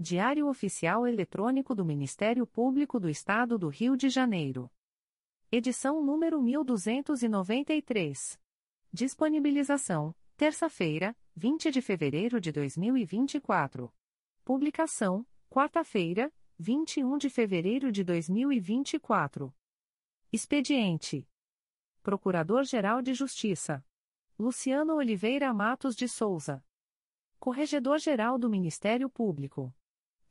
Diário Oficial Eletrônico do Ministério Público do Estado do Rio de Janeiro. Edição número 1293. Disponibilização: terça-feira, 20 de fevereiro de 2024. Publicação: quarta-feira, 21 de fevereiro de 2024. Expediente: Procurador-Geral de Justiça Luciano Oliveira Matos de Souza. Corregedor-Geral do Ministério Público.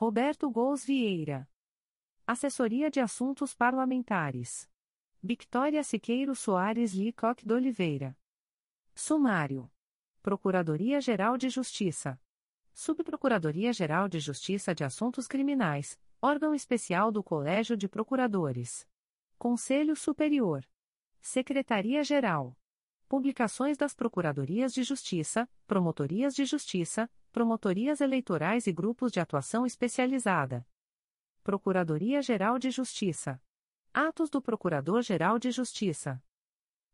Roberto Gous Vieira. Assessoria de Assuntos Parlamentares. Victoria Siqueiro Soares Licoque de Oliveira. Sumário. Procuradoria-Geral de Justiça. Subprocuradoria-Geral de Justiça de Assuntos Criminais, órgão especial do Colégio de Procuradores. Conselho Superior. Secretaria-Geral. Publicações das Procuradorias de Justiça, Promotorias de Justiça, Promotorias Eleitorais e Grupos de Atuação Especializada. Procuradoria-Geral de Justiça. Atos do Procurador-Geral de Justiça.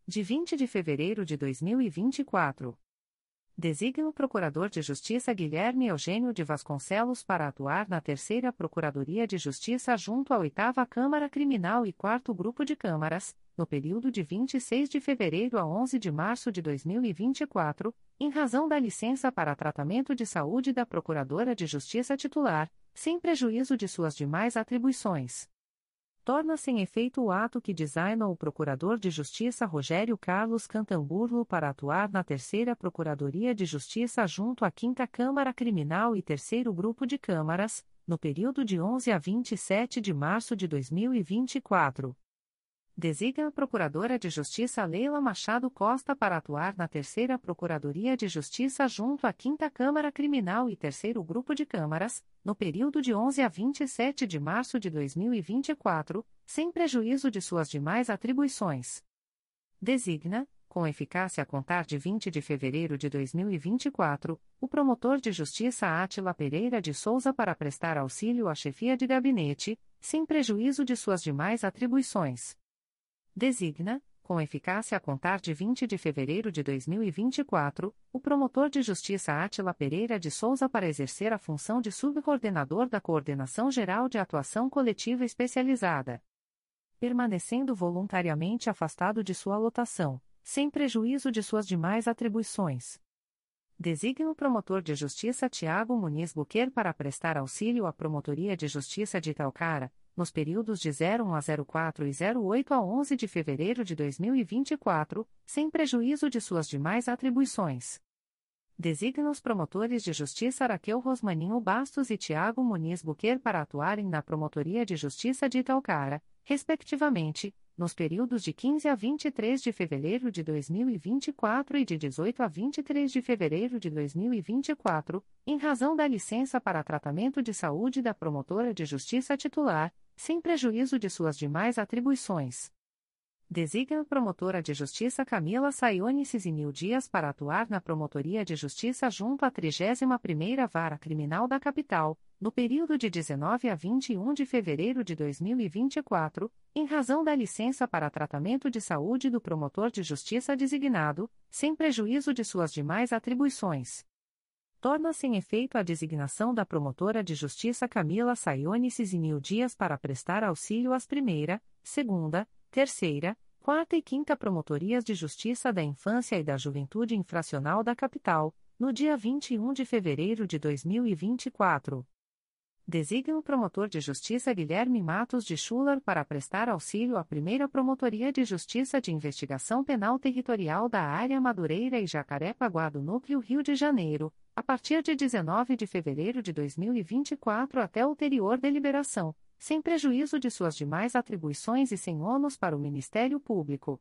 De 20 de fevereiro de 2024. Designa o Procurador de Justiça Guilherme Eugênio de Vasconcelos para atuar na Terceira Procuradoria de Justiça junto à Oitava Câmara Criminal e Quarto Grupo de Câmaras, no período de 26 de fevereiro a 11 de março de 2024, em razão da licença para tratamento de saúde da Procuradora de Justiça titular, sem prejuízo de suas demais atribuições. Torna-se em efeito o ato que designa o Procurador de Justiça Rogério Carlos Cantamburlo para atuar na Terceira Procuradoria de Justiça junto à Quinta Câmara Criminal e Terceiro Grupo de Câmaras, no período de 11 a 27 de março de 2024. Designa a Procuradora de Justiça Leila Machado Costa para atuar na Terceira Procuradoria de Justiça junto à Quinta Câmara Criminal e Terceiro Grupo de Câmaras, no período de 11 a 27 de março de 2024, sem prejuízo de suas demais atribuições. Designa, com eficácia a contar de 20 de fevereiro de 2024, o promotor de justiça Átila Pereira de Souza para prestar auxílio à chefia de gabinete, sem prejuízo de suas demais atribuições designa, com eficácia a contar de 20 de fevereiro de 2024, o promotor de justiça Átila Pereira de Souza para exercer a função de subcoordenador da Coordenação Geral de Atuação Coletiva Especializada. Permanecendo voluntariamente afastado de sua lotação, sem prejuízo de suas demais atribuições. Designa o promotor de justiça Tiago Muniz Buquer para prestar auxílio à Promotoria de Justiça de Italcara, nos períodos de 01 a 04 e 08 a 11 de fevereiro de 2024, sem prejuízo de suas demais atribuições. Designa os promotores de justiça Araqueu Rosmaninho Bastos e Tiago Muniz Buquer para atuarem na Promotoria de Justiça de Italcara, respectivamente, nos períodos de 15 a 23 de fevereiro de 2024 e de 18 a 23 de fevereiro de 2024, em razão da licença para tratamento de saúde da promotora de justiça titular, sem prejuízo de suas demais atribuições. Designa promotora de justiça Camila Saione Cisinil Dias para atuar na Promotoria de Justiça junto à 31ª Vara Criminal da Capital, no período de 19 a 21 de fevereiro de 2024, em razão da licença para tratamento de saúde do promotor de justiça designado, sem prejuízo de suas demais atribuições. Torna-se em efeito a designação da promotora de justiça Camila Saione Cisinil Dias para prestar auxílio às primeira, segunda, terceira, quarta e quinta Promotorias de Justiça da Infância e da Juventude Infracional da Capital, no dia 21 de fevereiro de 2024. Designa o promotor de justiça Guilherme Matos de Schuller para prestar auxílio à primeira Promotoria de Justiça de Investigação Penal Territorial da Área Madureira e Jacarepaguá do Núcleo Rio de Janeiro, a partir de 19 de fevereiro de 2024 até ulterior deliberação sem prejuízo de suas demais atribuições e sem ônus para o Ministério Público.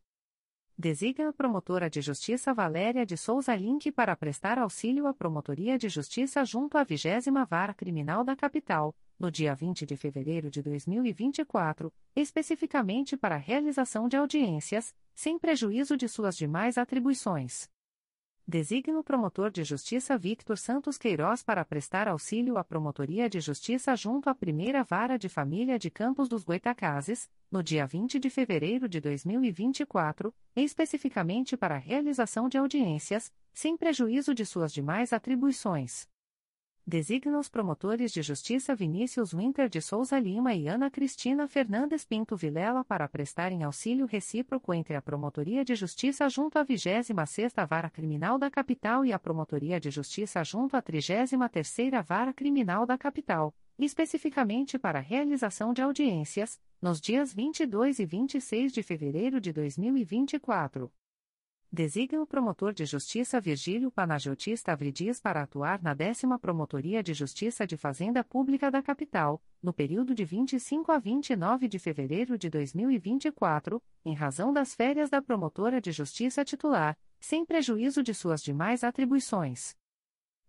Designa a promotora de justiça Valéria de Souza Link para prestar auxílio à Promotoria de Justiça junto à 20 Vara Criminal da Capital, no dia 20 de fevereiro de 2024, especificamente para a realização de audiências, sem prejuízo de suas demais atribuições. Designa o promotor de justiça Victor Santos Queiroz para prestar auxílio à Promotoria de Justiça junto à Primeira Vara de Família de Campos dos Goitacazes, no dia 20 de fevereiro de 2024, especificamente para a realização de audiências, sem prejuízo de suas demais atribuições designa os promotores de justiça Vinícius Winter de Souza Lima e Ana Cristina Fernandes Pinto Vilela para prestarem auxílio recíproco entre a Promotoria de Justiça junto à 26ª Vara Criminal da Capital e a Promotoria de Justiça junto à 33ª Vara Criminal da Capital, especificamente para a realização de audiências, nos dias 22 e 26 de fevereiro de 2024 designa o promotor de justiça Virgílio Panagiotista Avridias para atuar na décima Promotoria de Justiça de Fazenda Pública da Capital, no período de 25 a 29 de fevereiro de 2024, em razão das férias da promotora de justiça titular, sem prejuízo de suas demais atribuições.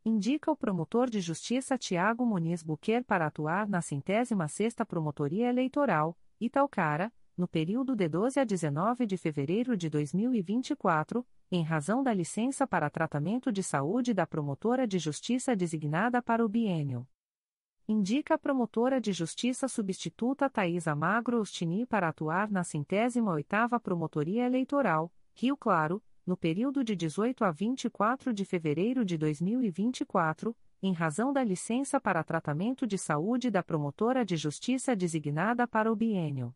Indica o promotor de justiça Tiago Muniz Buquer para atuar na centésima sexta Promotoria Eleitoral, Italcara, no período de 12 a 19 de fevereiro de 2024, em razão da licença para tratamento de saúde da promotora de justiça designada para o biênio. Indica a promotora de justiça substituta Thais Magro Ostini para atuar na centésima oitava Promotoria Eleitoral, Rio Claro, no período de 18 a 24 de fevereiro de 2024, em razão da licença para tratamento de saúde da promotora de justiça designada para o biênio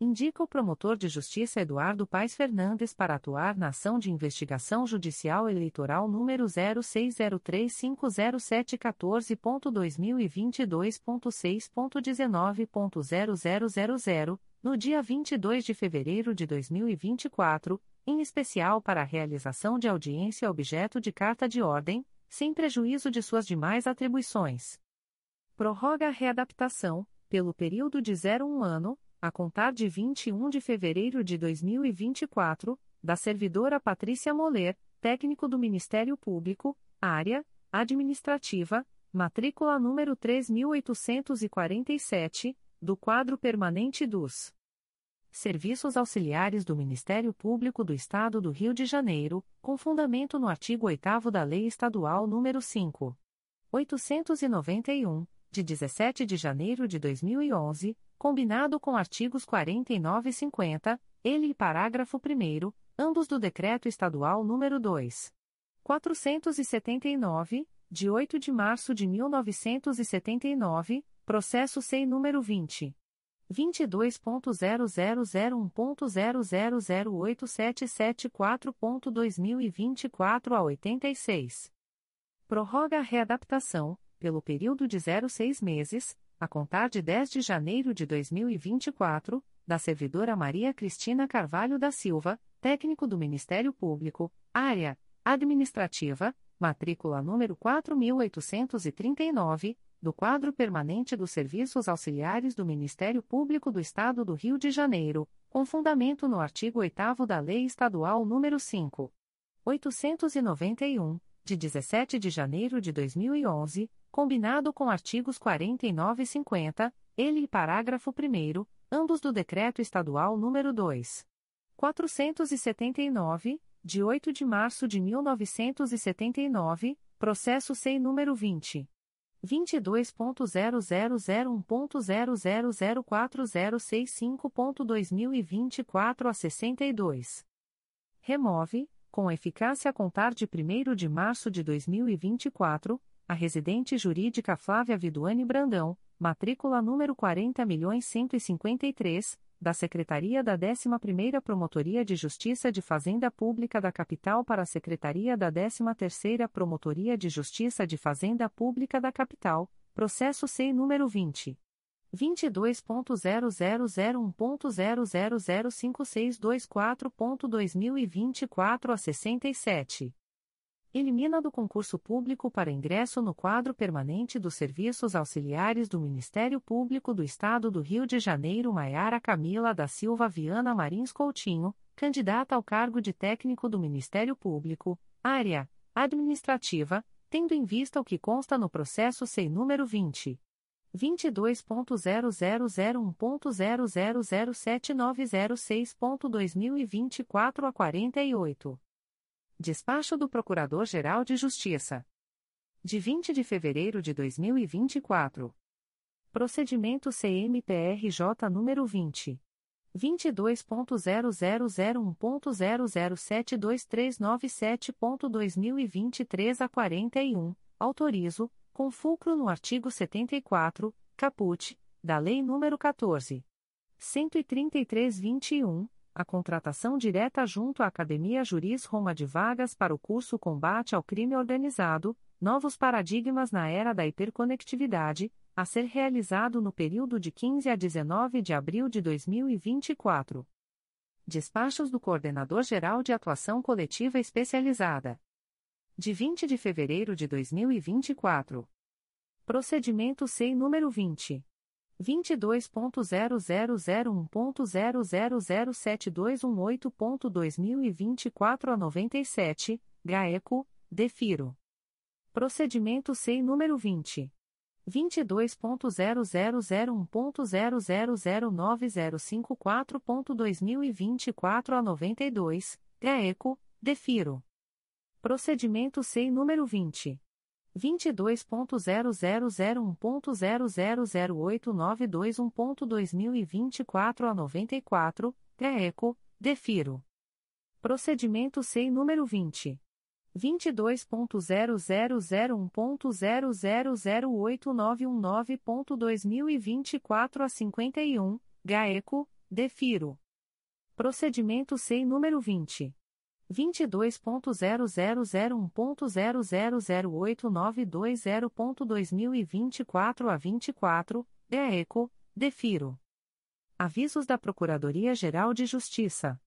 indica o promotor de justiça Eduardo Paes Fernandes para atuar na ação de investigação judicial eleitoral número 0603501714.2022.6.19.0000, no dia 22 de fevereiro de 2024, em especial para a realização de audiência objeto de carta de ordem, sem prejuízo de suas demais atribuições. Prorroga a readaptação, pelo período de 01 ano, a contar de 21 de fevereiro de 2024, da servidora Patrícia Moller, técnico do Ministério Público, área administrativa, matrícula número 3847, do quadro permanente dos Serviços Auxiliares do Ministério Público do Estado do Rio de Janeiro, com fundamento no artigo 8 da Lei Estadual nº 5. 891, de 17 de janeiro de 2011, combinado com artigos 49 e 50, ele e parágrafo 1 ambos do Decreto Estadual nº 2. 479, de 8 de março de 1979, processo SEI número 20. 22.0001.0008774.2024 a 86. Prorroga a readaptação, pelo período de 06 meses, a contar de 10 de janeiro de 2024, da servidora Maria Cristina Carvalho da Silva, técnico do Ministério Público, área administrativa, matrícula número 4839, do quadro permanente dos serviços auxiliares do Ministério Público do Estado do Rio de Janeiro, com fundamento no artigo 8 da Lei Estadual nº 5. 891, de 17 de janeiro de 2011, combinado com artigos 49 e 50, ele e parágrafo 1 ambos do Decreto Estadual nº 2. 479, de 8 de março de 1979, processo SEI número 20. 22.0001.0004065.2024 a 62. Remove, com eficácia a contar de 1 de março de 2024, a residente jurídica Flávia Viduane Brandão, matrícula número 40.153, da Secretaria da 11ª Promotoria de Justiça de Fazenda Pública da Capital para a Secretaria da 13ª Promotoria de Justiça de Fazenda Pública da Capital, processo SEI número 20. 22.0001.0005624.2024 a 67. Elimina do concurso público para ingresso no quadro permanente dos serviços auxiliares do Ministério Público do Estado do Rio de Janeiro Maiara Camila da Silva Viana Marins Coutinho, candidata ao cargo de técnico do Ministério Público, área administrativa, tendo em vista o que consta no processo SEI número 20. 22.0001.0007906.2024 a 48. Despacho do Procurador-Geral de Justiça. De 20 de fevereiro de 2024. Procedimento CMPRJ número 20. 22.0001.0072397.2023 a 41, autorizo, com fulcro no artigo 74, caput, da Lei nº 14. 133-21, a contratação direta junto à Academia Juris Roma de vagas para o curso Combate ao Crime Organizado, Novos Paradigmas na Era da Hiperconectividade, a ser realizado no período de 15 a 19 de abril de 2024. Despachos do Coordenador-Geral de Atuação Coletiva Especializada. De 20 de fevereiro de 2024. Procedimento SEI número 20. 22.0001.0007218.2024 a 97, GAECO, DEFIRO. Procedimento SEI número 20. 22.0001.0009054.2024 a 92, GAECO, DEFIRO. Procedimento SEI número 20. 22.0001.0008921.2024 a 94, GAECO, DEFIRO. Procedimento SEI número 20. 22.0001.0008919.2024 a 51, GAECO, DEFIRO. Procedimento SEI número 20. 22.0001.0008920.2024 a 24, DECO, DEFIRO. Avisos da Procuradoria-Geral de Justiça.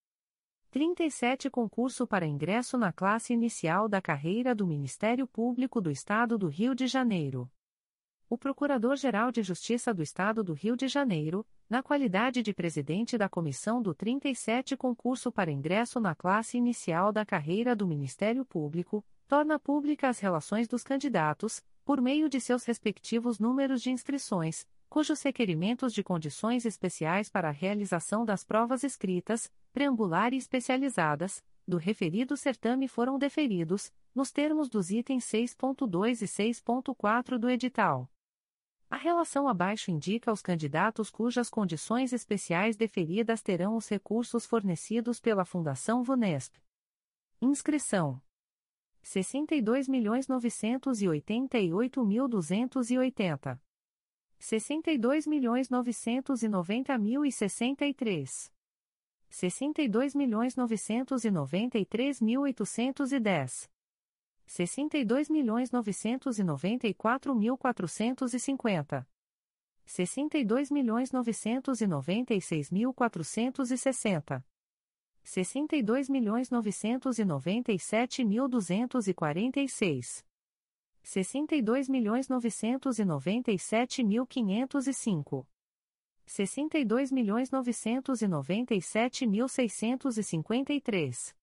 37 Concurso para ingresso na classe inicial da carreira do Ministério Público do Estado do Rio de Janeiro. O Procurador-Geral de Justiça do Estado do Rio de Janeiro, na qualidade de presidente da comissão do 37 concurso para ingresso na classe inicial da carreira do Ministério Público, torna pública as relações dos candidatos, por meio de seus respectivos números de inscrições, cujos requerimentos de condições especiais para a realização das provas escritas, preambular e especializadas, do referido certame foram deferidos, nos termos dos itens 6.2 e 6.4 do edital. A relação abaixo indica os candidatos cujas condições especiais deferidas terão os recursos fornecidos pela Fundação VUNESP. Inscrição: 62.988.280. 62.990.063. 62.993.810. 62.994.450. 62.996.460. 62.997.246. 62.997.505. 62.997.653 sessenta e três milhões trezentos e vinte e seis, sessenta e três milhões e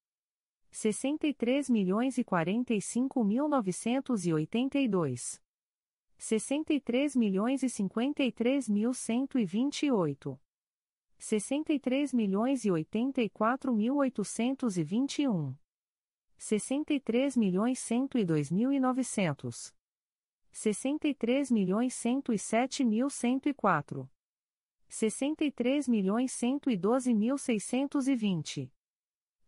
63 milhões e 45 mil 982. 63 milhões e 53 mil 128. 63 milhões e 84 mil 821. 63 milhões 102 mil e 900. 63 milhões 107 mil 104. 63 milhões 112 mil 620.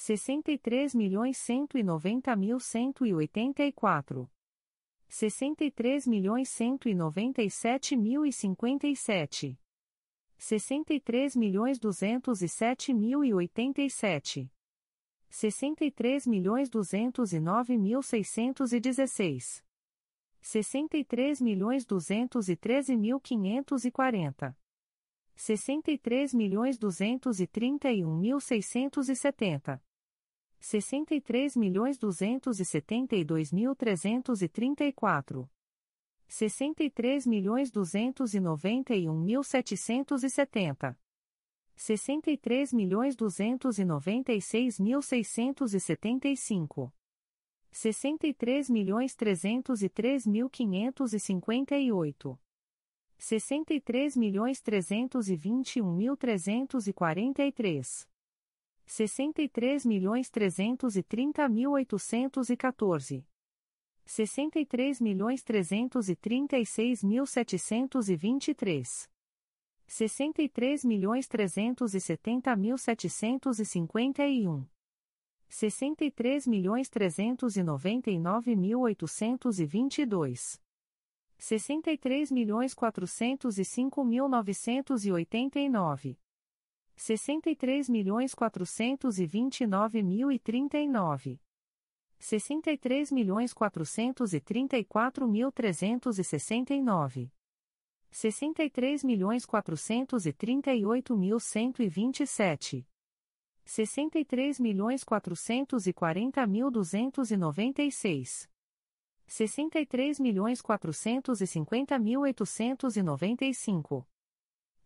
63.190.184. 63.197.057. 63.207.087. 63.209.616. 63.213.540. 63.231.670 sessenta e três milhões duzentos e noventa e seis mil seiscentos e setenta e cinco. sessenta e três milhões trezentos e três mil quinhentos e cinquenta e oito. sessenta e três milhões trezentos e vinte e um mil trezentos e quarenta e três sessenta e três milhões trezentos e setenta mil setecentos e cinquenta e um. sessenta e três milhões trezentos e noventa e nove mil oitocentos e vinte e dois. sessenta e três milhões quatrocentos e cinco mil novecentos e oitenta e nove sessenta e três milhões quatrocentos e trinta e oito mil cento e vinte e sete. sessenta e três milhões quatrocentos e quarenta mil duzentos e noventa e seis. sessenta e três milhões quatrocentos e cinquenta mil oitocentos e noventa e cinco.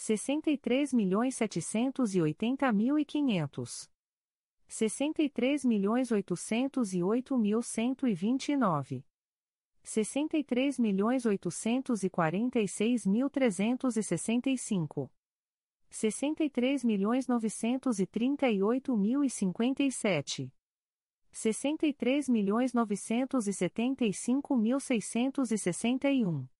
63.780.500. 63.808.129. 63.846.365. 63.938.057. 63.975.661.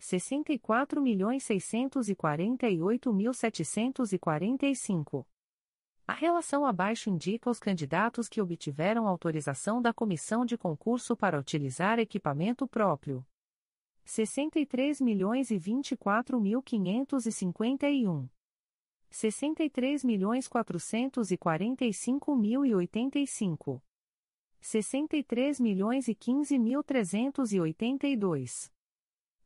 64.648.745. A relação abaixo indica os candidatos que obtiveram autorização da comissão de concurso para utilizar equipamento próprio. 63 milhões e 24 mil 551. 63 milhões 445 mil e 85. 63 milhões e 15 mil 382.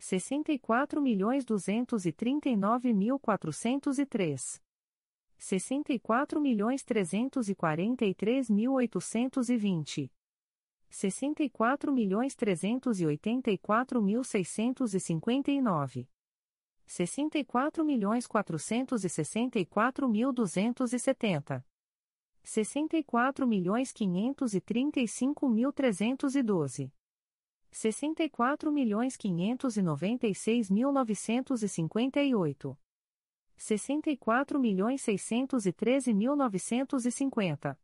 64 milhões 239 mil 403. 64 milhões 343 mil 820. 64 milhões 384 mil 659. 64 milhões 464 mil 270. 64 milhões 535 mil 312. 64 milhões 596 mil 958. 64 milhões 613 mil 950.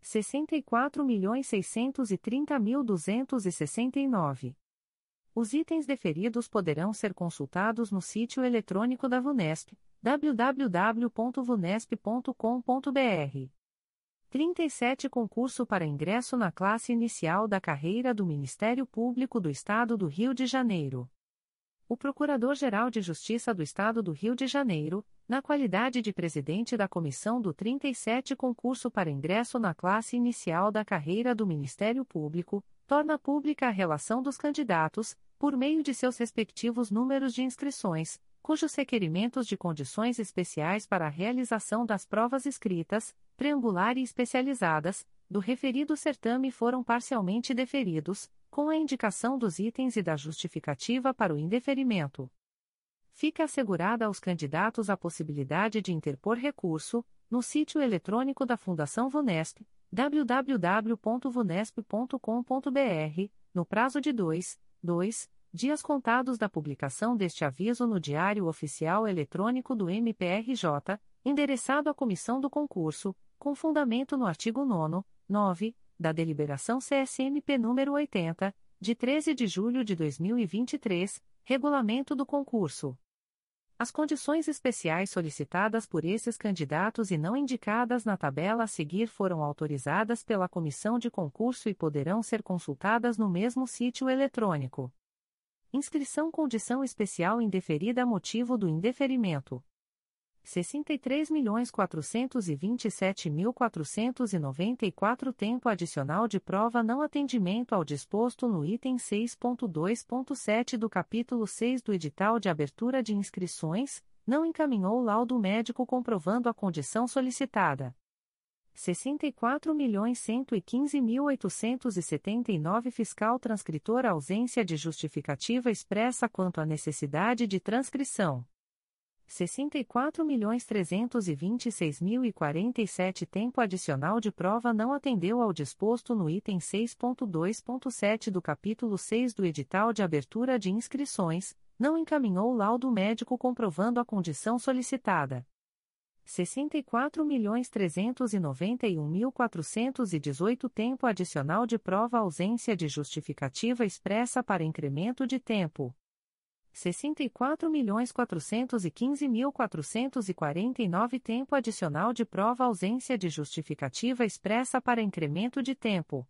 64 milhões 630 mil 269. Os itens deferidos poderão ser consultados no sítio eletrônico da VUNESP, www.vunesp.com.br. 37 Concurso para ingresso na classe inicial da carreira do Ministério Público do Estado do Rio de Janeiro. O Procurador-Geral de Justiça do Estado do Rio de Janeiro, na qualidade de presidente da comissão do 37 Concurso para ingresso na classe inicial da carreira do Ministério Público, torna pública a relação dos candidatos, por meio de seus respectivos números de inscrições, cujos requerimentos de condições especiais para a realização das provas escritas, triangular e especializadas, do referido certame foram parcialmente deferidos, com a indicação dos itens e da justificativa para o indeferimento. Fica assegurada aos candidatos a possibilidade de interpor recurso, no sítio eletrônico da Fundação Vunesp, www.vunesp.com.br, no prazo de 2, 2 dias contados da publicação deste aviso no Diário Oficial Eletrônico do MPRJ, endereçado à comissão do concurso, com fundamento no artigo 9 9, da Deliberação CSMP número 80, de 13 de julho de 2023, regulamento do concurso. As condições especiais solicitadas por esses candidatos e não indicadas na tabela a seguir foram autorizadas pela comissão de concurso e poderão ser consultadas no mesmo sítio eletrônico. Inscrição condição especial indeferida motivo do indeferimento. 63.427.494 Tempo adicional de prova não atendimento ao disposto no item 6.2.7 do capítulo 6 do edital de abertura de inscrições, não encaminhou laudo médico comprovando a condição solicitada. 64.115.879 Fiscal transcritor ausência de justificativa expressa quanto à necessidade de transcrição. 64.326.047 Tempo adicional de prova não atendeu ao disposto no item 6.2.7 do capítulo 6 do edital de abertura de inscrições, não encaminhou laudo médico comprovando a condição solicitada. 64.391.418 Tempo adicional de prova ausência de justificativa expressa para incremento de tempo. 64.415.449 Tempo adicional de prova ausência de justificativa expressa para incremento de tempo.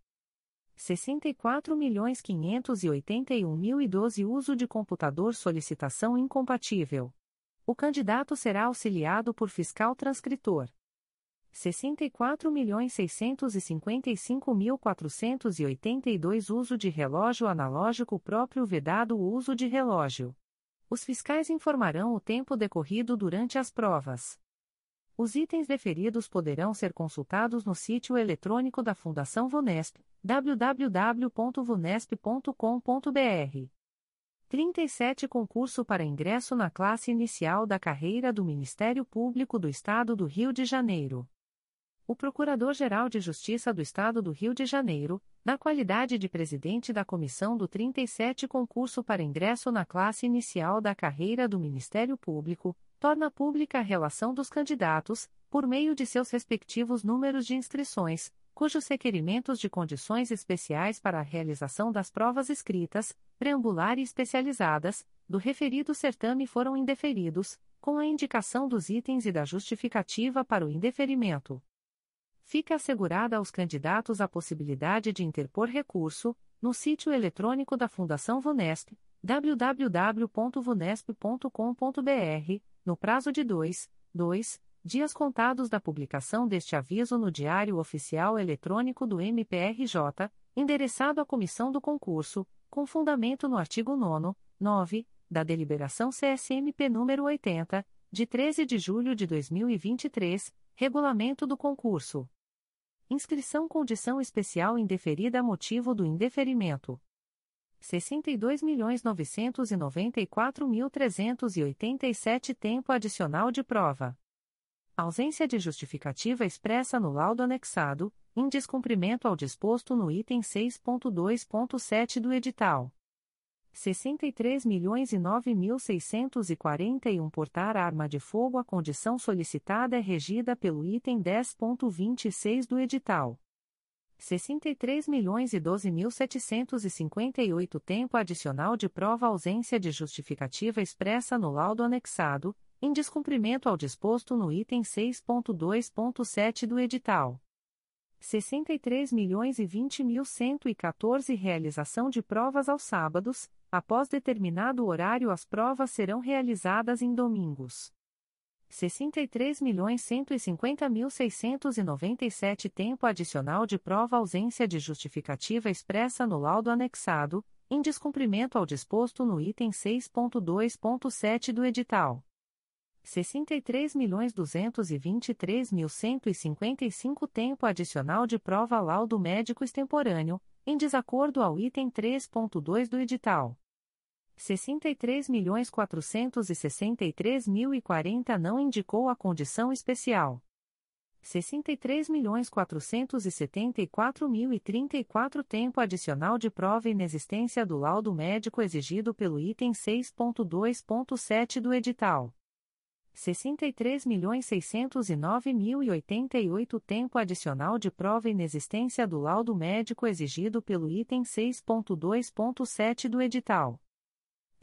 64.581.012 Uso de computador solicitação incompatível. O candidato será auxiliado por fiscal transcritor. 64.655.482 Uso de relógio analógico próprio vedado o uso de relógio. Os fiscais informarão o tempo decorrido durante as provas. Os itens deferidos poderão ser consultados no sítio eletrônico da Fundação Vunesp, www.vunesp.com.br 37 Concurso para ingresso na classe inicial da carreira do Ministério Público do Estado do Rio de Janeiro. O Procurador-Geral de Justiça do Estado do Rio de Janeiro, na qualidade de presidente da comissão do 37 Concurso para ingresso na classe inicial da carreira do Ministério Público, torna pública a relação dos candidatos, por meio de seus respectivos números de inscrições, cujos requerimentos de condições especiais para a realização das provas escritas, preambular e especializadas, do referido certame foram indeferidos, com a indicação dos itens e da justificativa para o indeferimento. Fica assegurada aos candidatos a possibilidade de interpor recurso, no sítio eletrônico da Fundação Vunesp, www.vunesp.com.br, no prazo de 2, 2 dias contados da publicação deste aviso no Diário Oficial Eletrônico do MPRJ, endereçado à Comissão do Concurso, com fundamento no artigo 9 9, da Deliberação CSMP número 80, de 13 de julho de 2023, Regulamento do Concurso. Inscrição condição especial indeferida motivo do indeferimento. 62.994.387 Tempo adicional de prova. Ausência de justificativa expressa no laudo anexado, em descumprimento ao disposto no item 6.2.7 do edital. 63.009.641 Portar arma de fogo A condição solicitada é regida pelo item 10.26 do edital. 63.012.758 Tempo adicional de prova ausência de justificativa expressa no laudo anexado, em descumprimento ao disposto no item 6.2.7 do edital. 63 milhões e 20 mil 114 Realização de provas aos sábados, após determinado horário as provas serão realizadas em domingos. 63 milhões 150 mil 697 Tempo adicional de prova ausência de justificativa expressa no laudo anexado, em descumprimento ao disposto no item 6.2.7 do edital. 63.223.155 tempo adicional de prova laudo médico extemporâneo, em desacordo ao item 3.2 do edital. 63.463.040 não indicou a condição especial. 63.474.034 tempo adicional de prova inexistência do laudo médico exigido pelo item 6.2.7 do edital. 63.609.088 tempo adicional de prova inexistência do laudo médico exigido pelo item 6.2.7 do edital.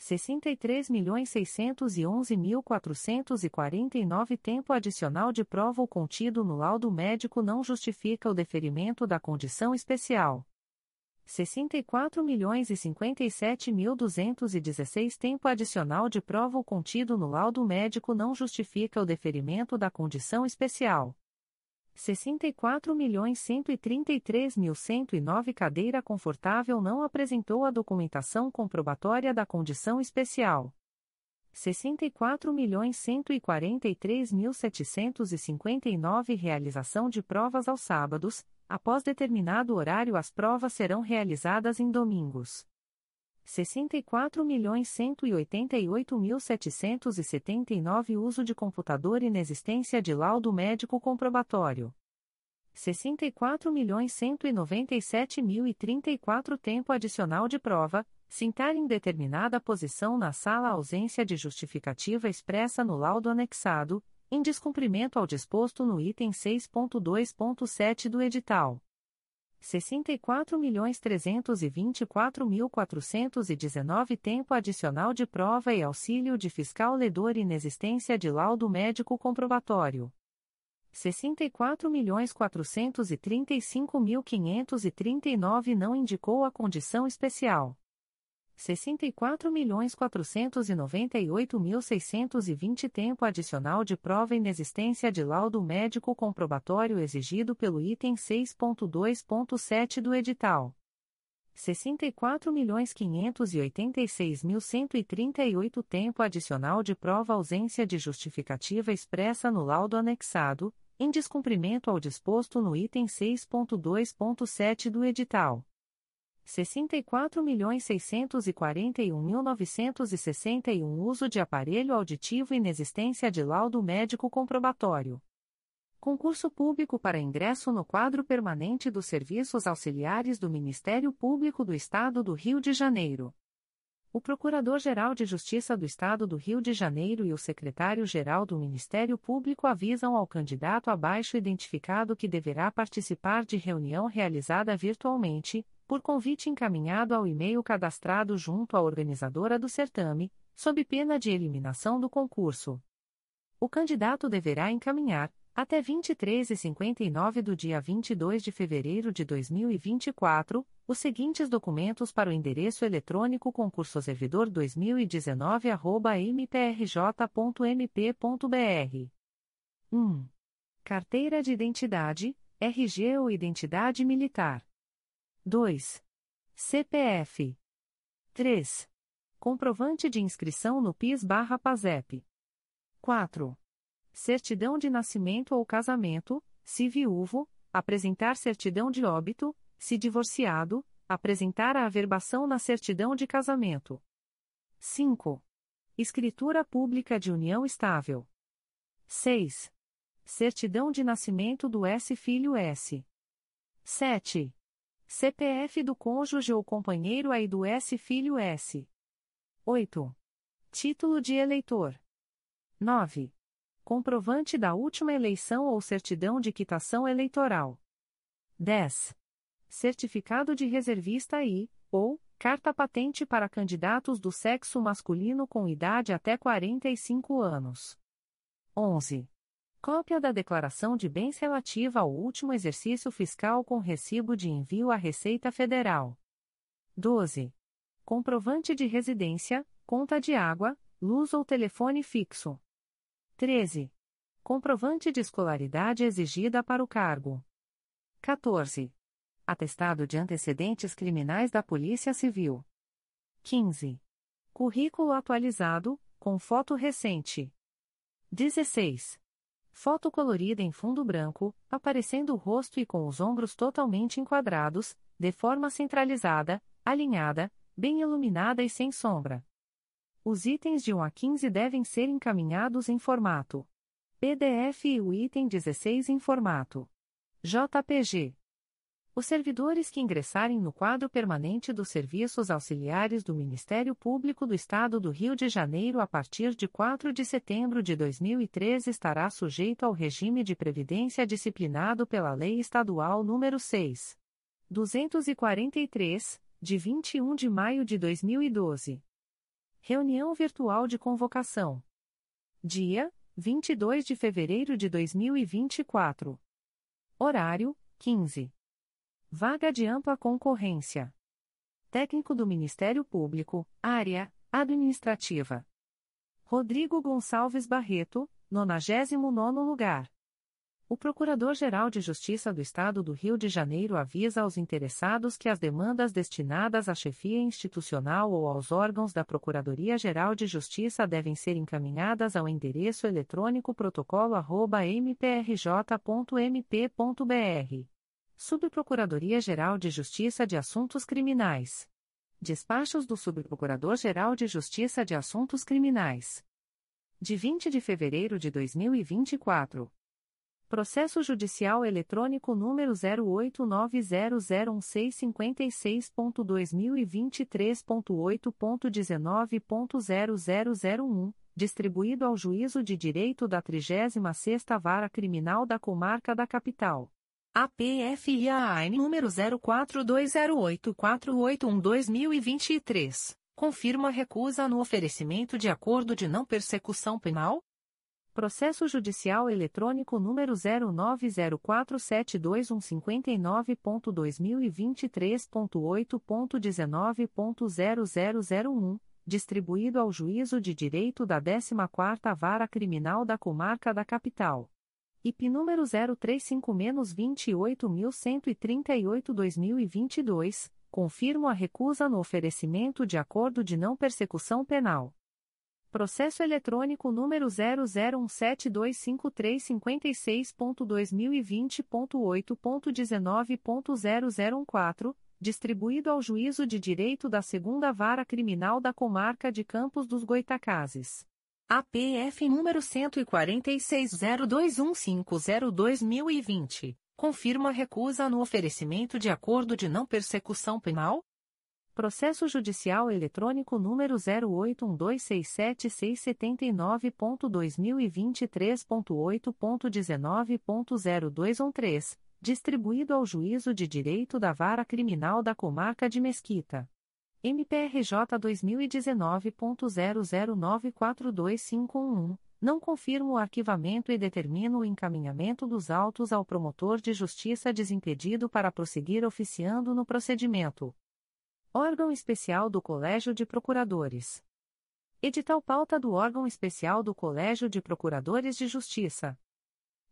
63.611.449 tempo adicional de prova o contido no laudo médico não justifica o deferimento da condição especial. 64 milhões e 57.216 tempo adicional de prova o contido no laudo médico não justifica o deferimento da condição especial. 64 milhões 133.109 cadeira confortável não apresentou a documentação comprobatória da condição especial. 64 milhões 143.759 realização de provas aos sábados, após determinado horário as provas serão realizadas em domingos. 64.188.779 Uso de computador inexistência de laudo médico comprobatório. 64.197.034 Tempo adicional de prova, sentar em determinada posição na sala ausência de justificativa expressa no laudo anexado, em descumprimento ao disposto no item 6.2.7 do edital. 64.324.419 Tempo adicional de prova e auxílio de fiscal ledor inexistência de laudo médico comprobatório. 64.435.539 não indicou a condição especial. 64.498.620 tempo adicional de prova inexistência de laudo médico comprobatório exigido pelo item 6.2.7 do edital. 64.586.138 tempo adicional de prova ausência de justificativa expressa no laudo anexado, em descumprimento ao disposto no item 6.2.7 do edital. 64.641.961 Uso de aparelho auditivo inexistência de laudo médico comprobatório. Concurso público para ingresso no quadro permanente dos serviços auxiliares do Ministério Público do Estado do Rio de Janeiro. O Procurador-Geral de Justiça do Estado do Rio de Janeiro e o Secretário-Geral do Ministério Público avisam ao candidato abaixo identificado que deverá participar de reunião realizada virtualmente, por convite encaminhado ao e-mail cadastrado junto à organizadora do certame, sob pena de eliminação do concurso. O candidato deverá encaminhar, até 23 e 59 do dia 22 de fevereiro de 2024, os seguintes documentos para o endereço eletrônico concursoservidor 2019@mprj.mp.br. 1. Carteira de identidade, RG ou identidade militar. 2. CPF. 3. Comprovante de inscrição no PIS/PASEP. 4 certidão de nascimento ou casamento, se viúvo, apresentar certidão de óbito, se divorciado, apresentar a averbação na certidão de casamento. 5. Escritura pública de união estável. 6. Certidão de nascimento do S filho S. 7. CPF do cônjuge ou companheiro aí do S filho S. 8. Título de eleitor. 9 comprovante da última eleição ou certidão de quitação eleitoral. 10. Certificado de reservista e, ou, carta patente para candidatos do sexo masculino com idade até 45 anos. 11. Cópia da declaração de bens relativa ao último exercício fiscal com recibo de envio à Receita Federal. 12. Comprovante de residência, conta de água, luz ou telefone fixo. 13. Comprovante de escolaridade exigida para o cargo. 14. Atestado de antecedentes criminais da Polícia Civil. 15. Currículo atualizado, com foto recente. 16. Foto colorida em fundo branco, aparecendo o rosto e com os ombros totalmente enquadrados, de forma centralizada, alinhada, bem iluminada e sem sombra. Os itens de 1 a 15 devem ser encaminhados em formato PDF e o item 16 em formato JPG. Os servidores que ingressarem no quadro permanente dos serviços auxiliares do Ministério Público do Estado do Rio de Janeiro a partir de 4 de setembro de 2013 estará sujeito ao regime de previdência disciplinado pela Lei Estadual nº 6. 243, de 21 de maio de 2012. Reunião Virtual de Convocação. Dia: 22 de fevereiro de 2024. Horário: 15. Vaga de ampla concorrência. Técnico do Ministério Público, Área Administrativa. Rodrigo Gonçalves Barreto, 99 lugar. O Procurador-Geral de Justiça do Estado do Rio de Janeiro avisa aos interessados que as demandas destinadas à chefia institucional ou aos órgãos da Procuradoria-Geral de Justiça devem ser encaminhadas ao endereço eletrônico protocolo@mprj.mp.br. Subprocuradoria-Geral de Justiça de Assuntos Criminais. Despachos do Subprocurador-Geral de Justiça de Assuntos Criminais. De 20 de fevereiro de 2024. Processo Judicial Eletrônico número 089001656.2023.8.19.0001, distribuído ao Juízo de Direito da 36ª Vara Criminal da Comarca da Capital. APFIAAN número 04208481-2023, confirma recusa no oferecimento de acordo de não persecução penal? Processo Judicial Eletrônico número 090472159.2023.8.19.0001, distribuído ao Juízo de Direito da 14ª Vara Criminal da Comarca da Capital. IP número 035-28138-2022, confirmo a recusa no oferecimento de acordo de não persecução penal Processo eletrônico número 001725356.2020.8.19.0014, distribuído ao Juízo de Direito da Segunda Vara Criminal da Comarca de Campos dos Goitacazes. APF número 14602150-2020, confirma recusa no oferecimento de acordo de não persecução penal? Processo Judicial Eletrônico número 081267769.2023.8.19.0213, distribuído ao Juízo de Direito da Vara Criminal da Comarca de Mesquita. MPRJ 2019.00942511, não confirmo o arquivamento e determino o encaminhamento dos autos ao promotor de justiça desimpedido para prosseguir oficiando no procedimento. Órgão Especial do Colégio de Procuradores. Edital pauta do órgão especial do Colégio de Procuradores de Justiça.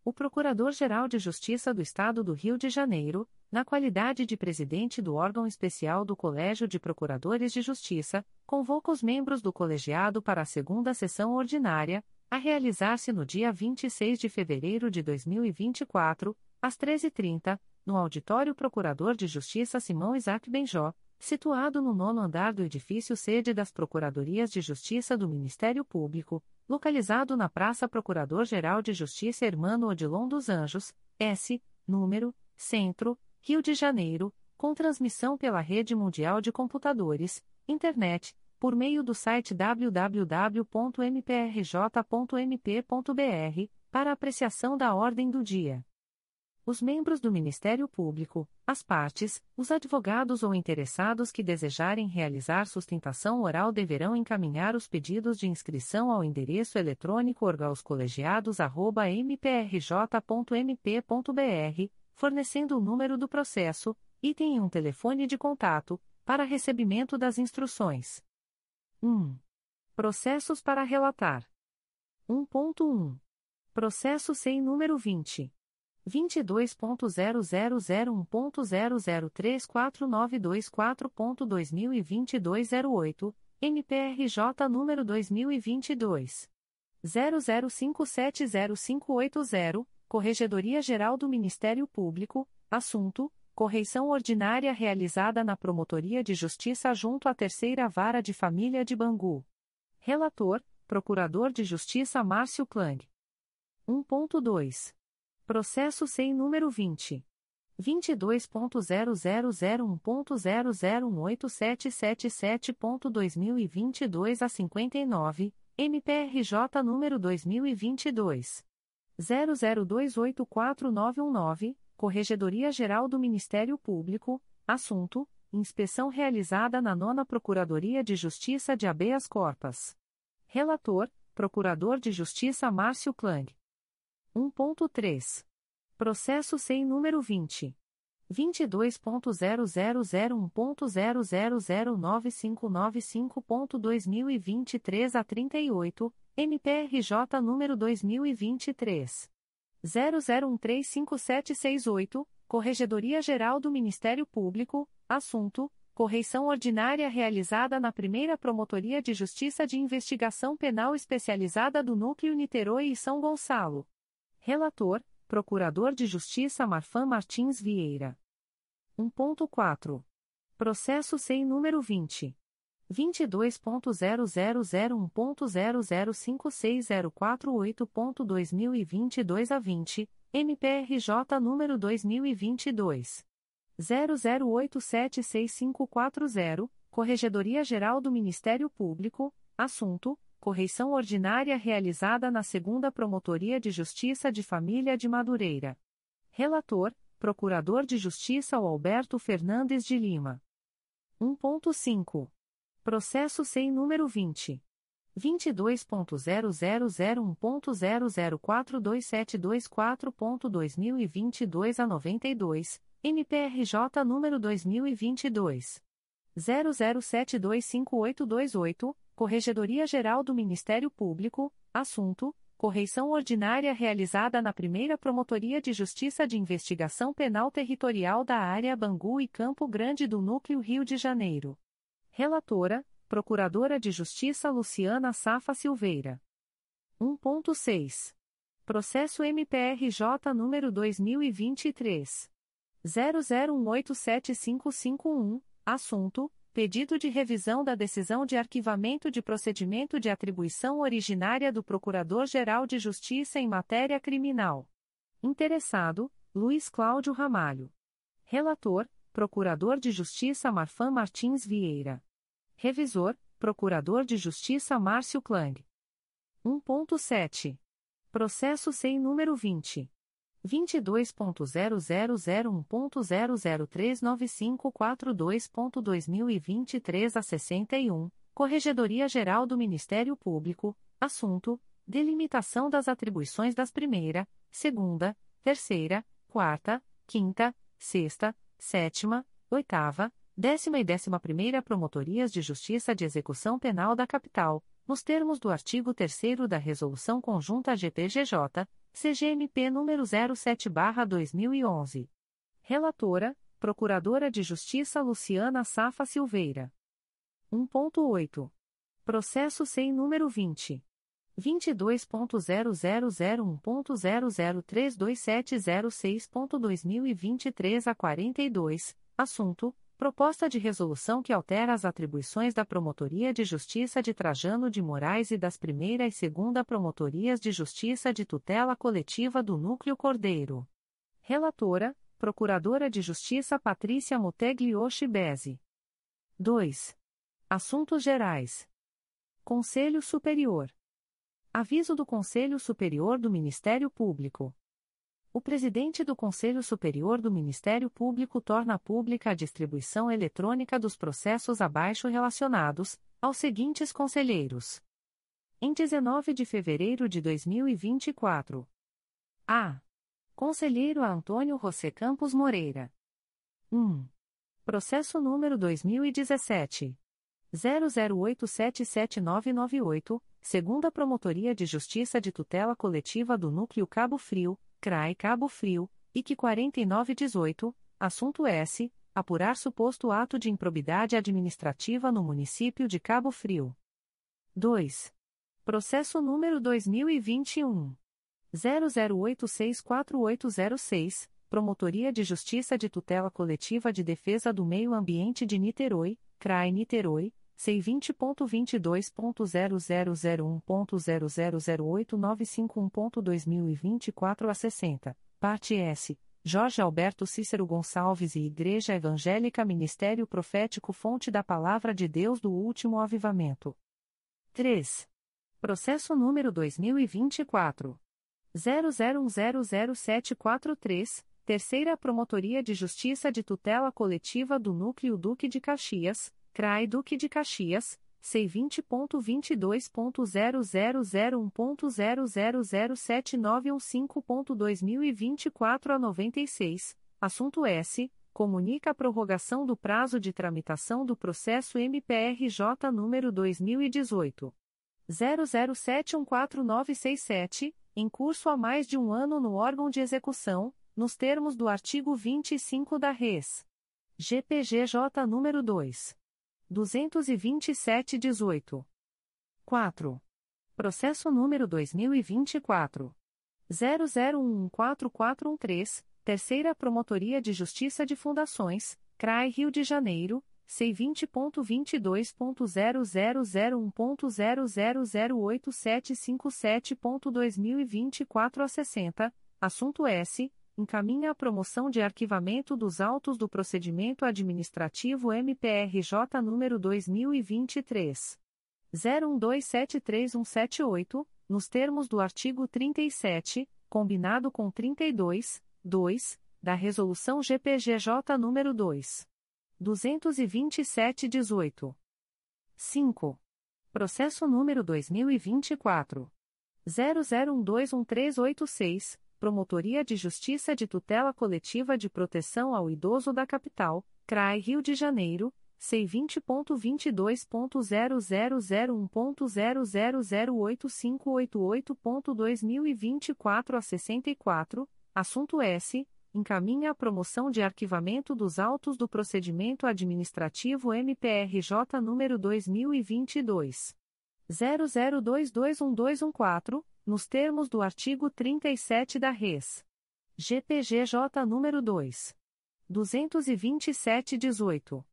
O Procurador-Geral de Justiça do Estado do Rio de Janeiro, na qualidade de presidente do órgão especial do Colégio de Procuradores de Justiça, convoca os membros do colegiado para a segunda sessão ordinária, a realizar-se no dia 26 de fevereiro de 2024, às 13h30, no Auditório Procurador de Justiça Simão Isaac Benjó, situado no nono andar do edifício sede das Procuradorias de Justiça do Ministério Público, localizado na Praça Procurador-Geral de Justiça Hermano Odilon dos Anjos, S, número, Centro, Rio de Janeiro, com transmissão pela Rede Mundial de Computadores, Internet, por meio do site www.mprj.mp.br, para apreciação da ordem do dia os membros do Ministério Público, as partes, os advogados ou interessados que desejarem realizar sustentação oral deverão encaminhar os pedidos de inscrição ao endereço eletrônico orgaoscolegiados@mprj.mp.br, fornecendo o número do processo, item e um telefone de contato, para recebimento das instruções. 1. Processos para relatar. 1.1. Processo sem número 20 22.0001.0034924.2022 MPRJ número 2022 00570580, Corregedoria Geral do Ministério Público, assunto: correição ordinária realizada na Promotoria de Justiça junto à Terceira Vara de Família de Bangu. Relator: Procurador de Justiça Márcio Klang. 1.2 Processo sem número 20. 22.0001.0018777.2022 a 59, MPRJ número 2022. 00284919, Corregedoria Geral do Ministério Público, assunto: inspeção realizada na Nona Procuradoria de Justiça de Abeas Corpas. Relator: Procurador de Justiça Márcio Klang. 1.3. Processo sem número 20. 22.0001.0009595.2023 a 38, MPRJ número 2023. 00135768, Corregedoria Geral do Ministério Público, assunto: correição ordinária realizada na primeira Promotoria de Justiça de Investigação Penal Especializada do Núcleo Niterói e São Gonçalo. Relator, Procurador de Justiça Marfan Martins Vieira. 1.4. Processo sem número 20. 22.0001.0056048.2022 a 20, MPRJ número 2022. 00876540, Corregedoria Geral do Ministério Público, assunto: correição ordinária realizada na segunda Promotoria de Justiça de Família de Madureira. Relator, Procurador de Justiça Alberto Fernandes de Lima. 1.5. Processo sem número 20. 22.0001.0042724.2022 a 92, MPRJ número 2022. 00725828, Corregedoria Geral do Ministério Público, assunto: correição ordinária realizada na primeira Promotoria de Justiça de Investigação Penal Territorial da Área Bangu e Campo Grande do Núcleo Rio de Janeiro. Relatora: Procuradora de Justiça Luciana Safa Silveira. 1.6. Processo MPRJ número 2023 00187551, assunto: Pedido de revisão da decisão de arquivamento de procedimento de atribuição originária do Procurador-Geral de Justiça em matéria criminal. Interessado: Luiz Cláudio Ramalho. Relator: Procurador de Justiça Marfan Martins Vieira. Revisor, Procurador de Justiça Márcio Klang. 1.7. Processo sem número 20. 22.0001.0039542.2023 a 61, Corregedoria Geral do Ministério Público, assunto: delimitação das atribuições das primeira, segunda, terceira, quarta, quinta, sexta, sétima, oitava, décima e décima primeira Promotorias de Justiça de Execução Penal da Capital, nos termos do artigo 3 da Resolução Conjunta GPGJ, CGMP número 07/2011. Relatora: Procuradora de Justiça Luciana Safa Silveira. 1.8. Processo sem número 20 22.0001.0032706.2023 a 42, assunto: Proposta de resolução que altera as atribuições da Promotoria de Justiça de Trajano de Moraes e das Primeira e Segunda Promotorias de Justiça de Tutela Coletiva do Núcleo Cordeiro. Relatora: Procuradora de Justiça Patrícia Moteglioshi Bese. 2. Assuntos Gerais. Conselho Superior. Aviso do Conselho Superior do Ministério Público. O presidente do Conselho Superior do Ministério Público torna pública a distribuição eletrônica dos processos abaixo relacionados, aos seguintes conselheiros. Em 19 de fevereiro de 2024. A. Conselheiro Antônio José Campos Moreira. 1. Processo número 2017. 00877998, segunda Promotoria de Justiça de Tutela Coletiva do Núcleo Cabo Frio, CRAI Cabo Frio, IC 4918, assunto S. Apurar suposto ato de improbidade administrativa no município de Cabo Frio. 2. Processo número 2021. 00864806, Promotoria de Justiça de Tutela Coletiva de Defesa do Meio Ambiente de Niterói, CRAI Niterói, C20.22.0001.0008951.2024 a 60, parte S, Jorge Alberto Cícero Gonçalves e Igreja Evangélica Ministério Profético Fonte da Palavra de Deus do Último Avivamento. 3. Processo número 2024. 00100743, Terceira Promotoria de Justiça de Tutela Coletiva do Núcleo Duque de Caxias, CRAI Duque de Caxias, C20.22.0001.0007915.2024 a 96, assunto S. Comunica a prorrogação do prazo de tramitação do processo MPRJ número 2018. 00714967, em curso há mais de um ano no órgão de execução, nos termos do artigo 25 da Res. GPGJ número 2. 227-18. 4. Processo número 2024. 00144113, Terceira Promotoria de Justiça de Fundações, CRAI Rio de Janeiro, C20.22.0001.0008757.2024 a 60, assunto S encaminha a promoção de arquivamento dos autos do procedimento administrativo MPRJ número 2023 01273178, nos termos do artigo 37, combinado com 32, 2, da resolução GPGJ número 2 227/18. 5. Processo número 2024 00121386 Promotoria de Justiça de Tutela Coletiva de Proteção ao Idoso da Capital, CRAI Rio de Janeiro, C20.22.0001.0008588.2024 a 64, assunto S. Encaminha a promoção de arquivamento dos autos do procedimento administrativo MPRJ número 2022. 00221214 nos termos do artigo 37 da Res. GPGJ nº 2. 227-18.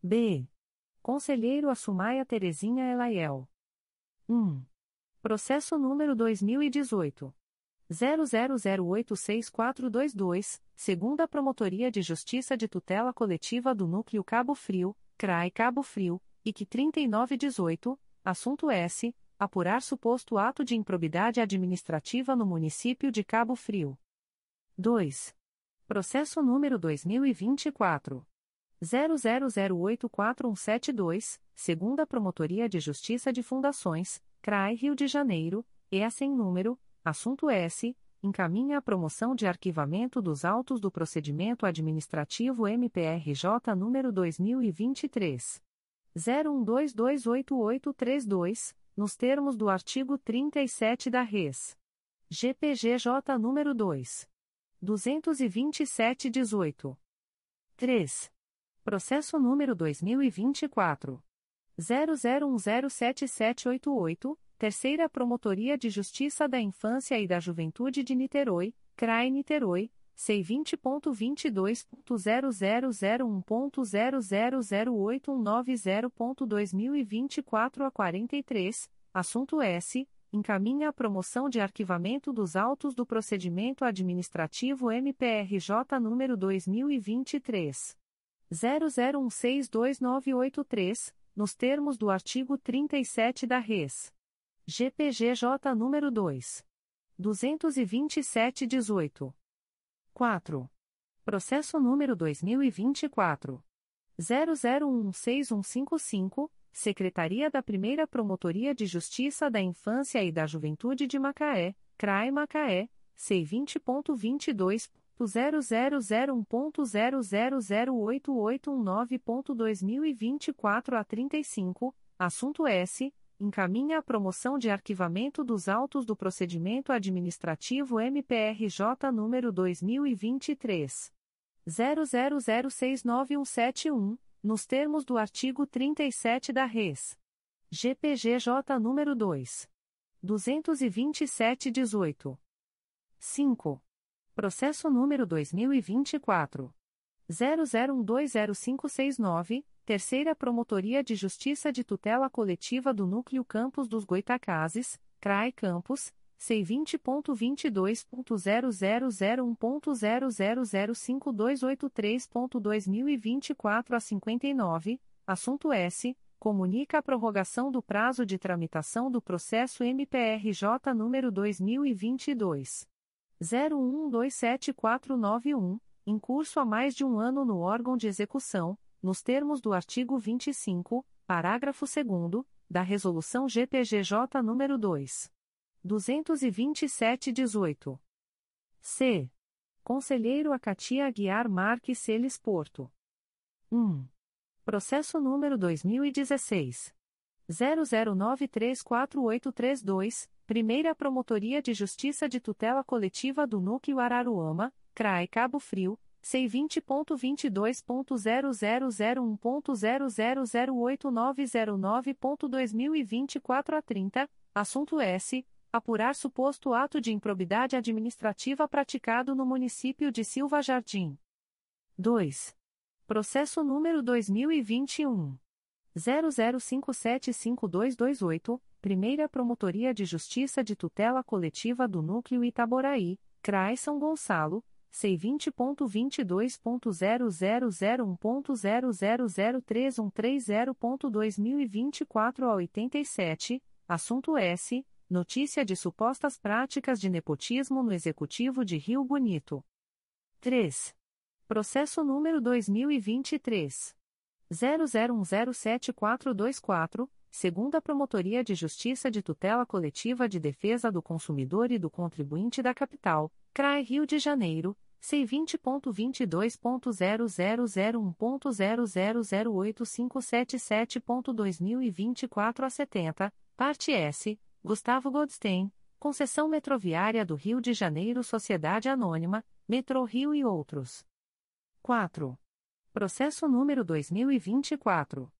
B. Conselheiro Assumaia Terezinha Elaiel. 1. Processo número 2018. 00086422, segunda Promotoria de Justiça de Tutela Coletiva do Núcleo Cabo Frio, CRAI Cabo Frio, IC 3918, assunto S. Apurar suposto ato de improbidade administrativa no município de Cabo Frio. 2. Processo número 2024. 00084172, segunda Promotoria de Justiça de Fundações, CRAI Rio de Janeiro, EA sem número, assunto S, encaminha a promoção de arquivamento dos autos do procedimento administrativo MPRJ número 2023 01228832, nos termos do artigo 37 da Res. GPGJ número 2 22718. 3. Processo número 2024 00107788, Terceira Promotoria de Justiça da Infância e da Juventude de Niterói, CRAI Niterói, C20.22.0001.0008190.2024 a 43, assunto S. Encaminha a promoção de arquivamento dos autos do procedimento administrativo MPRJ número 2023 00162983, nos termos do artigo 37 da Res. GPGJ nº 2. 22718. 4. Processo número 2024. 00161155, Secretaria da Primeira Promotoria de Justiça da Infância e da Juventude de Macaé, CRAI Macaé, C20.22. 0001.0008819.2024 a 35, assunto S. Encaminha a promoção de arquivamento dos autos do procedimento administrativo MPRJ número 2023. 00069171, nos termos do artigo 37 da Res. GPGJ número 2. 22718. 5. Processo número 2024. 00120569, Terceira Promotoria de Justiça de Tutela Coletiva do Núcleo Campos dos Goitacazes, CRAE Campos, C20.22.0001.0005283.2024 a 59, assunto S. Comunica a prorrogação do prazo de tramitação do processo MPRJ número 2022. 01127491, em curso há mais de um ano no órgão de execução, nos termos do artigo 25, parágrafo 2 da Resolução GPGJ nº 2. 227-18. C. Conselheiro Acatia Aguiar Marques Celes Porto. 1. Processo número 2016. 00934832, Primeira Promotoria de Justiça de Tutela Coletiva do Núcleo Araruama, CRAE Cabo Frio, C20.22.0001.0008909.2024 a 30, assunto S. Apurar suposto ato de improbidade administrativa praticado no município de Silva Jardim. 2. Processo número 2021. 00575228, Primeira Promotoria de Justiça de Tutela Coletiva do Núcleo Itaboraí, CRAI São Gonçalo, C20.22.0001.0003130.2024 a 87, assunto S. Notícia de supostas práticas de nepotismo no Executivo de Rio Bonito. 3. Processo número 2023. 00107424, segunda Promotoria de Justiça de Tutela Coletiva de Defesa do Consumidor e do Contribuinte da Capital, CRAE Rio de Janeiro, C20.22.0001.0008577.2024 a 70, parte S, Gustavo Goldstein, Concessão Metroviária do Rio de Janeiro Sociedade Anônima, Metro Rio e outros. 4. Processo número 2024.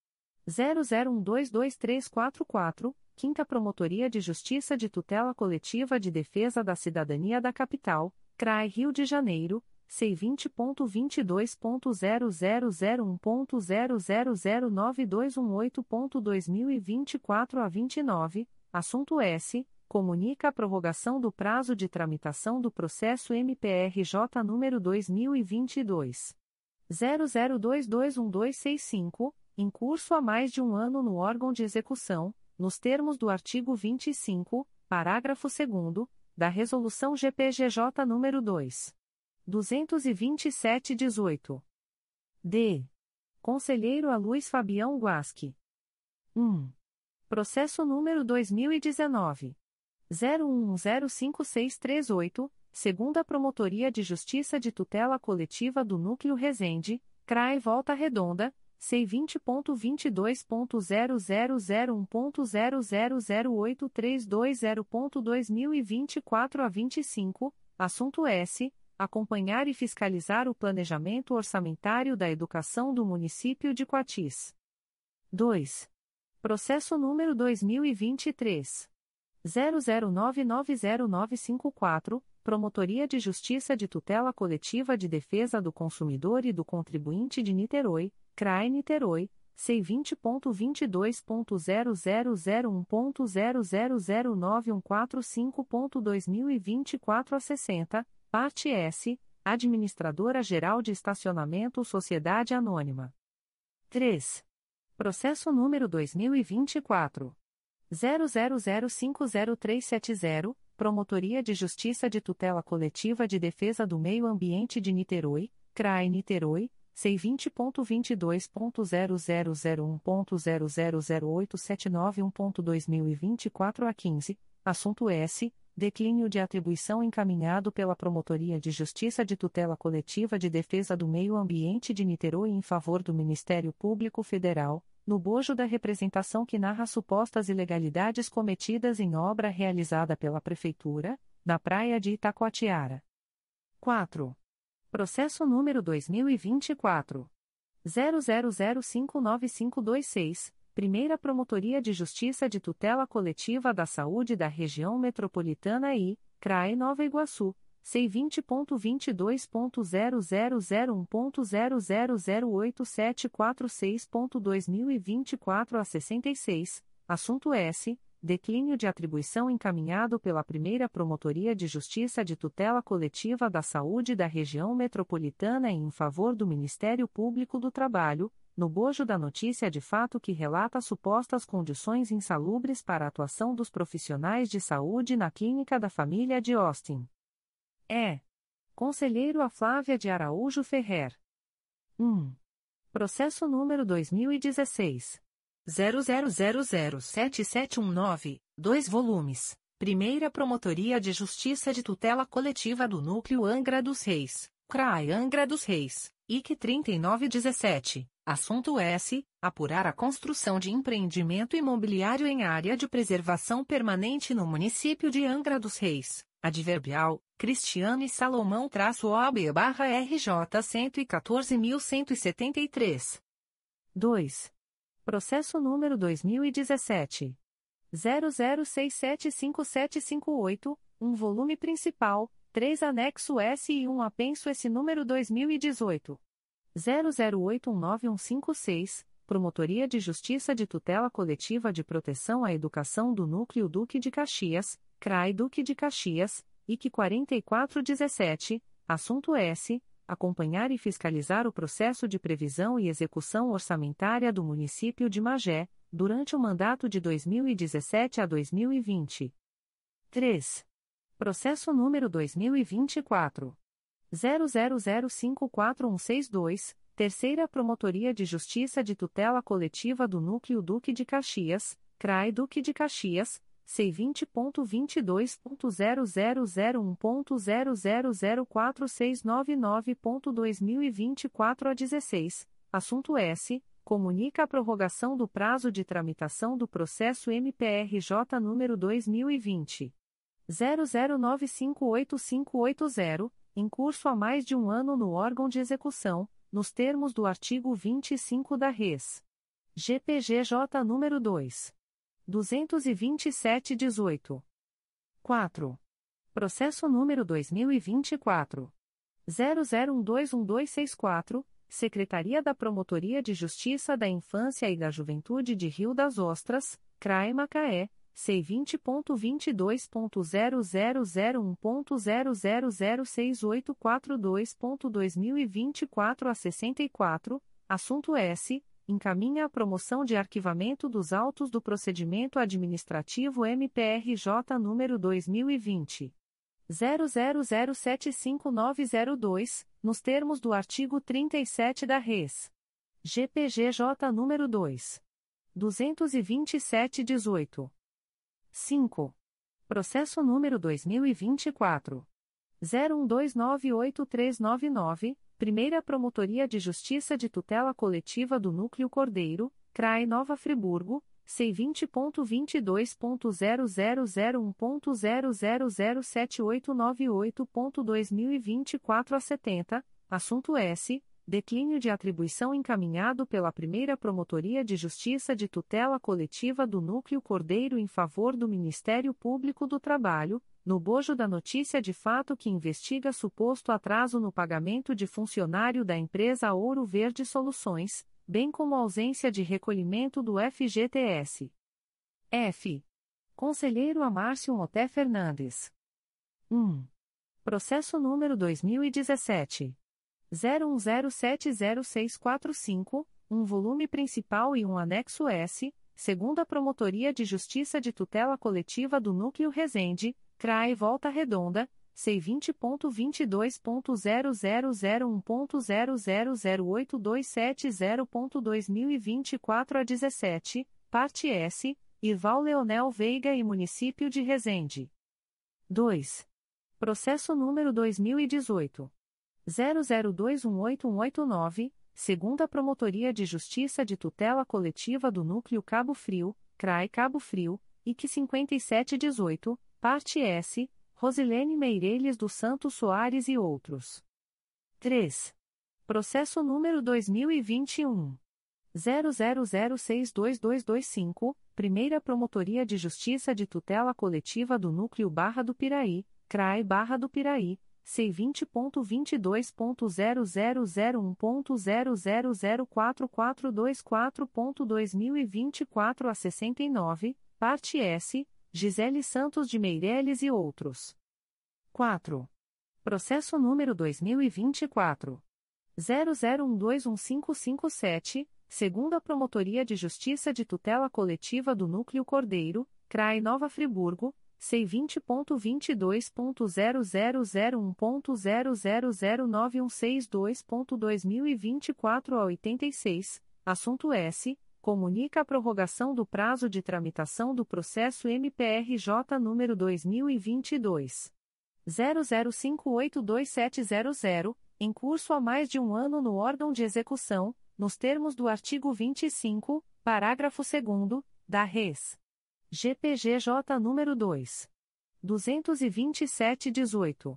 00122344, Quinta Promotoria de Justiça de Tutela Coletiva de Defesa da Cidadania da Capital, CRAI Rio de Janeiro, C20.22.0001.0009218.2024 a 29, assunto S. comunica a prorrogação do prazo de tramitação do processo MPRJ número 2022 00221265, em curso há mais de um ano no órgão de execução, nos termos do artigo 25, parágrafo 2 da Resolução GPGJ nº 2. 227-18. D. Conselheiro a Luiz Fabião Guasque. 1. Processo número 2019. 01105638, segunda Promotoria de Justiça de Tutela Coletiva do Núcleo Resende, CRAE Volta Redonda, C20.22.0001.0008320.2024 a 25, assunto S. Acompanhar e fiscalizar o planejamento orçamentário da educação do município de Coatis. 2. Processo número 2023. 00990954, Promotoria de Justiça de Tutela Coletiva de Defesa do Consumidor e do Contribuinte de Niterói, CRAE Niterói, C20.22.0001.0009145.2024 a 60, parte S, Administradora-Geral de Estacionamento Sociedade Anônima. 3. Processo número 2024. 00050370, Promotoria de Justiça de Tutela Coletiva de Defesa do Meio Ambiente de Niterói, CRAE Niterói, C20.22.0001.0008791.2024 a 15, assunto S. Declínio de atribuição encaminhado pela Promotoria de Justiça de Tutela Coletiva de Defesa do Meio Ambiente de Niterói em favor do Ministério Público Federal, no bojo da representação que narra supostas ilegalidades cometidas em obra realizada pela Prefeitura, na praia de Itacoatiara. 4. Processo número 2024. 00059526, Primeira Promotoria de Justiça de Tutela Coletiva da Saúde da Região Metropolitana I, CRAE Nova Iguaçu C20.22.0001.0008746.2024 a 66, assunto S. Declínio de atribuição encaminhado pela primeira Promotoria de Justiça de Tutela Coletiva da Saúde da Região Metropolitana em favor do Ministério Público do Trabalho, no bojo da notícia de fato que relata supostas condições insalubres para a atuação dos profissionais de saúde na Clínica da Família de Austin. É. Conselheiro a Flávia de Araújo Ferrer. 1. Processo número 2016. 00007719, 2 volumes. Primeira Promotoria de Justiça de Tutela Coletiva do Núcleo Angra dos Reis, CRAI Angra dos Reis, IC 3917. Assunto S. Apurar a construção de empreendimento imobiliário em área de preservação permanente no município de Angra dos Reis, Adverbial, Cristiane Salomão traço OB RJ 114.173. 2. Processo número 2017. 00675758, um volume principal, 3 anexo S e 1 apenso S número 2018. 00819156, Promotoria de Justiça de Tutela Coletiva de Proteção à Educação do Núcleo Duque de Caxias, CRAI Duque de Caxias, IC 4417, assunto S. Acompanhar e fiscalizar o processo de previsão e execução orçamentária do município de Magé, durante o mandato de 2017 a 2020. 3. Processo número 2024. 00054162, Terceira Promotoria de Justiça de Tutela Coletiva do Núcleo Duque de Caxias, CRAI Duque de Caxias, C20.22.0001.0004699.2024 a 16, assunto S. Comunica a prorrogação do prazo de tramitação do processo MPRJ número 2020. 00958580, em curso há mais de um ano no órgão de execução, nos termos do artigo 25 da Res. GPGJ número 2. 227-18. 4. Processo número 2024. 00121264, Secretaria da Promotoria de Justiça da Infância e da Juventude de Rio das Ostras, CRAE Macaé, C20.22.0001.0006842.2024 a 64, assunto S. Encaminha a promoção de arquivamento dos autos do procedimento administrativo MPRJ número 2020. 00075902, nos termos do artigo 37 da Res. GPGJ número 2. 22718. 5. Processo número 2024. 01298399, Primeira Promotoria de Justiça de Tutela Coletiva do Núcleo Cordeiro, CRAE Nova Friburgo, C20.22.0001.0007898.2024 a 70, assunto S declínio de atribuição encaminhado pela primeira Promotoria de Justiça de Tutela Coletiva do Núcleo Cordeiro em favor do Ministério Público do Trabalho, no bojo da notícia de fato que investiga suposto atraso no pagamento de funcionário da empresa Ouro Verde Soluções, bem como ausência de recolhimento do FGTS. F. Conselheiro Amárcio Moté Fernandes. 1. Processo número 2017 01070645, um volume principal e um anexo S, segunda Promotoria de Justiça de Tutela Coletiva do Núcleo Resende, CRAE Volta Redonda, C20.22.0001.0008270.2024 a 17, parte S, Irval Leonel Veiga e Município de Resende. 2. Processo número 2018. 00218189, segunda Promotoria de Justiça de Tutela Coletiva do Núcleo Cabo Frio, CRAI Cabo Frio, IC 5718, parte S, Rosilene Meireles dos Santos Soares e outros. 3. Processo número 2021 00062225, Primeira Promotoria de Justiça de Tutela Coletiva do Núcleo Barra do Piraí, CRAI Barra do Piraí, C20.22.0001.0004424.2024 a 69, parte S, Gisele Santos de Meireles e outros. 4. Processo número 2024. 00121557, segunda Promotoria de Justiça de Tutela Coletiva do Núcleo Cordeiro, CRAI Nova Friburgo, C20.22.0001.0009162.2024 a 86, assunto S. Comunica a prorrogação do prazo de tramitação do processo MPRJ número 2022. 00582700, em curso há mais de um ano no órgão de execução, nos termos do artigo 25, parágrafo 2 da Res. GPGJ número 2. 22718.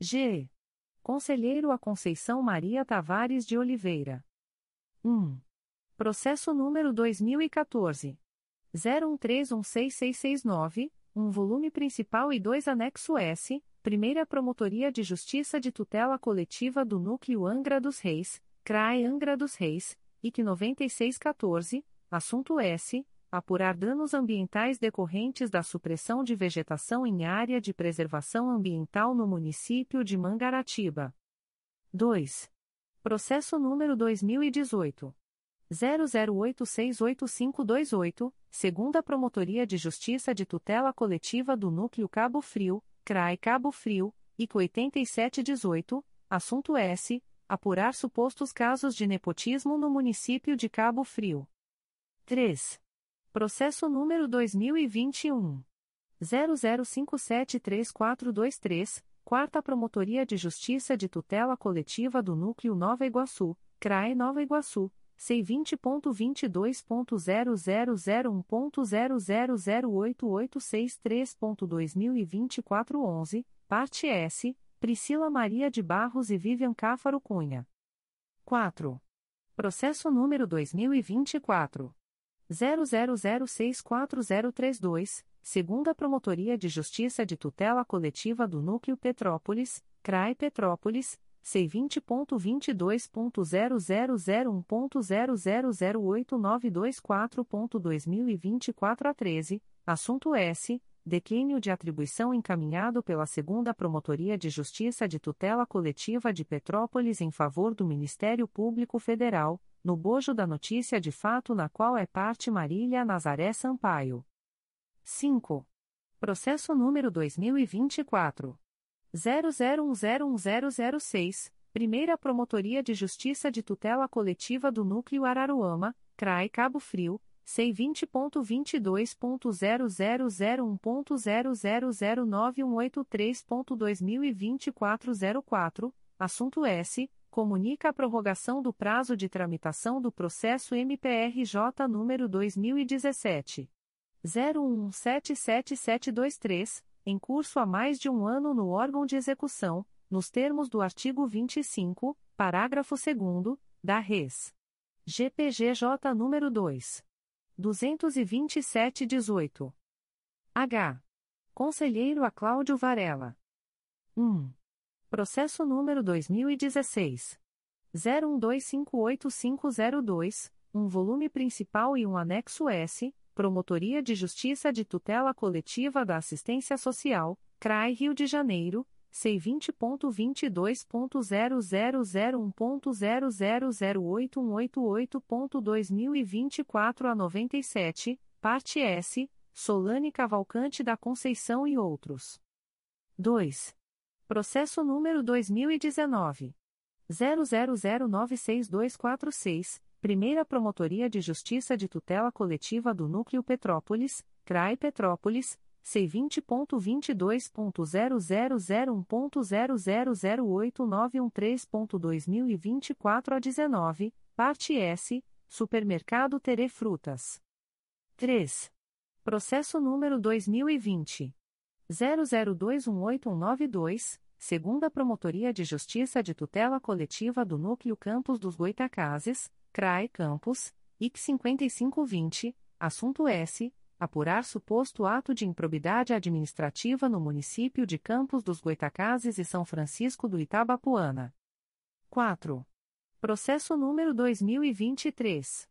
G. Conselheiro a Conceição Maria Tavares de Oliveira. 1. Processo número 2014. 01316669, um volume principal e dois anexo S, Primeira Promotoria de Justiça de Tutela Coletiva do Núcleo Angra dos Reis, CRAE Angra dos Reis, IC 9614, assunto S apurar danos ambientais decorrentes da supressão de vegetação em área de preservação ambiental no município de Mangaratiba. 2. Processo número 2018 00868528, segunda Promotoria de Justiça de Tutela Coletiva do Núcleo Cabo Frio, CRAI Cabo Frio, IC 8718, assunto S. Apurar supostos casos de nepotismo no município de Cabo Frio. 3. Processo número 2021. 00573423, Quarta Promotoria de Justiça de Tutela Coletiva do Núcleo Nova Iguaçu, CRAE Nova Iguaçu, C20.22.0001.0008863.2024 11, parte S, Priscila Maria de Barros e Vivian Cáfaro Cunha. 4. Processo número 2024. 00064032, segunda Promotoria de Justiça de Tutela Coletiva do Núcleo Petrópolis, CRAE Petrópolis, C20.22.0001.0008924.2024 a 13, Assunto S. Declínio de atribuição encaminhado pela Segunda Promotoria de Justiça de Tutela Coletiva de Petrópolis em favor do Ministério Público Federal, no bojo da notícia de fato na qual é parte Marília Nazaré Sampaio. 5. Processo número 2024. 00101006, Primeira Promotoria de Justiça de Tutela Coletiva do Núcleo Araruama, CRAI Cabo Frio, C20.22.0001.0009183.2024 04, assunto S. Comunica a prorrogação do prazo de tramitação do processo MPRJ número 2017. 01177723, em curso há mais de um ano no órgão de execução, nos termos do artigo 25, parágrafo 2 da Res. GPGJ número 2. 227-18. H. Conselheiro a Cláudio Varela. 1. Processo número 2016. 01258502, um volume principal e um anexo S, Promotoria de Justiça de Tutela Coletiva da Assistência Social, CRAI Rio de Janeiro, C20.22.0001.0008188.2024 a 97, parte S, Solane Cavalcante da Conceição e outros. 2. Processo número 2019. 00096246, Primeira Promotoria de Justiça de Tutela Coletiva do Núcleo Petrópolis, CRAI Petrópolis, C20.22.0001.0008913.2024 a 19, parte S, Supermercado Tere Frutas. 3. Processo número 2020. 00218192, segunda Promotoria de Justiça de Tutela Coletiva do Núcleo Campos dos Goitacazes, CRAE Campos, IC 5520, assunto S apurar suposto ato de improbidade administrativa no município de Campos dos Goitacazes e São Francisco do Itabapuana. 4. Processo número 2023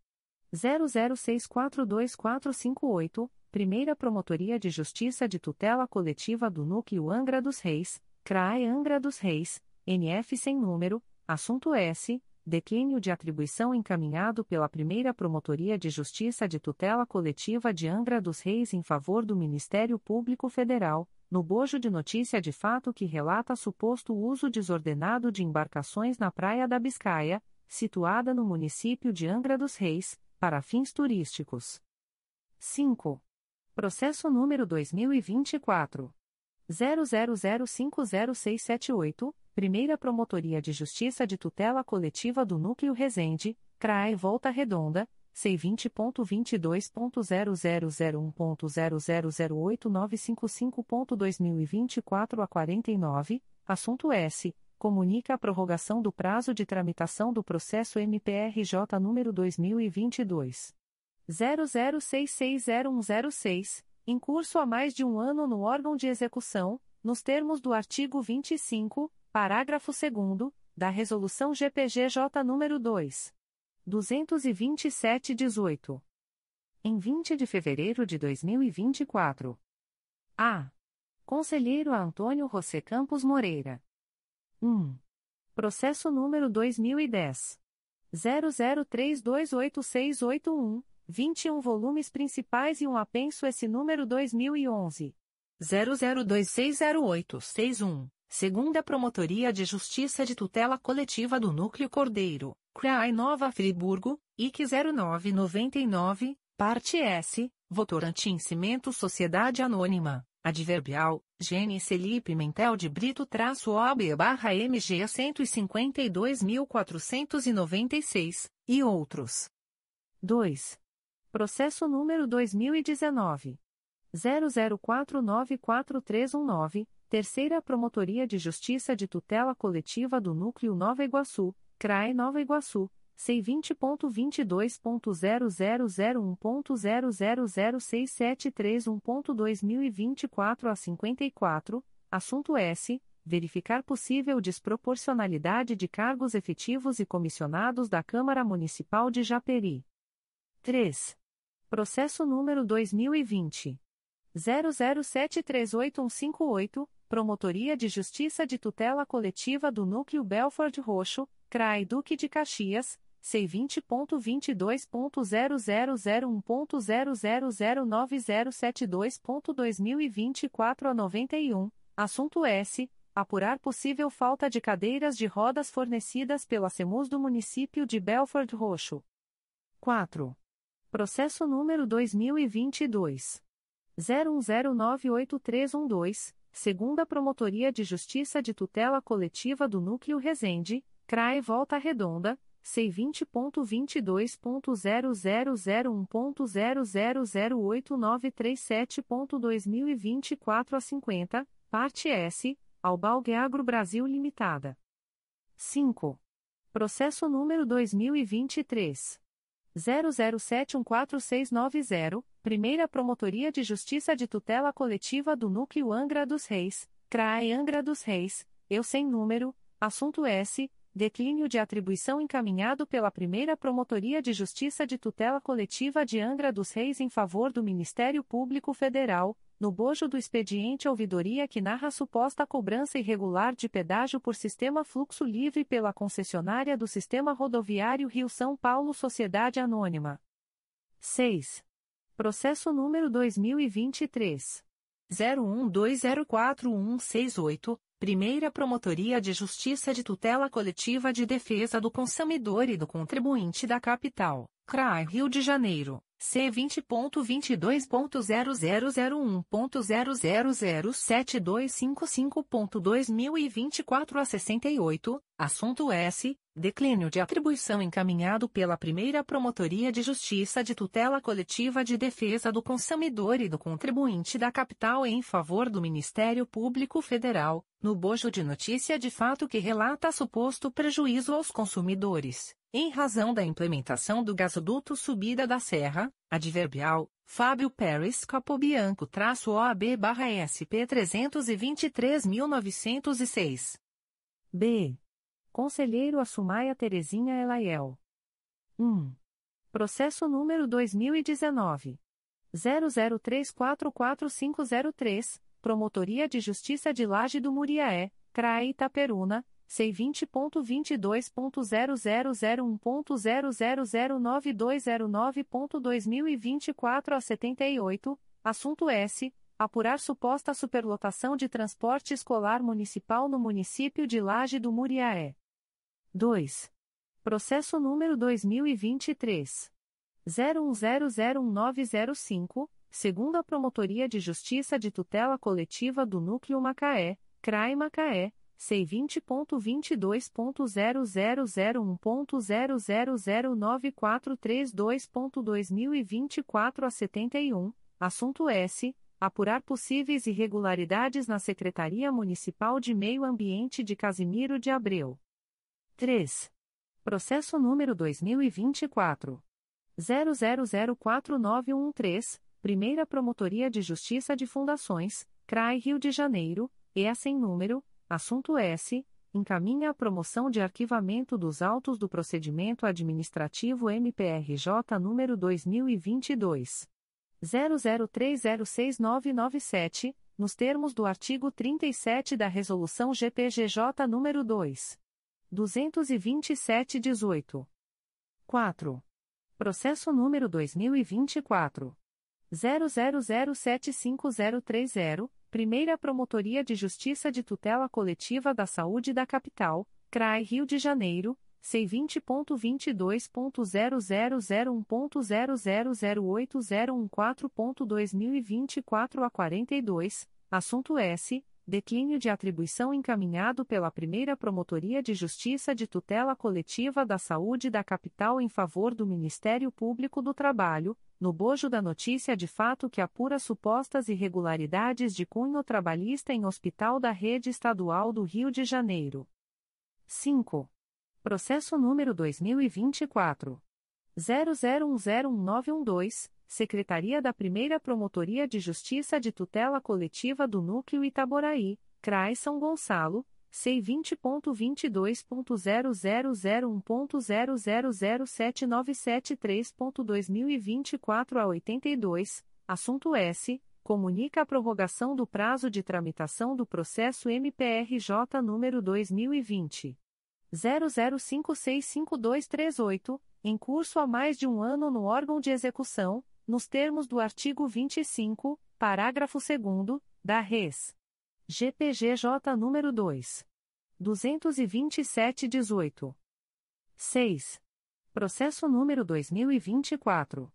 00642458, Primeira Promotoria de Justiça de Tutela Coletiva do Núcleo Angra dos Reis, CRAE Angra dos Reis, NF sem número, assunto S declínio de atribuição encaminhado pela primeira Promotoria de Justiça de Tutela Coletiva de Angra dos Reis em favor do Ministério Público Federal, no bojo de notícia de fato que relata suposto uso desordenado de embarcações na Praia da Biscaia, situada no município de Angra dos Reis, para fins turísticos. 5. Processo número 2024. 00050678 Primeira Promotoria de Justiça de Tutela Coletiva do Núcleo Resende, CRAE Volta Redonda, C20.22.0001.0008955.2024 a 49, assunto S. Comunica a prorrogação do prazo de tramitação do processo MPRJ número 2022. 00660106, em curso há mais de um ano no órgão de execução, nos termos do artigo 25, Parágrafo 2 da Resolução GPGJ nº 2. 227-18. Em 20 de fevereiro de 2024. A. Conselheiro Antônio José Campos Moreira. 1. Processo número 2010. 00328681, 21 volumes principais e um apenso esse número 2011. 00260861. Segunda Promotoria de Justiça de Tutela Coletiva do Núcleo Cordeiro, CRAI Nova Friburgo, IC 0999, Parte S, Votorantim Cimento Sociedade Anônima, Adverbial, GNC Pimentel de Brito traço OB barra MG 152.496, e outros. 2. Processo número 2019. 00494319 Terceira Promotoria de Justiça de Tutela Coletiva do Núcleo Nova Iguaçu, CRAE Nova Iguaçu, C20.22.0001.0006731.2024 a 54, assunto S. Verificar possível desproporcionalidade de cargos efetivos e comissionados da Câmara Municipal de Japeri. 3. Processo número 2020. 00738158, Promotoria de Justiça de Tutela Coletiva do Núcleo Belford Roxo, CRAI Duque de Caxias, C20.22.0001.0009072.2024 a 91, assunto S. Apurar possível falta de cadeiras de rodas fornecidas pela CEMUS do município de Belford Roxo. 4. Processo número 2022. 01098312, segunda Promotoria de Justiça de Tutela Coletiva do Núcleo Resende, CRAE Volta Redonda, C20.22.0001.0008937.2024 a 50, parte S, ao Balgueagro Brasil Limitada. 5. Processo número 2023. 00714690, Primeira Promotoria de Justiça de Tutela Coletiva do Núcleo Angra dos Reis, CRAE Angra dos Reis, eu sem número, assunto S, declínio de atribuição encaminhado pela Primeira Promotoria de Justiça de Tutela Coletiva de Angra dos Reis em favor do Ministério Público Federal, no bojo do expediente ouvidoria que narra suposta cobrança irregular de pedágio por sistema fluxo livre pela concessionária do Sistema Rodoviário Rio-São Paulo Sociedade Anônima. 6. Processo número 2023 01204168, Primeira Promotoria de Justiça de Tutela Coletiva de Defesa do Consumidor e do Contribuinte da Capital, CRAI Rio de Janeiro C vinte ponto vinte dois ponto zero zero zero um ponto zero zero zero sete dois cinco cinco ponto dois mil e vinte e quatro a sessenta e oito assunto S declínio de atribuição encaminhado pela primeira promotoria de justiça de tutela coletiva de defesa do consumidor e do contribuinte da capital em favor do Ministério Público Federal no bojo de notícia de fato que relata suposto prejuízo aos consumidores em razão da implementação do gasoduto Subida da Serra, adverbial, Fábio Pérez Capobianco-OAB-SP 323.906. B. Conselheiro Assumaia Terezinha Elaiel. 1. Processo número 2019. 00344503, Promotoria de Justiça de Laje do Muriaé, CRAE Itaperuna, C vinte ponto vinte dois ponto zero zero zero um ponto zero zero zero nove dois zero nove ponto dois mil e vinte e quatro a setenta e oito. Assunto S. Apurar suposta superlotação de transporte escolar municipal no município de Laje do Muriaé. 2. processo número dois mil e vinte e três. zero um zero zero um nove zero cinco segundo a promotoria de justiça de tutela coletiva do núcleo Macaé CRAI Macaé C vinte ponto vinte dois ponto zero zero zero um ponto zero zero zero nove quatro três dois ponto dois mil e vinte e quatro a setenta e um. Assunto S apurar possíveis irregularidades na Secretaria Municipal de Meio Ambiente de Casimiro de Abreu. 3. processo número dois mil e vinte e quatro. zero zero zero quatro nove um três Primeira Promotoria de Justiça de Fundações CRAI Rio de Janeiro EA sem número Assunto S. Encaminha a promoção de arquivamento dos autos do procedimento administrativo MPRJ número 2022. 00306997, nos termos do artigo 37 da Resolução GPGJ número 2. 227-18. 4. Processo número 2024. 00075030 Primeira Promotoria de Justiça de Tutela Coletiva da Saúde da Capital, CRAI Rio de Janeiro, C20.22.0001.0008014.2024 a 42, assunto S. Declínio de atribuição encaminhado pela Primeira Promotoria de Justiça de Tutela Coletiva da Saúde da Capital em favor do Ministério Público do Trabalho, no bojo da notícia de fato que apura supostas irregularidades de cunho trabalhista em hospital da Rede Estadual do Rio de Janeiro. 5. Processo número 2024. 00101912, Secretaria da Primeira Promotoria de Justiça de Tutela Coletiva do Núcleo Itaboraí, CRAI São Gonçalo, C vinte ponto vinte dois ponto zero zero zero um ponto zero zero zero sete nove sete três ponto dois mil e vinte e quatro a oitenta e dois. Assunto S. Comunica a prorrogação do prazo de tramitação do processo MPRJ número 2020 00565238, em curso há mais de um ano no órgão de execução, nos termos do artigo 25, parágrafo 2 da Res. GPGJ número 2. 22718. 6. Processo número 2024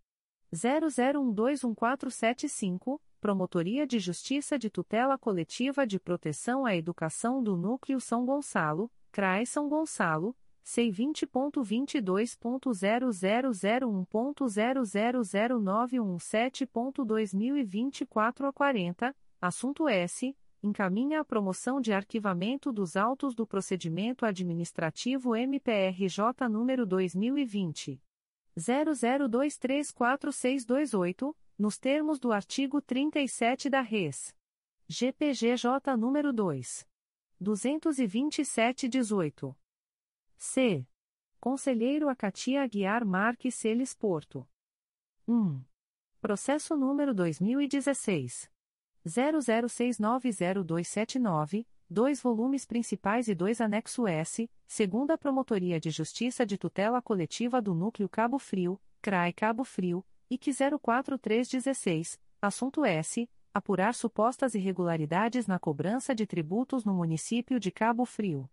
00121475, Promotoria de Justiça de Tutela Coletiva de Proteção à Educação do Núcleo São Gonçalo, CRAE São Gonçalo, C20.22.0001.0009117.2024 a 40, assunto S. Encaminha a promoção de arquivamento dos autos do procedimento administrativo MPRJ número 2020. 00234628, nos termos do artigo 37 da Res. GPGJ número 2. 22718. C. Conselheiro Acatia Aguiar Marques Celes Porto. 1. Processo número 2016. 00690279, dois volumes principais e dois anexo S, segunda Promotoria de Justiça de Tutela Coletiva do Núcleo Cabo Frio, CRAI Cabo Frio, IC 04316, assunto S. Apurar supostas irregularidades na cobrança de tributos no município de Cabo Frio.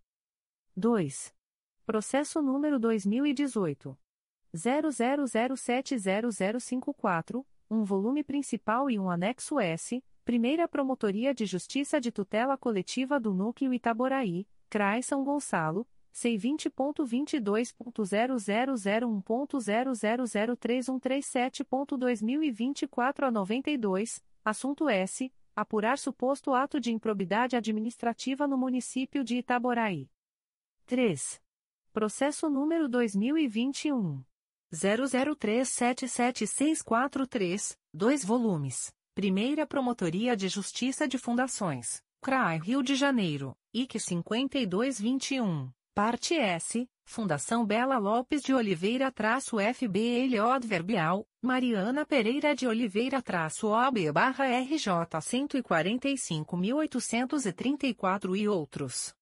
2. Processo número 2018. 00070054, um volume principal e um anexo S, Primeira Promotoria de Justiça de Tutela Coletiva do Núcleo Itaboraí, CRAI São Gonçalo, C20.22.0001.0003137.2024 a 92, assunto S. Apurar suposto ato de improbidade administrativa no município de Itaboraí. 3. Processo número 2021. 00377643, 2 volumes. Primeira Promotoria de Justiça de Fundações, CRAI Rio de Janeiro, IC 5221, Parte S, Fundação Bela Lopes de Oliveira-FBL Adverbial, Mariana Pereira de Oliveira-OB-RJ 145.834 e outros.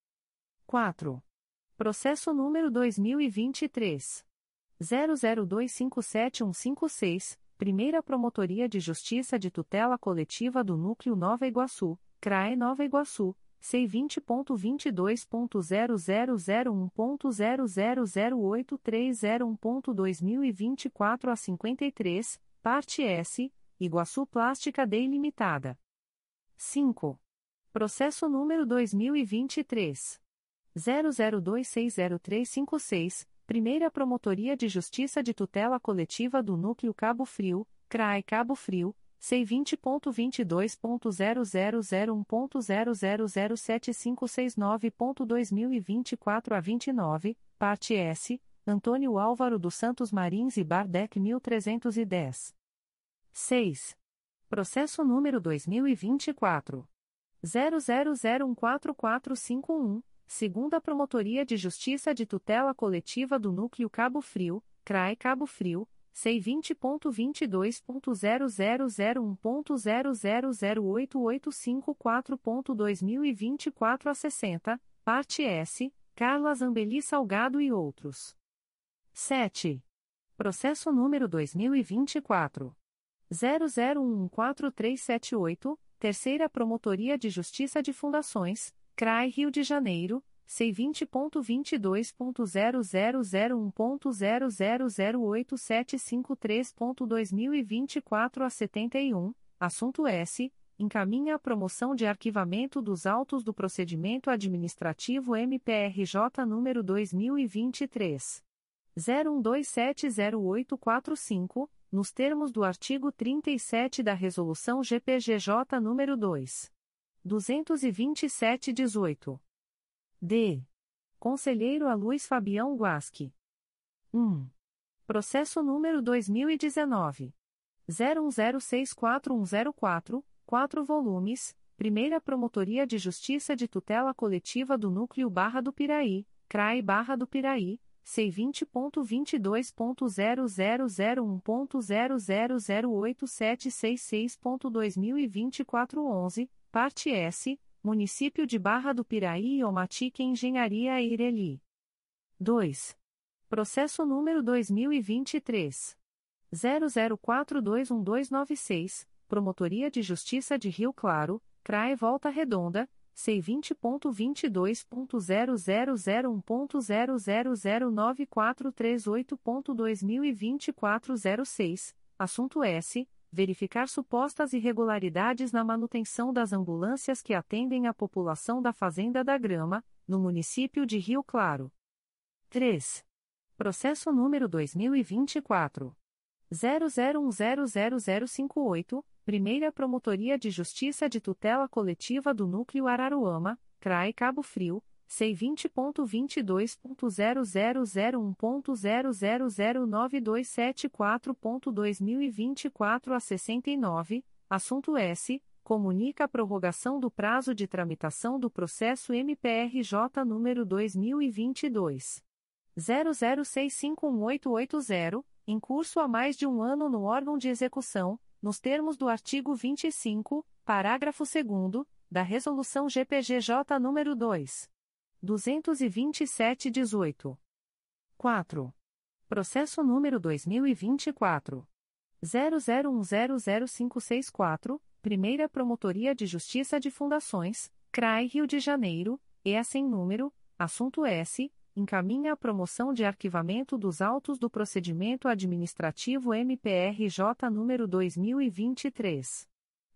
4. Processo número 2023. 00257156, Primeira Promotoria de Justiça de Tutela Coletiva do Núcleo Nova Iguaçu, CRAE Nova Iguaçu, C20.22.0001.0008301.2024 a 53, parte S, Iguaçu Plástica D Limitada. 5. Processo número 2023 00260356, Primeira Promotoria de Justiça de Tutela Coletiva do Núcleo Cabo Frio, CRAE Cabo Frio, C20.22.0001.0007569.2024 a 29, parte S, Antônio Álvaro dos Santos Marins e Bardec 1310. 6. Processo número 2024. 00014451, segunda Promotoria de Justiça de Tutela Coletiva do Núcleo Cabo Frio, CRAE Cabo Frio, C20.22.0001.0008854.2024 a 60, parte S, Carla Zambeli Salgado e outros. 7. Processo número 2024. 00143778, Terceira Promotoria de Justiça de Fundações, CRAI Rio de Janeiro, C20.22.0001.0008753.2024 a 71, assunto S. Encaminha a promoção de arquivamento dos autos do procedimento administrativo MPRJ número 2023. 01270845, nos termos do artigo 37 da Resolução GPGJ número 2. 227-18. D. Conselheiro a Luiz Fabião Guasque. 1. Processo número 2019. 01064104, 4 volumes, Primeira Promotoria de Justiça de Tutela Coletiva do Núcleo Barra do Piraí, CRAI Barra do Piraí, C20.22.0001.0008766.2024 11, parte S, Município de Barra do Piraí e Omatique Engenharia e Ireli. 2. Processo número 2023. 00421296, Promotoria de Justiça de Rio Claro, CRAE Volta Redonda, C20.22.0001.0009438.2024 06, assunto S. Verificar supostas irregularidades na manutenção das ambulâncias que atendem a população da Fazenda da Grama, no município de Rio Claro. 3. Processo número 2024. 00100058, Primeira Promotoria de Justiça de Tutela Coletiva do Núcleo Araruama, CRAE Cabo Frio, C20.22.0001.0009274.2024 a 69, assunto S. Comunica a prorrogação do prazo de tramitação do processo MPRJ número 2022. 00651880, em curso há mais de um ano no órgão de execução, nos termos do artigo 25, parágrafo 2 da Resolução GPGJ nº 2. 227-18. 4. Processo número 2024. 00100564, Primeira Promotoria de Justiça de Fundações, CRAI Rio de Janeiro, e sem número, assunto S encaminha a promoção de arquivamento dos autos do procedimento administrativo MPRJ número 2023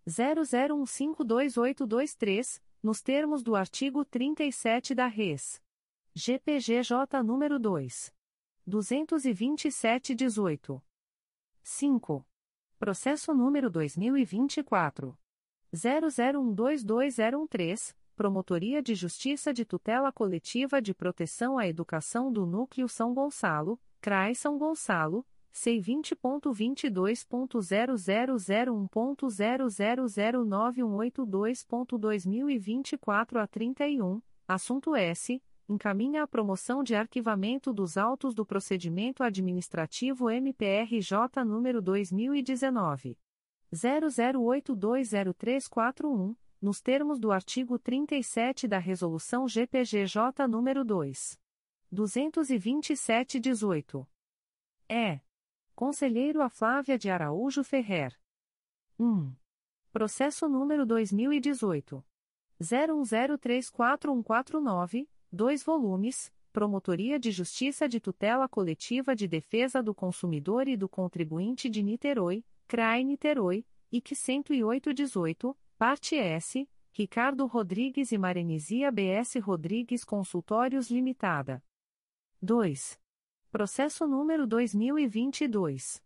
00152823, nos termos do artigo 37 da Res. GPGJ número 2 22718. 5. Processo número 2024 00122013 Promotoria de Justiça de Tutela Coletiva de Proteção à Educação do Núcleo São Gonçalo, CRAI São Gonçalo, C20.22.0001.0009182.2024 a 31, assunto S. Encaminha a promoção de arquivamento dos autos do procedimento administrativo MPRJ número 2019. 00820341 nos termos do artigo 37 da Resolução GPGJ nº 2. 227-18. É. Conselheiro a Flávia de Araújo Ferrer. 1. Processo número 2018. 01034149, 2 volumes, Promotoria de Justiça de Tutela Coletiva de Defesa do Consumidor e do Contribuinte de Niterói, CRAI Niterói, IC 10818, Parte S, Ricardo Rodrigues e Marenizia BS Rodrigues Consultórios Limitada. 2. Processo número 2022.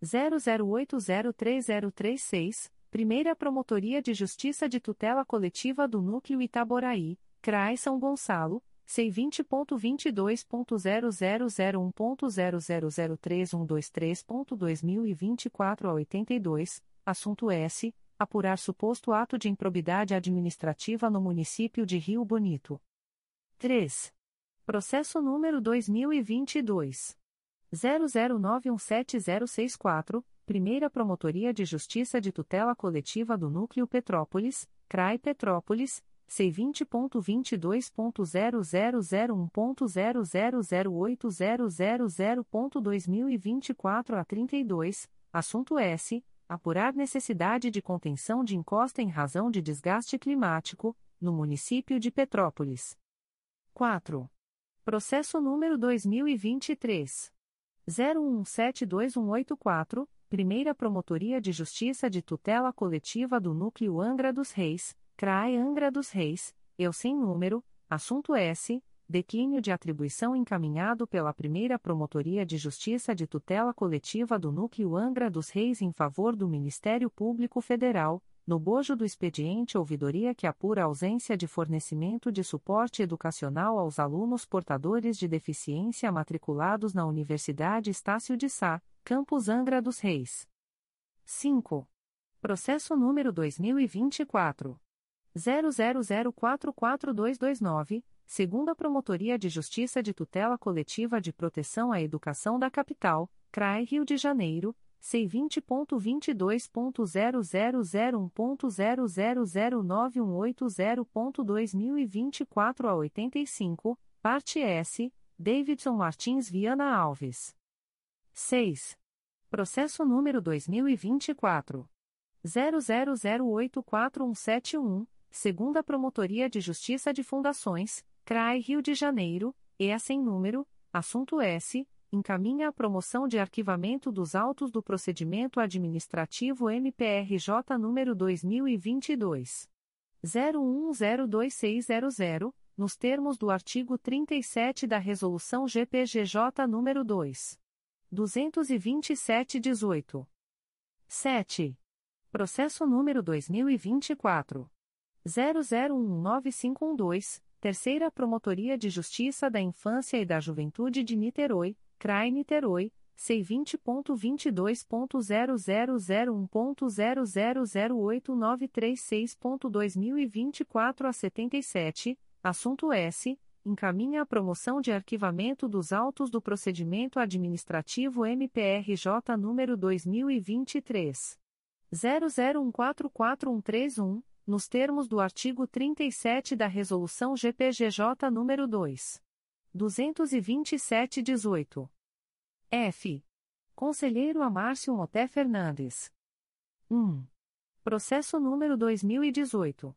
00803036, Primeira Promotoria de Justiça de Tutela Coletiva do Núcleo Itaboraí, CRAI São Gonçalo, C20.22.0001.0003123.2024 a 82, assunto S apurar suposto ato de improbidade administrativa no município de Rio Bonito. 3. Processo número 2022 00917064, Primeira Promotoria de Justiça de Tutela Coletiva do Núcleo Petrópolis, CRAI Petrópolis, C20.22.0001.0008000.2024 a 32, assunto S apurar necessidade de contenção de encosta em razão de desgaste climático, no município de Petrópolis. 4. Processo número 2023. 01172184, Primeira Promotoria de Justiça de Tutela Coletiva do Núcleo Angra dos Reis, CRAE Angra dos Reis, eu sem número, assunto S declínio de atribuição encaminhado pela primeira Promotoria de Justiça de Tutela Coletiva do Núcleo Angra dos Reis em favor do Ministério Público Federal, no bojo do expediente ouvidoria que apura ausência de fornecimento de suporte educacional aos alunos portadores de deficiência matriculados na Universidade Estácio de Sá, Campus Angra dos Reis. 5. Processo número 2024 00044229 segunda Promotoria de Justiça de Tutela Coletiva de Proteção à Educação da Capital, CRAE Rio de Janeiro, C20.22.0001.0009180.2024 a 85, parte S, Davidson Martins Viana Alves. 6. Processo número 2024. 00084171, segunda Promotoria de Justiça de Fundações, CRAI Rio de Janeiro, EA sem número, assunto S, encaminha a promoção de arquivamento dos autos do procedimento administrativo MPRJ número 2022 01026000, nos termos do artigo 37 da Resolução GPGJ número 2 227/18. 7. Processo número 2024 00195112, Terceira Promotoria de Justiça da Infância e da Juventude de Niterói, CRAI Niterói, C20.22.0001.0008936.2024 a 77, assunto S. Encaminha a promoção de arquivamento dos autos do procedimento administrativo MPRJ número 2023. 00144131, nos termos do artigo 37 da Resolução GPGJ nº 2. 227-18. F. Conselheiro Amárcio Moté Fernandes. 1. Processo número 2018.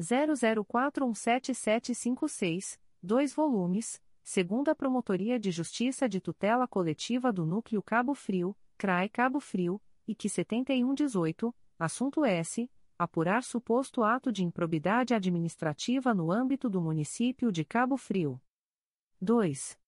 00417756, 2 volumes, segunda Promotoria de Justiça de Tutela Coletiva do Núcleo Cabo Frio, CRAE Cabo Frio, e que 7118, assunto S apurar suposto ato de improbidade administrativa no âmbito do município de Cabo Frio. 2.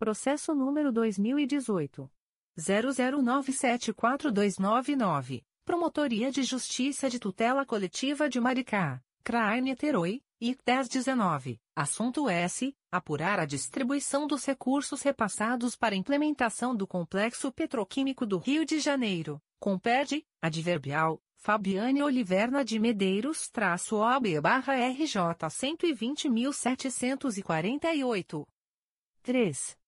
Processo número 2018 00974299, Promotoria de Justiça de Tutela Coletiva de Maricá, CRAI Niterói, IC 1019. Assunto S. Apurar a distribuição dos recursos repassados para implementação do Complexo Petroquímico do Rio de Janeiro, Comperde, adverbial, Fabiane Oliverna de Medeiros traço OB barra RJ 120.748. 3.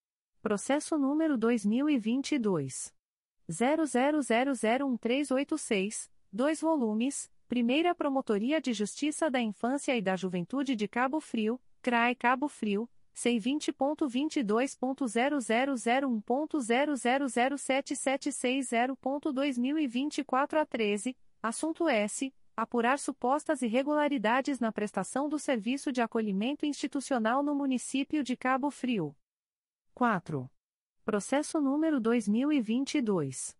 Processo número 2022. 00001386, 2 volumes, Primeira Promotoria de Justiça da Infância e da Juventude de Cabo Frio, CRAE Cabo Frio, C20.22.0001.0007760.2024 a 13, Assunto S. Apurar supostas irregularidades na prestação do serviço de acolhimento institucional no município de Cabo Frio. 4. Processo número 2022.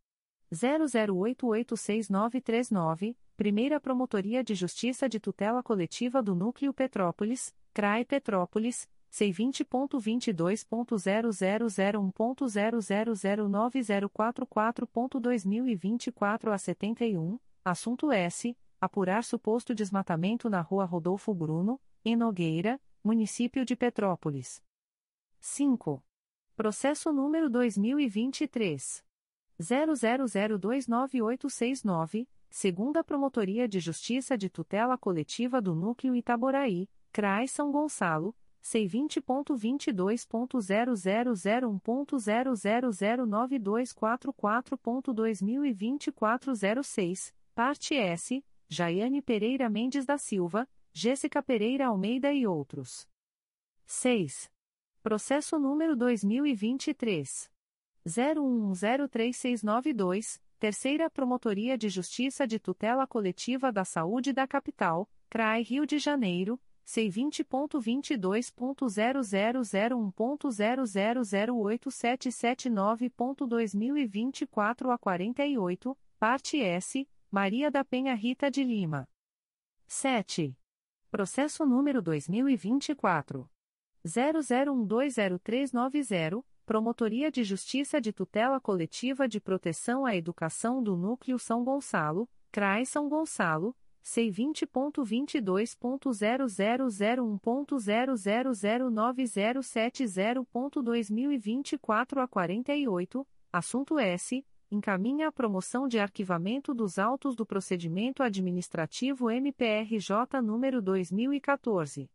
00886939, Primeira Promotoria de Justiça de Tutela Coletiva do Núcleo Petrópolis, CRAE Petrópolis, C20.22.0001.0009044.2024 a 71, Assunto S. Apurar suposto desmatamento na rua Rodolfo Bruno, em Nogueira, município de Petrópolis. 5. Processo número 2023. 00029869, segunda Promotoria de Justiça de Tutela Coletiva do Núcleo Itaboraí, CRAI São Gonçalo, C20.22.0001.0009244.2024 06, Parte S, Jaiane Pereira Mendes da Silva, Jéssica Pereira Almeida e outros. 6. Processo número 2023. 01103692, Terceira Promotoria de Justiça de Tutela Coletiva da Saúde da Capital, CRAI Rio de Janeiro, C20.22.0001.0008779.2024 a 48, parte S, Maria da Penha Rita de Lima. 7. Processo número 2024. 00120390, Promotoria de Justiça de Tutela Coletiva de Proteção à Educação do Núcleo São Gonçalo, CRAI São Gonçalo, C20.22.0001.0009070.2024 a 48, assunto S encaminha a promoção de arquivamento dos autos do procedimento administrativo MPRJ número 2014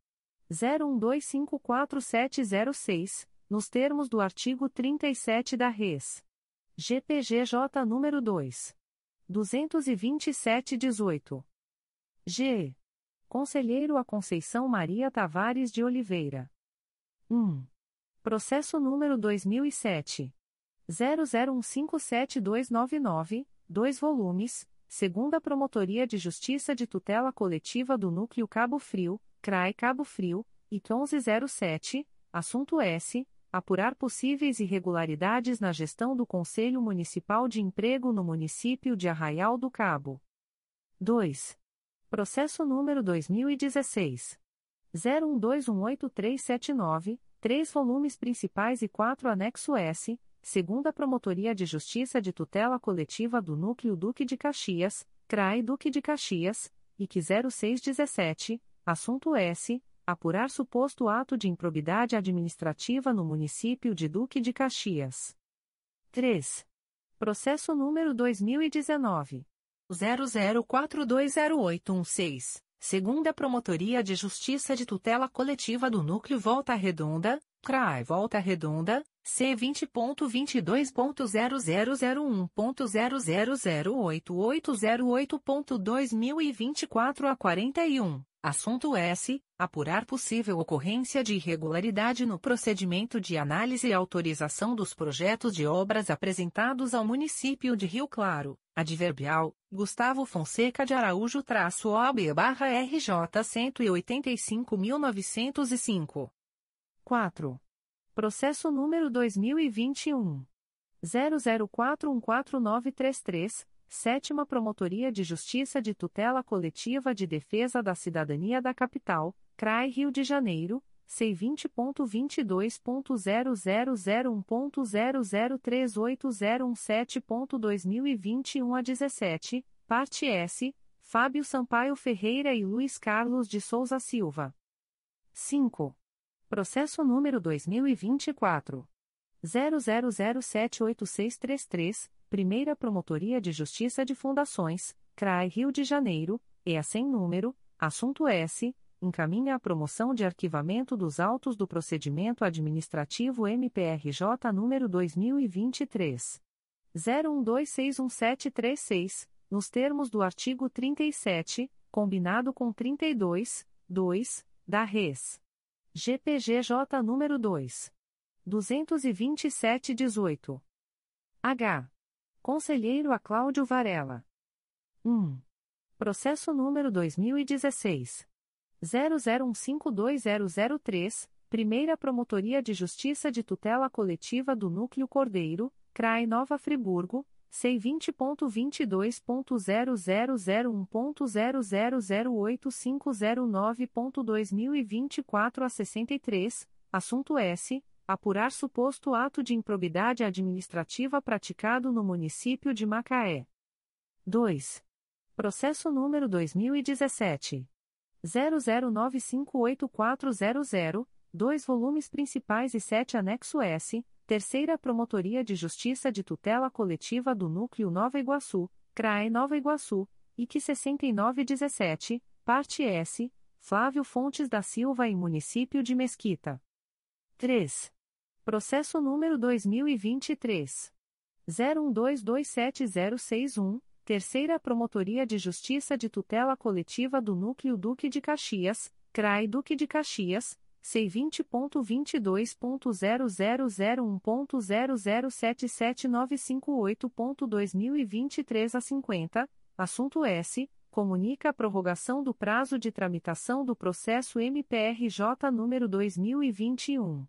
01254706, nos termos do artigo 37 da Res. GPGJ nº 2. 22718. G. Conselheiro a Conceição Maria Tavares de Oliveira. 1. Processo número 2007. 00157299, 2 volumes, segunda Promotoria de Justiça de Tutela Coletiva do Núcleo Cabo Frio, CRAI Cabo Frio, IT 1107, assunto S. Apurar possíveis irregularidades na gestão do Conselho Municipal de Emprego no município de Arraial do Cabo. 2. Processo número 2016. 01218379, três volumes principais e quatro anexo S, segunda Promotoria de Justiça de Tutela Coletiva do Núcleo Duque de Caxias, CRAI Duque de Caxias, IC 0617, assunto S. Apurar suposto ato de improbidade administrativa no município de Duque de Caxias. 3. Processo número 2019. 00420816. Segunda Promotoria de Justiça de Tutela Coletiva do Núcleo Volta Redonda, CRAI Volta Redonda, C20.22.0001.0008808.2024 a 41. Assunto S. Apurar possível ocorrência de irregularidade no procedimento de análise e autorização dos projetos de obras apresentados ao município de Rio Claro. Adverbial, Gustavo Fonseca de Araújo-OB-RJ 185.905. 4. Processo número 2021. 00414933, Sétima Promotoria de Justiça de Tutela Coletiva de Defesa da Cidadania da Capital, CRAI Rio de Janeiro, C20.22.0001.0038017.2021 a 17, parte S, Fábio Sampaio Ferreira e Luiz Carlos de Souza Silva. 5. Processo número 2024. 00078633, Primeira Promotoria de Justiça de Fundações, CRAI Rio de Janeiro, EA sem número, assunto S encaminha a promoção de arquivamento dos autos do procedimento administrativo MPRJ número 2023 01261736, nos termos do artigo 37, combinado com 32, 2, da Res. GPGJ número 2 22718. H. Conselheiro a Cláudio Varela. 1. Processo número 2016 00152003, Primeira Promotoria de Justiça de Tutela Coletiva do Núcleo Cordeiro, CRAI Nova Friburgo, C20.22.0001.0008509.2024 a 63, assunto S. Apurar suposto ato de improbidade administrativa praticado no município de Macaé. 2. Processo número 2017. 00958400, dois volumes principais e sete anexo S, Terceira Promotoria de Justiça de Tutela Coletiva do Núcleo Nova Iguaçu, CRAE Nova Iguaçu, IC 6917, parte S, Flávio Fontes da Silva e Município de Mesquita. 3. Processo número 2023. 01227061. Terceira Promotoria de Justiça de Tutela Coletiva do Núcleo Duque de Caxias, CRAI Duque de Caxias, C20.22.0001.0077958.2023 a 50, assunto S. Comunica a prorrogação do prazo de tramitação do processo MPRJ número 2021.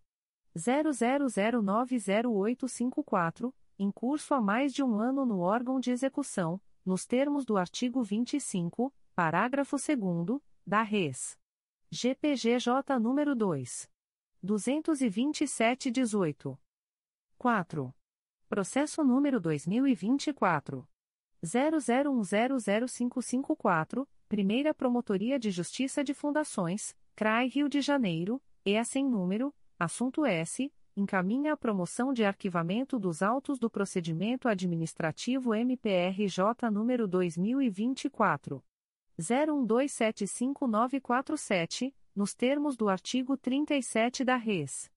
00090854, em curso há mais de um ano no órgão de execução nos termos do artigo 25, parágrafo 2 da Res. GPGJ nº 2. 227-18. 4. Processo número 2024. 00100554, Primeira Promotoria de Justiça de Fundações, CRAI Rio de Janeiro, EA sem número, assunto S encaminha a promoção de arquivamento dos autos do procedimento administrativo MPRJ número 2024 01275947, nos termos do artigo 37 da Res.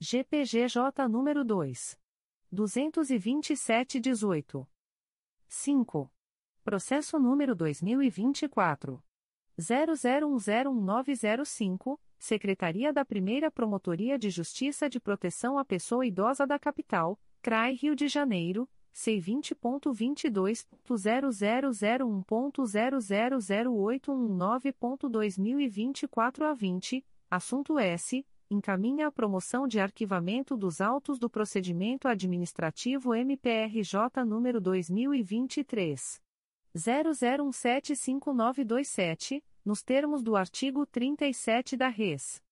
GPGJ nº 2. 227-18. 5. Processo número 2024. 00101905, Secretaria da Primeira Promotoria de Justiça de Proteção à Pessoa Idosa da Capital, CRAI Rio de Janeiro, C20.22.0001.0008119.2024 a 20, assunto S. Encaminha a promoção de arquivamento dos autos do procedimento administrativo MPRJ número 2023. 00175927, nos termos do artigo 37 da Res.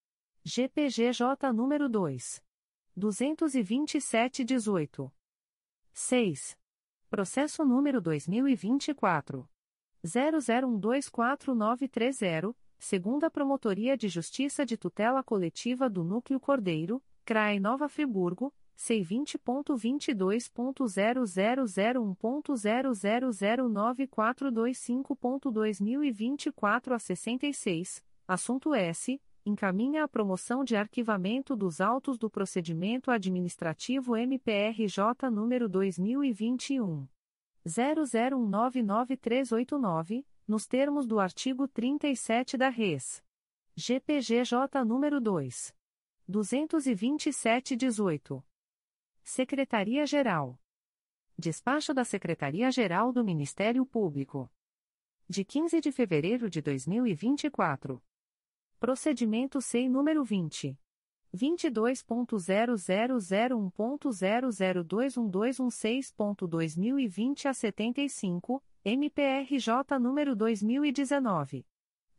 GPGJ número 2. 22718. 6. Processo número 2024. 00124930, segunda Promotoria de Justiça de Tutela Coletiva do Núcleo Cordeiro, CRAE Nova Friburgo, C20.22.0001.0009425.2024 a 66, assunto S encaminha a promoção de arquivamento dos autos do procedimento administrativo MPRJ número 2021 00199389, nos termos do artigo 37 da Res. GPGJ número 2 22718. Secretaria-Geral. Despacho da Secretaria-Geral do Ministério Público. De 15 de fevereiro de 2024. Procedimento SEI número 20. 22.0001.0021216.2020 a 75, MPRJ número 2019.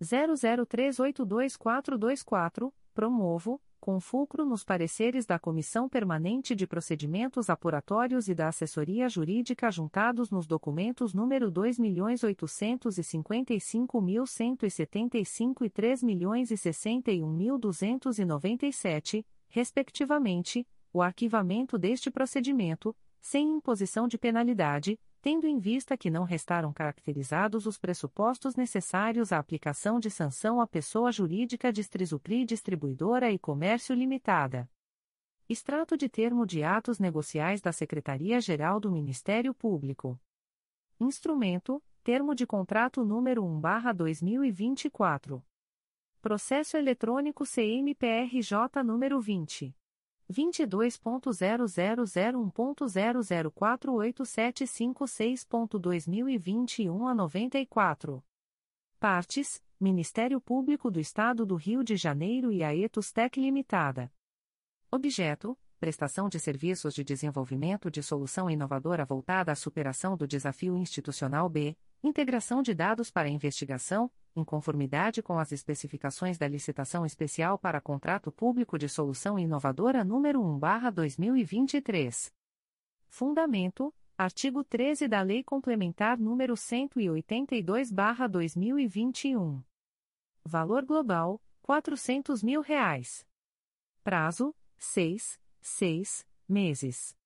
00382424, promovo, com fulcro nos pareceres da Comissão Permanente de Procedimentos Apuratórios e da Assessoria Jurídica juntados nos documentos número 2.855.175 e 3.061.297, respectivamente, o arquivamento deste procedimento, sem imposição de penalidade, tendo em vista que não restaram caracterizados os pressupostos necessários à aplicação de sanção à pessoa jurídica Distrisupri Distribuidora e Comércio Limitada. Extrato de termo de atos negociais da Secretaria-Geral do Ministério Público. Instrumento: Termo de contrato número 1/2024. Processo eletrônico CMPRJ número 20 22.0001.0048756.2021 a 94. Partes: Ministério Público do Estado do Rio de Janeiro e a Etustec Limitada. Objeto: Prestação de serviços de desenvolvimento de solução inovadora voltada à superação do desafio institucional B, integração de dados para investigação, em conformidade com as especificações da licitação especial para contrato público de solução inovadora número 1/2023. Fundamento: artigo 13 da Lei Complementar número 182/2021. Valor global: 400 mil reais. Prazo: 6, 6 meses.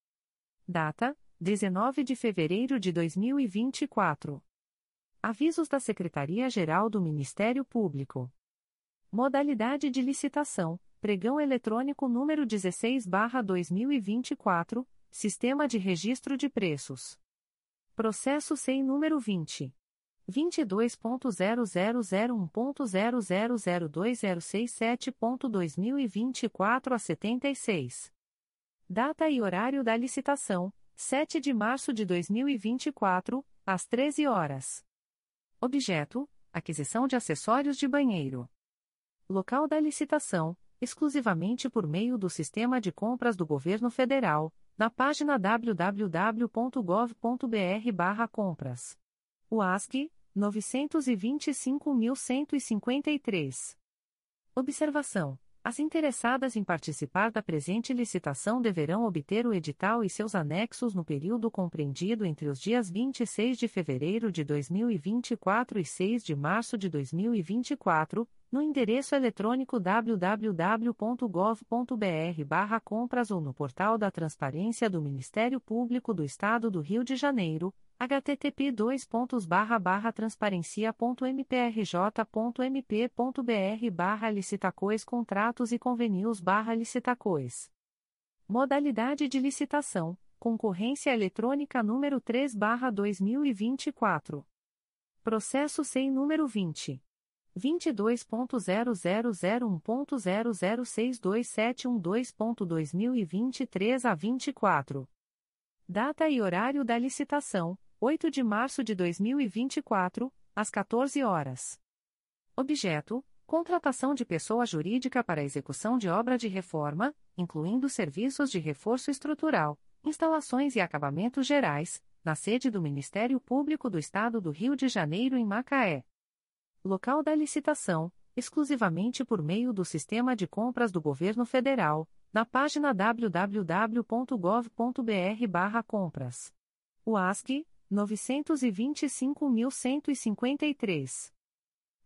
Data: 19 de fevereiro de 2024. Avisos da Secretaria-Geral do Ministério Público. Modalidade de licitação: Pregão eletrônico número 16/2024, Sistema de Registro de Preços. Processo SEI número 20 22.0001.0002067.2024 a 76. Data e horário da licitação: 7 de março de 2024, às 13 horas. Objeto: aquisição de acessórios de banheiro. Local da licitação: exclusivamente por meio do Sistema de Compras do Governo Federal, na página www.gov.br/compras. UASC 925.153. Observação: as interessadas em participar da presente licitação deverão obter o edital e seus anexos no período compreendido entre os dias 26 de fevereiro de 2024 e 6 de março de 2024, no endereço eletrônico www.gov.br/compras ou no portal da Transparência do Ministério Público do Estado do Rio de Janeiro http transparencia.mprj.mp.br barra licitacois contratos e convenios barra licitacois. Modalidade de licitação, concorrência eletrônica número 3 barra 2024. Processo sem número 20. 22.0001.0062712.2023 a 24. Data e horário da licitação: 8 de março de 2024, às 14 horas. Objeto: contratação de pessoa jurídica para execução de obra de reforma, incluindo serviços de reforço estrutural, instalações e acabamentos gerais, na sede do Ministério Público do Estado do Rio de Janeiro em Macaé. Local da licitação: exclusivamente por meio do Sistema de Compras do Governo Federal, na página www.gov.br/compras. UASC 925.153.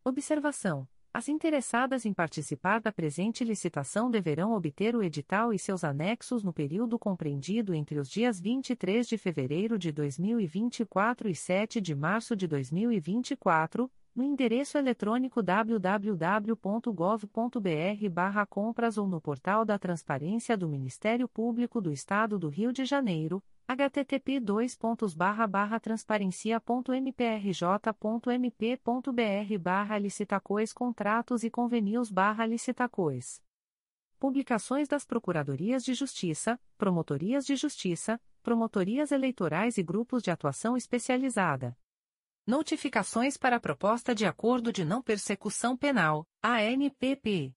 Observação: As interessadas em participar da presente licitação deverão obter o edital e seus anexos no período compreendido entre os dias 23 de fevereiro de 2024 e 7 de março de 2024 no endereço eletrônico www.gov.br/compras ou no portal da Transparência do Ministério Público do Estado do Rio de Janeiro, http://transparencia.mprj.mp.br/licitacois contratos e convenios/licitacois. Publicações das Procuradorias de Justiça, Promotorias de Justiça, Promotorias Eleitorais e Grupos de Atuação Especializada. Notificações para Proposta de Acordo de Não Persecução Penal, ANPP.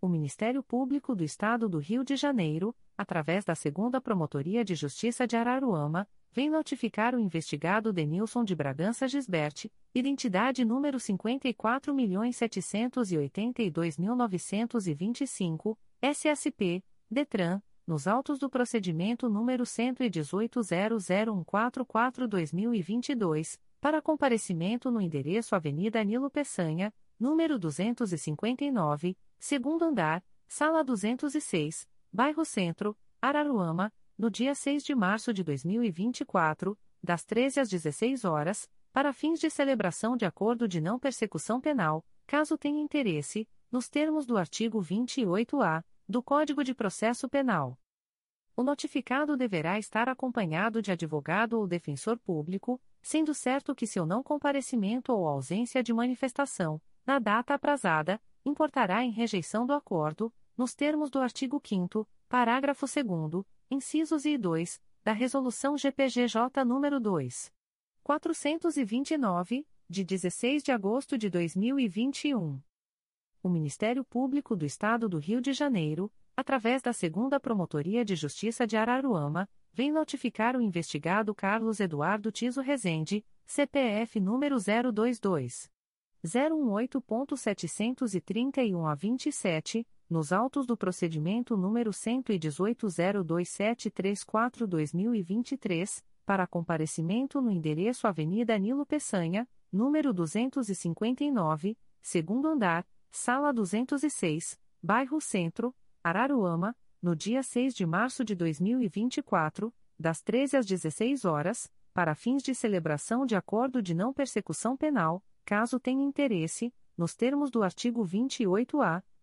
O Ministério Público do Estado do Rio de Janeiro, através da Segunda Promotoria de Justiça de Araruama, vem notificar o investigado Denilson de Bragança Gisberte, identidade número 54.782.925, SSP, DETRAN, nos autos do procedimento número 118.00144-2022 para comparecimento no endereço Avenida Nilo Peçanha, número 259, segundo andar, sala 206, bairro Centro, Araruama, no dia 6 de março de 2024, das 13 às 16 horas, para fins de celebração de acordo de não persecução penal, caso tenha interesse, nos termos do artigo 28-A do Código de Processo Penal. O notificado deverá estar acompanhado de advogado ou defensor público, sendo certo que seu não comparecimento ou ausência de manifestação, na data aprazada, importará em rejeição do acordo, nos termos do artigo 5 parágrafo 2 incisos e 2, da Resolução GPGJ nº 2. 429, de 16 de agosto de 2021. O Ministério Público do Estado do Rio de Janeiro, através da Segunda Promotoria de Justiça de Araruama, vem notificar o investigado Carlos Eduardo Tiso Rezende, CPF número 022 018.731 a 27, nos autos do procedimento número 118.02734-2023, para comparecimento no endereço Avenida Nilo Peçanha, número 259, segundo andar, sala 206, bairro Centro, Araruama, no dia 6 de março de 2024, das 13 às 16 horas, para fins de celebração de acordo de não persecução penal, caso tenha interesse, nos termos do artigo 28-A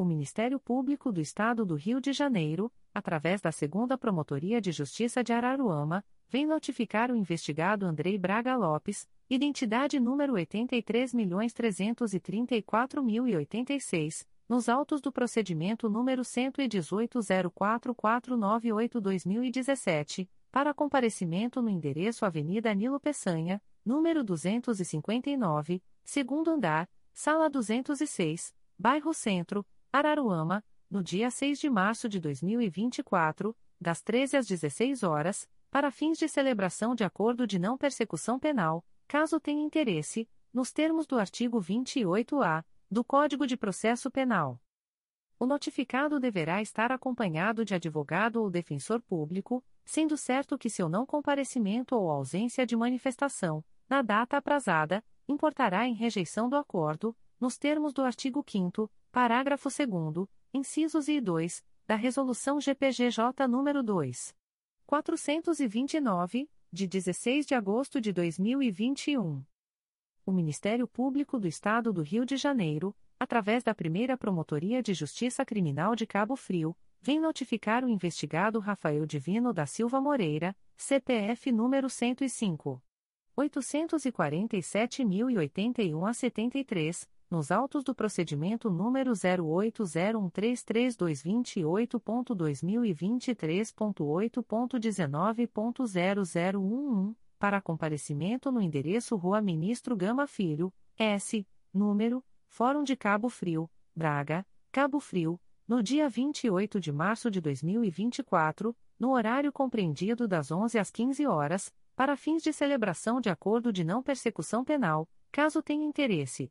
O Ministério Público do Estado do Rio de Janeiro, através da Segunda Promotoria de Justiça de Araruama, vem notificar o investigado Andrei Braga Lopes, identidade número 83.334.086, nos autos do procedimento número 118.04498-2017, para comparecimento no endereço Avenida Nilo Peçanha, número 259, segundo andar, sala 206, bairro Centro, Araruama, no dia 6 de março de 2024, das 13 às 16 horas, para fins de celebração de acordo de não persecução penal, caso tenha interesse, nos termos do artigo 28-A do Código de Processo Penal. O notificado deverá estar acompanhado de advogado ou defensor público, sendo certo que seu não comparecimento ou ausência de manifestação, na data aprazada, importará em rejeição do acordo, nos termos do artigo 5 parágrafo 2 incisos e 2, da Resolução GPGJ nº 2. 429, de 16 de agosto de 2021. O Ministério Público do Estado do Rio de Janeiro, através da primeira Promotoria de Justiça Criminal de Cabo Frio, vem notificar o investigado Rafael Divino da Silva Moreira, CPF número 105. 847.081 a 73, nos autos do procedimento número 080133228.2023.8.19.0011, para comparecimento no endereço Rua Ministro Gama Filho, S, número, Fórum de Cabo Frio, Braga, Cabo Frio, no dia 28 de março de 2024, no horário compreendido das 11 às 15 horas, para fins de celebração de acordo de não persecução penal, caso tenha interesse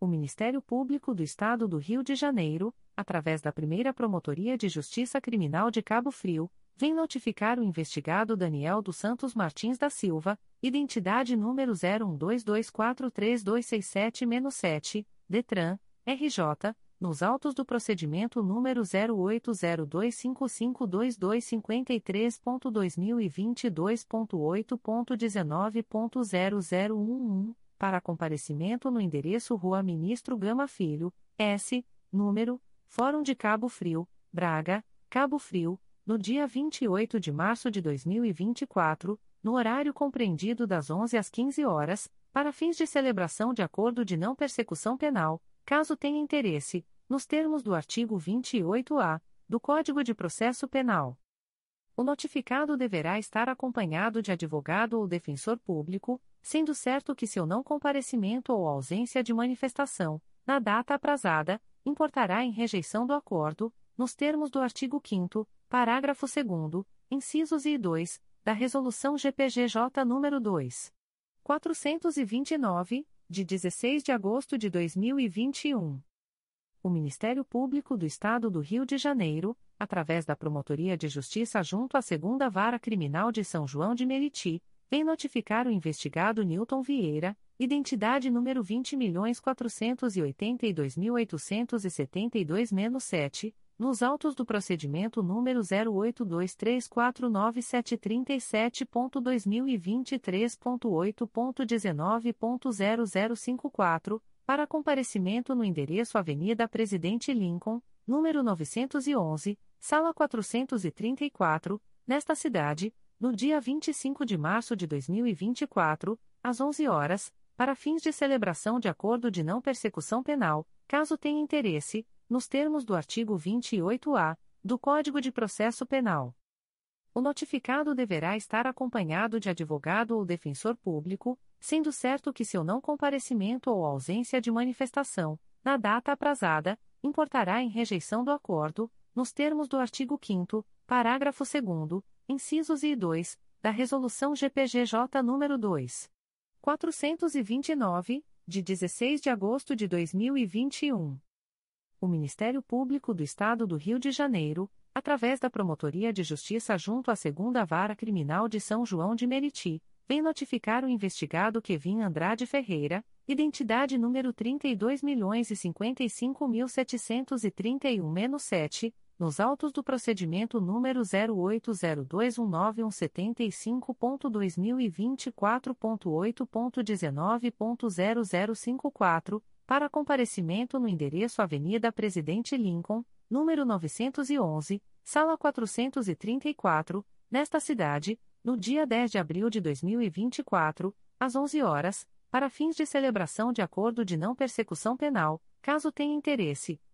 O Ministério Público do Estado do Rio de Janeiro, através da primeira Promotoria de Justiça Criminal de Cabo Frio, vem notificar o investigado Daniel dos Santos Martins da Silva, identidade número 0122432267-7, DETRAN, RJ, nos autos do procedimento número 0802552252.2022.8.19.0011 para comparecimento no endereço Rua Ministro Gama Filho, S, número, Fórum de Cabo Frio, Braga, Cabo Frio, no dia 28 de março de 2024, no horário compreendido das 11 às 15 horas, para fins de celebração de acordo de não persecução penal, caso tenha interesse, nos termos do artigo 28-A do Código de Processo Penal. O notificado deverá estar acompanhado de advogado ou defensor público, sendo certo que seu não comparecimento ou ausência de manifestação, na data aprazada, importará em rejeição do acordo, nos termos do artigo 5 parágrafo 2 incisos e 2, da Resolução GPGJ nº 2. 429, de 16 de agosto de 2021. O Ministério Público do Estado do Rio de Janeiro, através da Promotoria de Justiça junto à Segunda Vara Criminal de São João de Meriti, vem notificar o investigado Newton Vieira, identidade número 20.482.872-7, nos autos do procedimento número 082349737.2023.8.19.0054, para comparecimento no endereço Avenida Presidente Lincoln, número 911, sala 434, nesta cidade, no dia 25 de março de 2024, às 11 horas, para fins de celebração de acordo de não persecução penal, caso tenha interesse, nos termos do artigo 28-A do Código de Processo Penal. O notificado deverá estar acompanhado de advogado ou defensor público, sendo certo que seu não comparecimento ou ausência de manifestação, na data aprazada, importará em rejeição do acordo, nos termos do artigo 5 parágrafo 2 incisos e 2, da Resolução GPGJ nº 2. 429, de 16 de agosto de 2021. O Ministério Público do Estado do Rio de Janeiro, através da Promotoria de Justiça junto à Segunda Vara Criminal de São João de Meriti, vem notificar o investigado Kevin Andrade Ferreira, identidade número 32.055.731-7, nos autos do procedimento número 080219175.2024.8.19.0054, para comparecimento no endereço Avenida Presidente Lincoln, número 911, sala 434, nesta cidade, no dia 10 de abril de 2024, às 11 horas, para fins de celebração de acordo de não persecução penal, caso tenha interesse,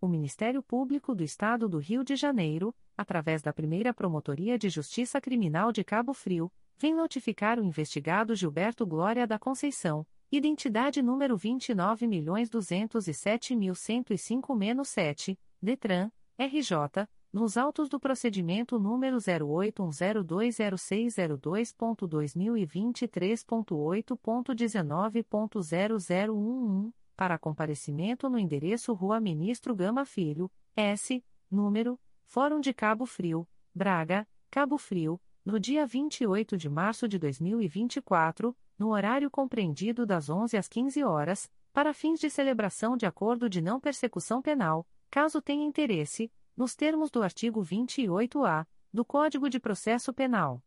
O Ministério Público do Estado do Rio de Janeiro, através da primeira Promotoria de Justiça Criminal de Cabo Frio, vem notificar o investigado Gilberto Glória da Conceição, identidade número 29.207.105-7, Detran, RJ, nos autos do procedimento número 081020602.2023.8.19.0011 para comparecimento no endereço Rua Ministro Gama Filho, S, número, Fórum de Cabo Frio, Braga, Cabo Frio, no dia 28 de março de 2024, no horário compreendido das 11 às 15 horas, para fins de celebração de acordo de não persecução penal, caso tenha interesse, nos termos do artigo 28-A do Código de Processo Penal.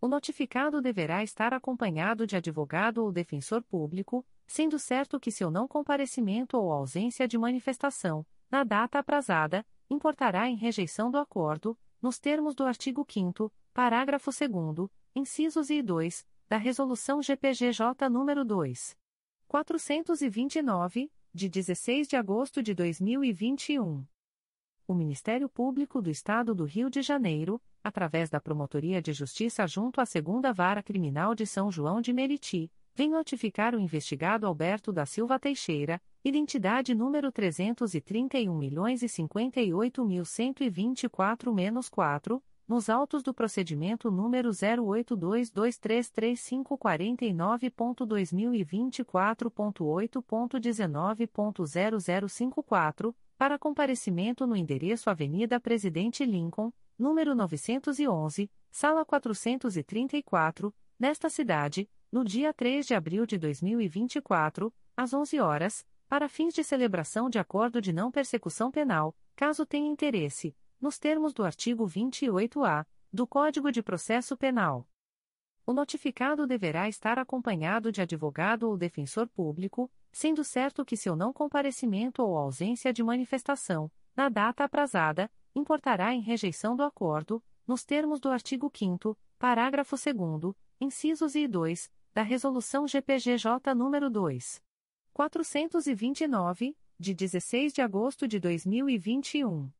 O notificado deverá estar acompanhado de advogado ou defensor público, sendo certo que seu não comparecimento ou ausência de manifestação, na data aprazada, importará em rejeição do acordo, nos termos do artigo 5 parágrafo 2 incisos e 2, da Resolução GPGJ nº 2. 429, de 16 de agosto de 2021. O Ministério Público do Estado do Rio de Janeiro, através da Promotoria de Justiça junto à Segunda Vara Criminal de São João de Meriti, vem notificar o investigado Alberto da Silva Teixeira, identidade número 331.058.124-4, nos autos do procedimento número 082233549.2024.8.19.0054, para comparecimento no endereço Avenida Presidente Lincoln, número 911, sala 434, nesta cidade, no dia 3 de abril de 2024, às 11 horas, para fins de celebração de acordo de não persecução penal, caso tenha interesse, nos termos do artigo 28-A do Código de Processo Penal. O notificado deverá estar acompanhado de advogado ou defensor público, sendo certo que seu não comparecimento ou ausência de manifestação, na data aprazada, importará em rejeição do acordo, nos termos do artigo 5 parágrafo 2 incisos e 2, da Resolução GPGJ nº 2. 429, de 16 de agosto de 2021.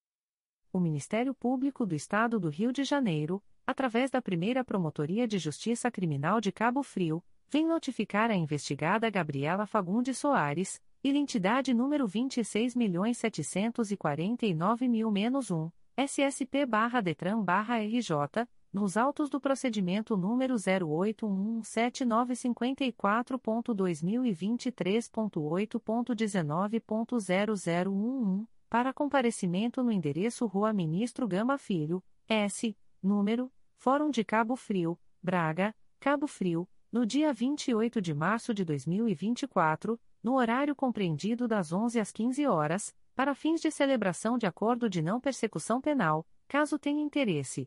O Ministério Público do Estado do Rio de Janeiro, através da primeira Promotoria de Justiça Criminal de Cabo Frio, vem notificar a investigada Gabriela Fagundes Soares, identidade número 26.749.000-1, SSP-DETRAN-RJ, nos autos do procedimento número 0817954.2023.8.19.0011, para comparecimento no endereço Rua Ministro Gama Filho, S, número, Fórum de Cabo Frio, Braga, Cabo Frio, no dia 28 de março de 2024, no horário compreendido das 11 às 15 horas, para fins de celebração de acordo de não persecução penal, caso tenha interesse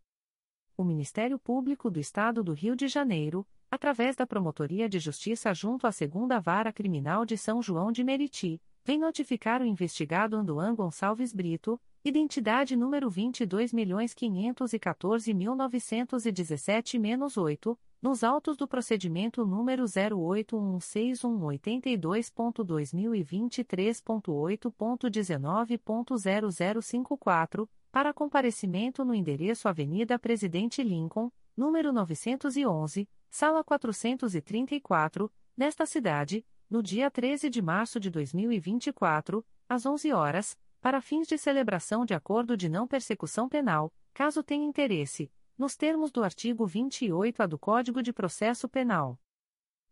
o Ministério Público do Estado do Rio de Janeiro, através da Promotoria de Justiça junto à Segunda Vara Criminal de São João de Meriti, vem notificar o investigado Andoan Gonçalves Brito, identidade número 22.514.917-8, nos autos do procedimento número 0816182.2023.8.19.0054, para comparecimento no endereço Avenida Presidente Lincoln, número 911, sala 434, nesta cidade, no dia 13 de março de 2024, às 11 horas, para fins de celebração de acordo de não persecução penal, caso tenha interesse, nos termos do artigo 28-A do Código de Processo Penal.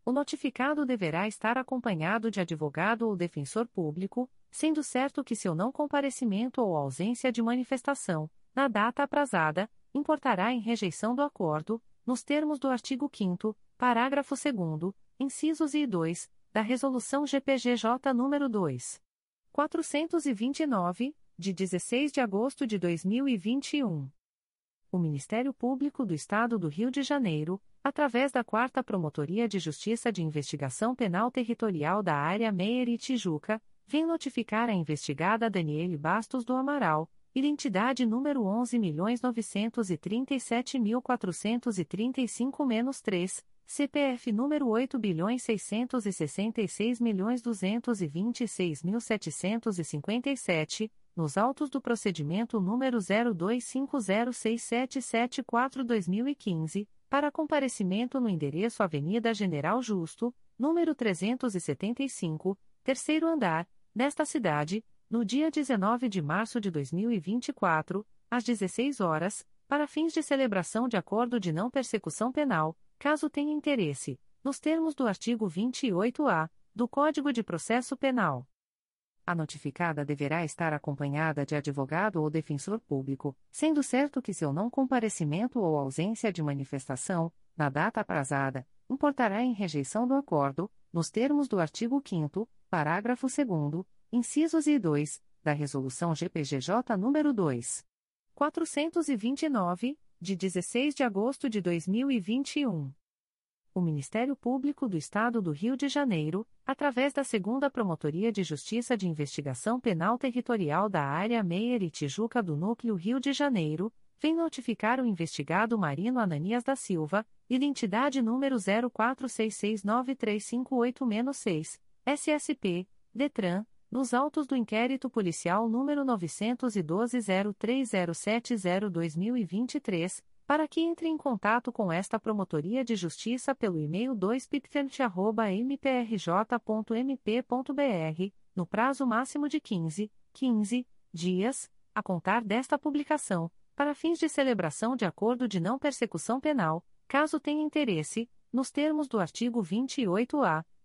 O notificado deverá estar acompanhado de advogado ou defensor público, sendo certo que seu não comparecimento ou ausência de manifestação, na data aprazada, importará em rejeição do acordo, nos termos do artigo 5 parágrafo 2 incisos I e 2, da Resolução GPGJ nº 2. 429, de 16 de agosto de 2021. O Ministério Público do Estado do Rio de Janeiro, através da 4 Promotoria de Justiça de Investigação Penal Territorial da Área Meier e Tijuca, vem notificar a investigada Daniele Bastos do Amaral, identidade número 11.937.435-3, CPF número 8.666.226.757, nos autos do procedimento número 02506774-2015, para comparecimento no endereço Avenida General Justo, número 375, terceiro andar, nesta cidade, no dia 19 de março de 2024, às 16 horas, para fins de celebração de acordo de não persecução penal caso tenha interesse, nos termos do artigo 28-A do Código de Processo Penal. A notificada deverá estar acompanhada de advogado ou defensor público, sendo certo que seu não comparecimento ou ausência de manifestação, na data aprazada, importará em rejeição do acordo, nos termos do artigo 5 parágrafo 2 incisos e 2, da Resolução GPGJ nº 2. 429, de 16 de agosto de 2021. O Ministério Público do Estado do Rio de Janeiro, através da Segunda Promotoria de Justiça de Investigação Penal Territorial da Área Meier e Tijuca do Núcleo Rio de Janeiro, vem notificar o investigado Marino Ananias da Silva, identidade número 04669358-6, SSP, DETRAN, nos autos do inquérito policial número 912-03070-2023, para que entre em contato com esta Promotoria de Justiça pelo e-mail 2pitfert.mprj.mp.br, no prazo máximo de 15, 15 dias, a contar desta publicação, para fins de celebração de acordo de não persecução penal, caso tenha interesse, nos termos do artigo 28-A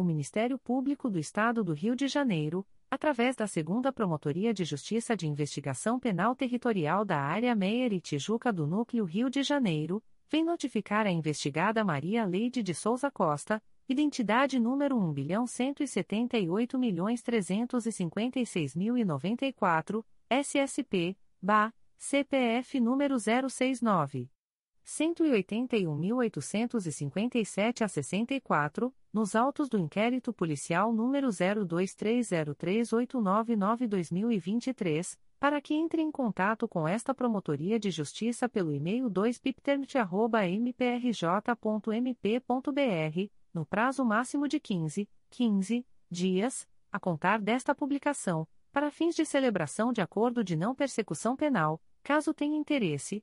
O Ministério Público do Estado do Rio de Janeiro, através da Segunda Promotoria de Justiça de Investigação Penal Territorial da Área Meier e Tijuca do Núcleo Rio de Janeiro, vem notificar a investigada Maria Leide de Souza Costa, identidade número 1.178.356.094, SSP, BA, CPF número 069. 181.857 a 64, nos autos do inquérito policial número 02303899-2023, para que entre em contato com esta Promotoria de Justiça pelo e-mail 2piptermt.mprj.mp.br, no prazo máximo de 15, 15 dias, a contar desta publicação, para fins de celebração de acordo de não persecução penal, caso tenha interesse,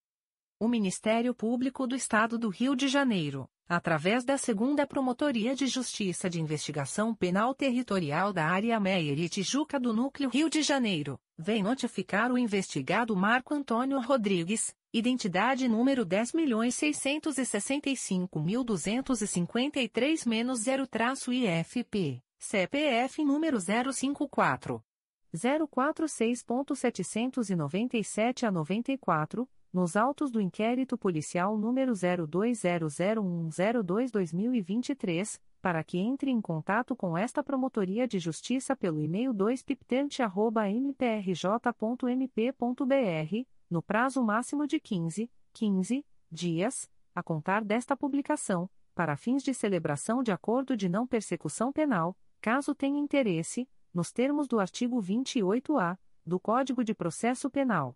O Ministério Público do Estado do Rio de Janeiro, através da Segunda Promotoria de Justiça de Investigação Penal Territorial da Área Meier e Tijuca do Núcleo Rio de Janeiro, vem notificar o investigado Marco Antônio Rodrigues, identidade número 10.665.253-0-IFP, CPF número 054. 046.797 a 94, nos autos do inquérito policial número 02001002-2023, para que entre em contato com esta Promotoria de Justiça pelo e-mail 2piptante.mprj.mp.br, no prazo máximo de 15, 15 dias, a contar desta publicação, para fins de celebração de acordo de não persecução penal, caso tenha interesse, nos termos do artigo 28-A do Código de Processo Penal.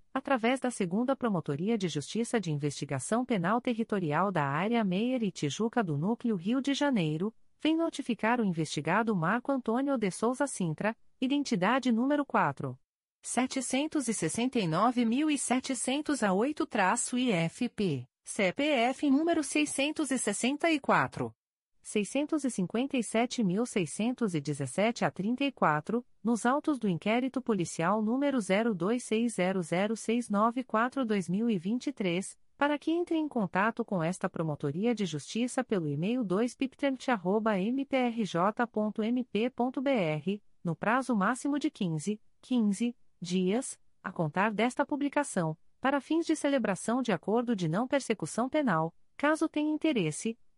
através da Segunda Promotoria de Justiça de Investigação Penal Territorial da Área Meier e Tijuca do Núcleo Rio de Janeiro, vem notificar o investigado Marco Antônio de Souza Sintra, identidade número 4. 769.700 a 8-IFP, CPF número 664. 657.617 a 34, nos autos do inquérito policial número 02600694-2023, para que entre em contato com esta Promotoria de Justiça pelo e-mail 2piptent.mprj.mp.br, no prazo máximo de 15, 15 dias, a contar desta publicação, para fins de celebração de acordo de não persecução penal, caso tenha interesse,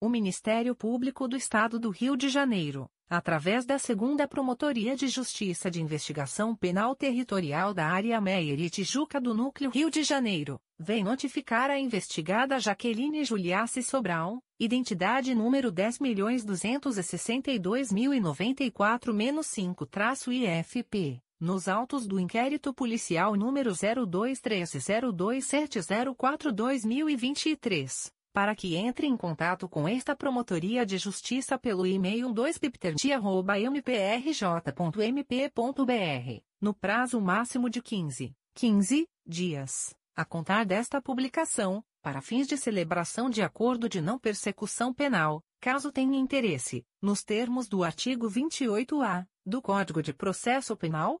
O Ministério Público do Estado do Rio de Janeiro, através da Segunda Promotoria de Justiça de Investigação Penal Territorial da Área Meier e Tijuca do Núcleo Rio de Janeiro, vem notificar a investigada Jaqueline Juliace Sobral, identidade número 10.262.094-5-IFP. Nos autos do inquérito policial número 0213027042-2023 para que entre em contato com esta Promotoria de Justiça pelo e-mail 2pipterdia.mprj.mp.br, no prazo máximo de 15, 15 dias, a contar desta publicação, para fins de celebração de acordo de não persecução penal, caso tenha interesse, nos termos do artigo 28-A do Código de Processo Penal,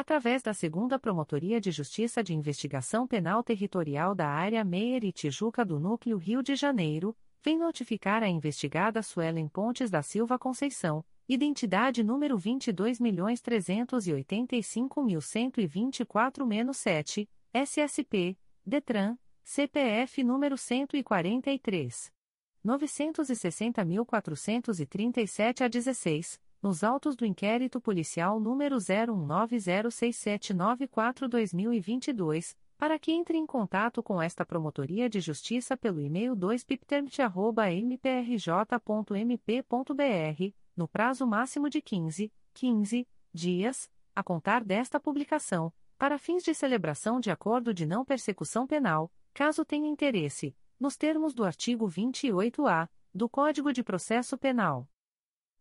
através da Segunda Promotoria de Justiça de Investigação Penal Territorial da Área Meier e Tijuca do Núcleo Rio de Janeiro, vem notificar a investigada Suelen Pontes da Silva Conceição, identidade número 22.385.124-7, SSP, DETRAN, CPF número 143. 960.437 a 16, nos autos do inquérito policial número 01906794-2022, para que entre em contato com esta Promotoria de Justiça pelo e-mail 2piptermt.mprj.mp.br, no prazo máximo de 15, 15 dias, a contar desta publicação, para fins de celebração de acordo de não persecução penal, caso tenha interesse, nos termos do artigo 28-A do Código de Processo Penal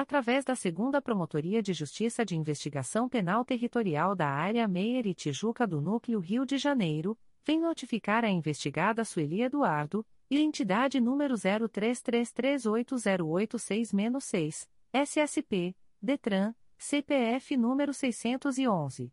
através da Segunda Promotoria de Justiça de Investigação Penal Territorial da Área Meier e Tijuca do Núcleo Rio de Janeiro, vem notificar a investigada Sueli Eduardo, identidade número 03338086-6, SSP, DETRAN, CPF número 611.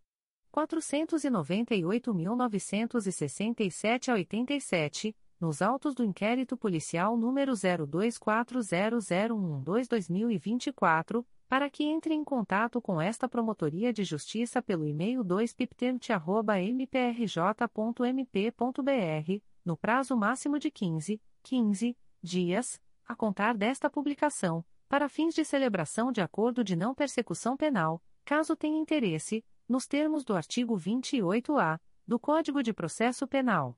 498.967 a 87, nos autos do inquérito policial número 02400112-2024, para que entre em contato com esta Promotoria de Justiça pelo e-mail 2piptent.mprj.mp.br, no prazo máximo de 15, 15 dias, a contar desta publicação, para fins de celebração de acordo de não persecução penal, caso tenha interesse, nos termos do artigo 28-A do Código de Processo Penal.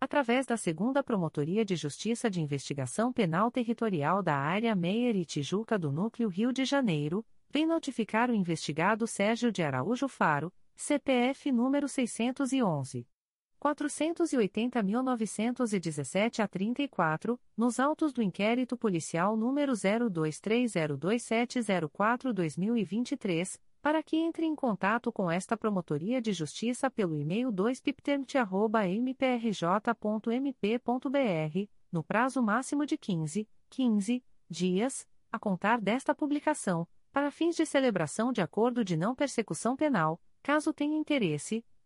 através da Segunda Promotoria de Justiça de Investigação Penal Territorial da Área Meier e Tijuca do Núcleo Rio de Janeiro, vem notificar o investigado Sérgio de Araújo Faro, CPF número 611. 480.917 a 34, nos autos do inquérito policial número 02302704-2023, para que entre em contato com esta Promotoria de Justiça pelo e-mail 2piptermt.mprj.mp.br, no prazo máximo de 15, 15 dias, a contar desta publicação, para fins de celebração de acordo de não persecução penal, caso tenha interesse,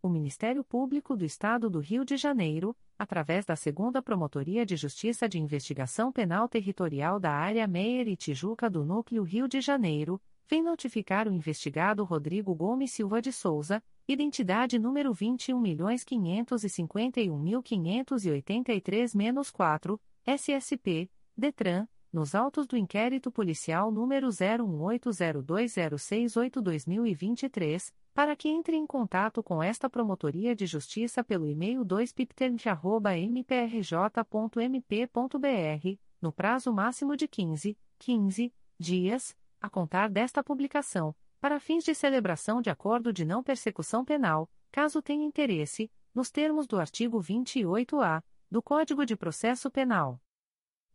O Ministério Público do Estado do Rio de Janeiro, através da Segunda Promotoria de Justiça de Investigação Penal Territorial da Área Meier e Tijuca do Núcleo Rio de Janeiro, vem notificar o investigado Rodrigo Gomes Silva de Souza, identidade número 21.551.583-4, SSP, DETRAN, nos autos do inquérito policial número 01802068-2023, para que entre em contato com esta Promotoria de Justiça pelo e-mail 2pipternt.mprj.mp.br, no prazo máximo de 15, 15 dias, a contar desta publicação, para fins de celebração de acordo de não persecução penal, caso tenha interesse, nos termos do artigo 28-A do Código de Processo Penal.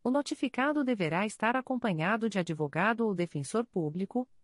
O notificado deverá estar acompanhado de advogado ou defensor público,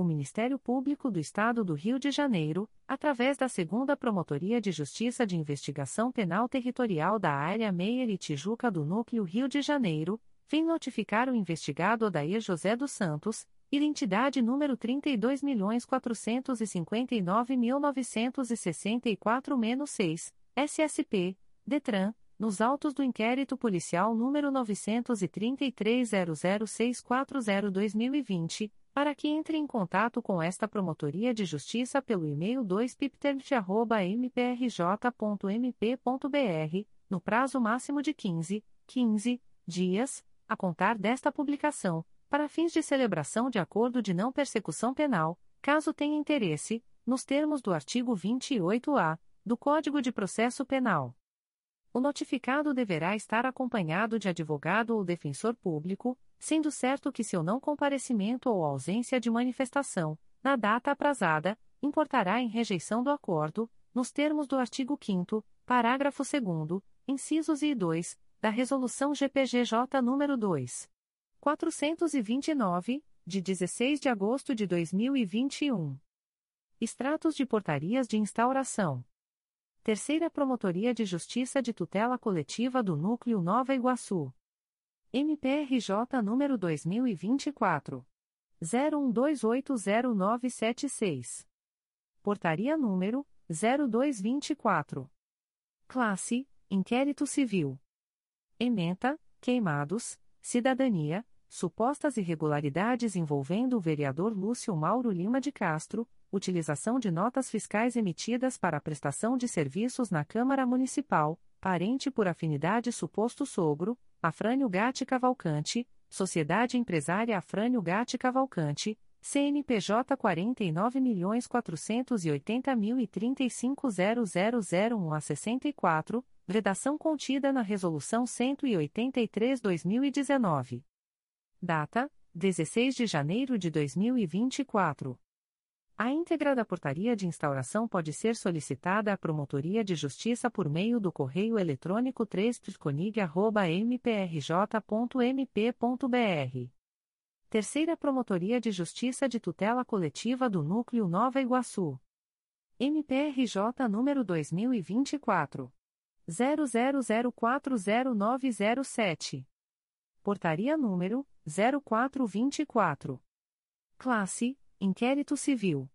o Ministério Público do Estado do Rio de Janeiro, através da Segunda Promotoria de Justiça de Investigação Penal Territorial da Área Meier e Tijuca do Núcleo Rio de Janeiro, vem notificar o investigado Odair José dos Santos, identidade número 32.459.964-6, SSP, DETRAN, nos autos do inquérito policial número 933.00640-2020 para que entre em contato com esta Promotoria de Justiça pelo e-mail 2piptermt.mprj.mp.br, no prazo máximo de 15, 15 dias, a contar desta publicação, para fins de celebração de acordo de não persecução penal, caso tenha interesse, nos termos do artigo 28-A do Código de Processo Penal. O notificado deverá estar acompanhado de advogado ou defensor público, sendo certo que seu não comparecimento ou ausência de manifestação, na data aprazada, importará em rejeição do acordo, nos termos do artigo 5 parágrafo 2 incisos e 2, da Resolução GPGJ nº 2. 429, de 16 de agosto de 2021. Extratos de portarias de instauração. Terceira Promotoria de Justiça de Tutela Coletiva do Núcleo Nova Iguaçu. MPRJ número 2024 01280976. Portaria número 0224. Classe: Inquérito Civil. Ementa: Queimados, Cidadania, supostas irregularidades envolvendo o vereador Lúcio Mauro Lima de Castro, utilização de notas fiscais emitidas para a prestação de serviços na Câmara Municipal, parente por afinidade suposto sogro, Afrânio Gatti Cavalcante, Sociedade Empresária Afrânio Gatti Cavalcante, CNPJ 49.480.035.0001 a 64, vedação contida na Resolução 183-2019. Data: 16 de janeiro de 2024. A íntegra da portaria de instauração pode ser solicitada à Promotoria de Justiça por meio do correio eletrônico 3 mprj.mp.br. Terceira Promotoria de Justiça de Tutela Coletiva do Núcleo Nova Iguaçu. MPRJ número 2024. 00040907. Portaria número 0424. Classe Inquérito Civil.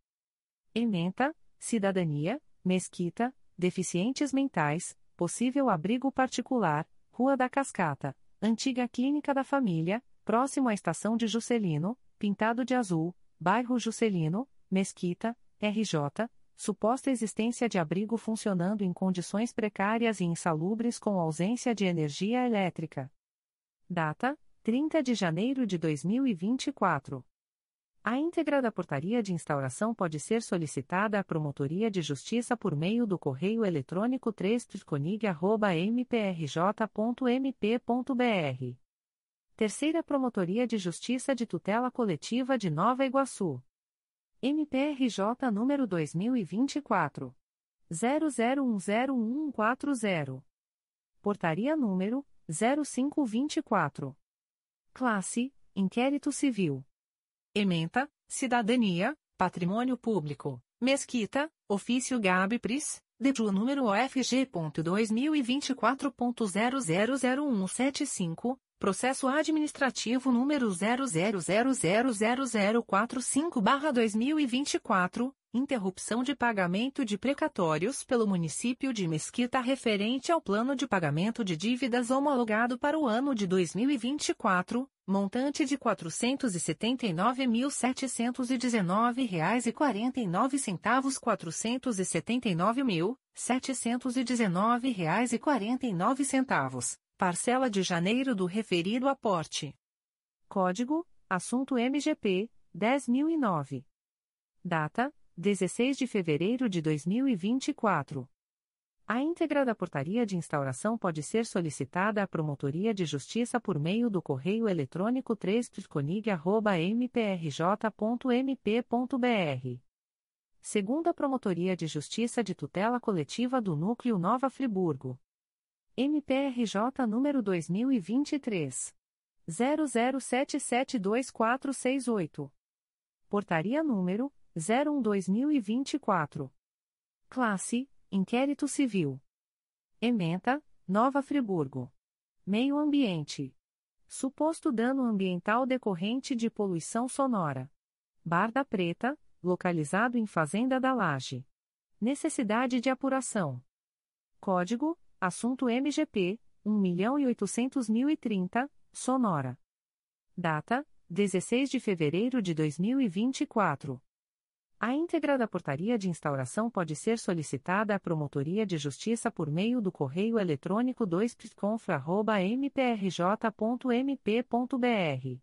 Ementa, Cidadania, Mesquita, Deficientes Mentais, Possível Abrigo Particular, Rua da Cascata, Antiga Clínica da Família, próximo à Estação de Juscelino, Pintado de Azul, Bairro Juscelino, Mesquita, RJ, suposta existência de abrigo funcionando em condições precárias e insalubres com ausência de energia elétrica. Data: 30 de janeiro de 2024. A íntegra da portaria de instauração pode ser solicitada à Promotoria de Justiça por meio do correio eletrônico 3 mprj.mp.br. Terceira Promotoria de Justiça de Tutela Coletiva de Nova Iguaçu. MPRJ número 2024. 00101140. Portaria número 0524. Classe: Inquérito Civil. Ementa, Cidadania, Patrimônio Público, Mesquita, Ofício Gabi Pris, DETRU número OFG.2024.000175, Processo Administrativo número 00000045-2024, interrupção de pagamento de precatórios pelo município de Mesquita referente ao plano de pagamento de dívidas homologado para o ano de 2024, montante de R$ 479.719,49 479.719,49 parcela de janeiro do referido aporte. Código: Assunto MGP 10009. Data: 16 de fevereiro de 2024. A íntegra da portaria de instauração pode ser solicitada à Promotoria de Justiça por meio do correio eletrônico 3 mprj.mp.br. Segunda Promotoria de Justiça de Tutela Coletiva do Núcleo Nova Friburgo. MPRJ número 2023. 00772468. Portaria número 01-2024. Classe: Inquérito Civil. Ementa: Nova Friburgo. Meio Ambiente. Suposto dano ambiental decorrente de poluição sonora. Barda Preta, localizado em Fazenda da Laje. Necessidade de apuração. Código: Assunto MGP 1.800.030, Sonora. Data: 16 de fevereiro de 2024. A íntegra da portaria de instauração pode ser solicitada à Promotoria de Justiça por meio do correio eletrônico 2pconfra.mprj.mp.br.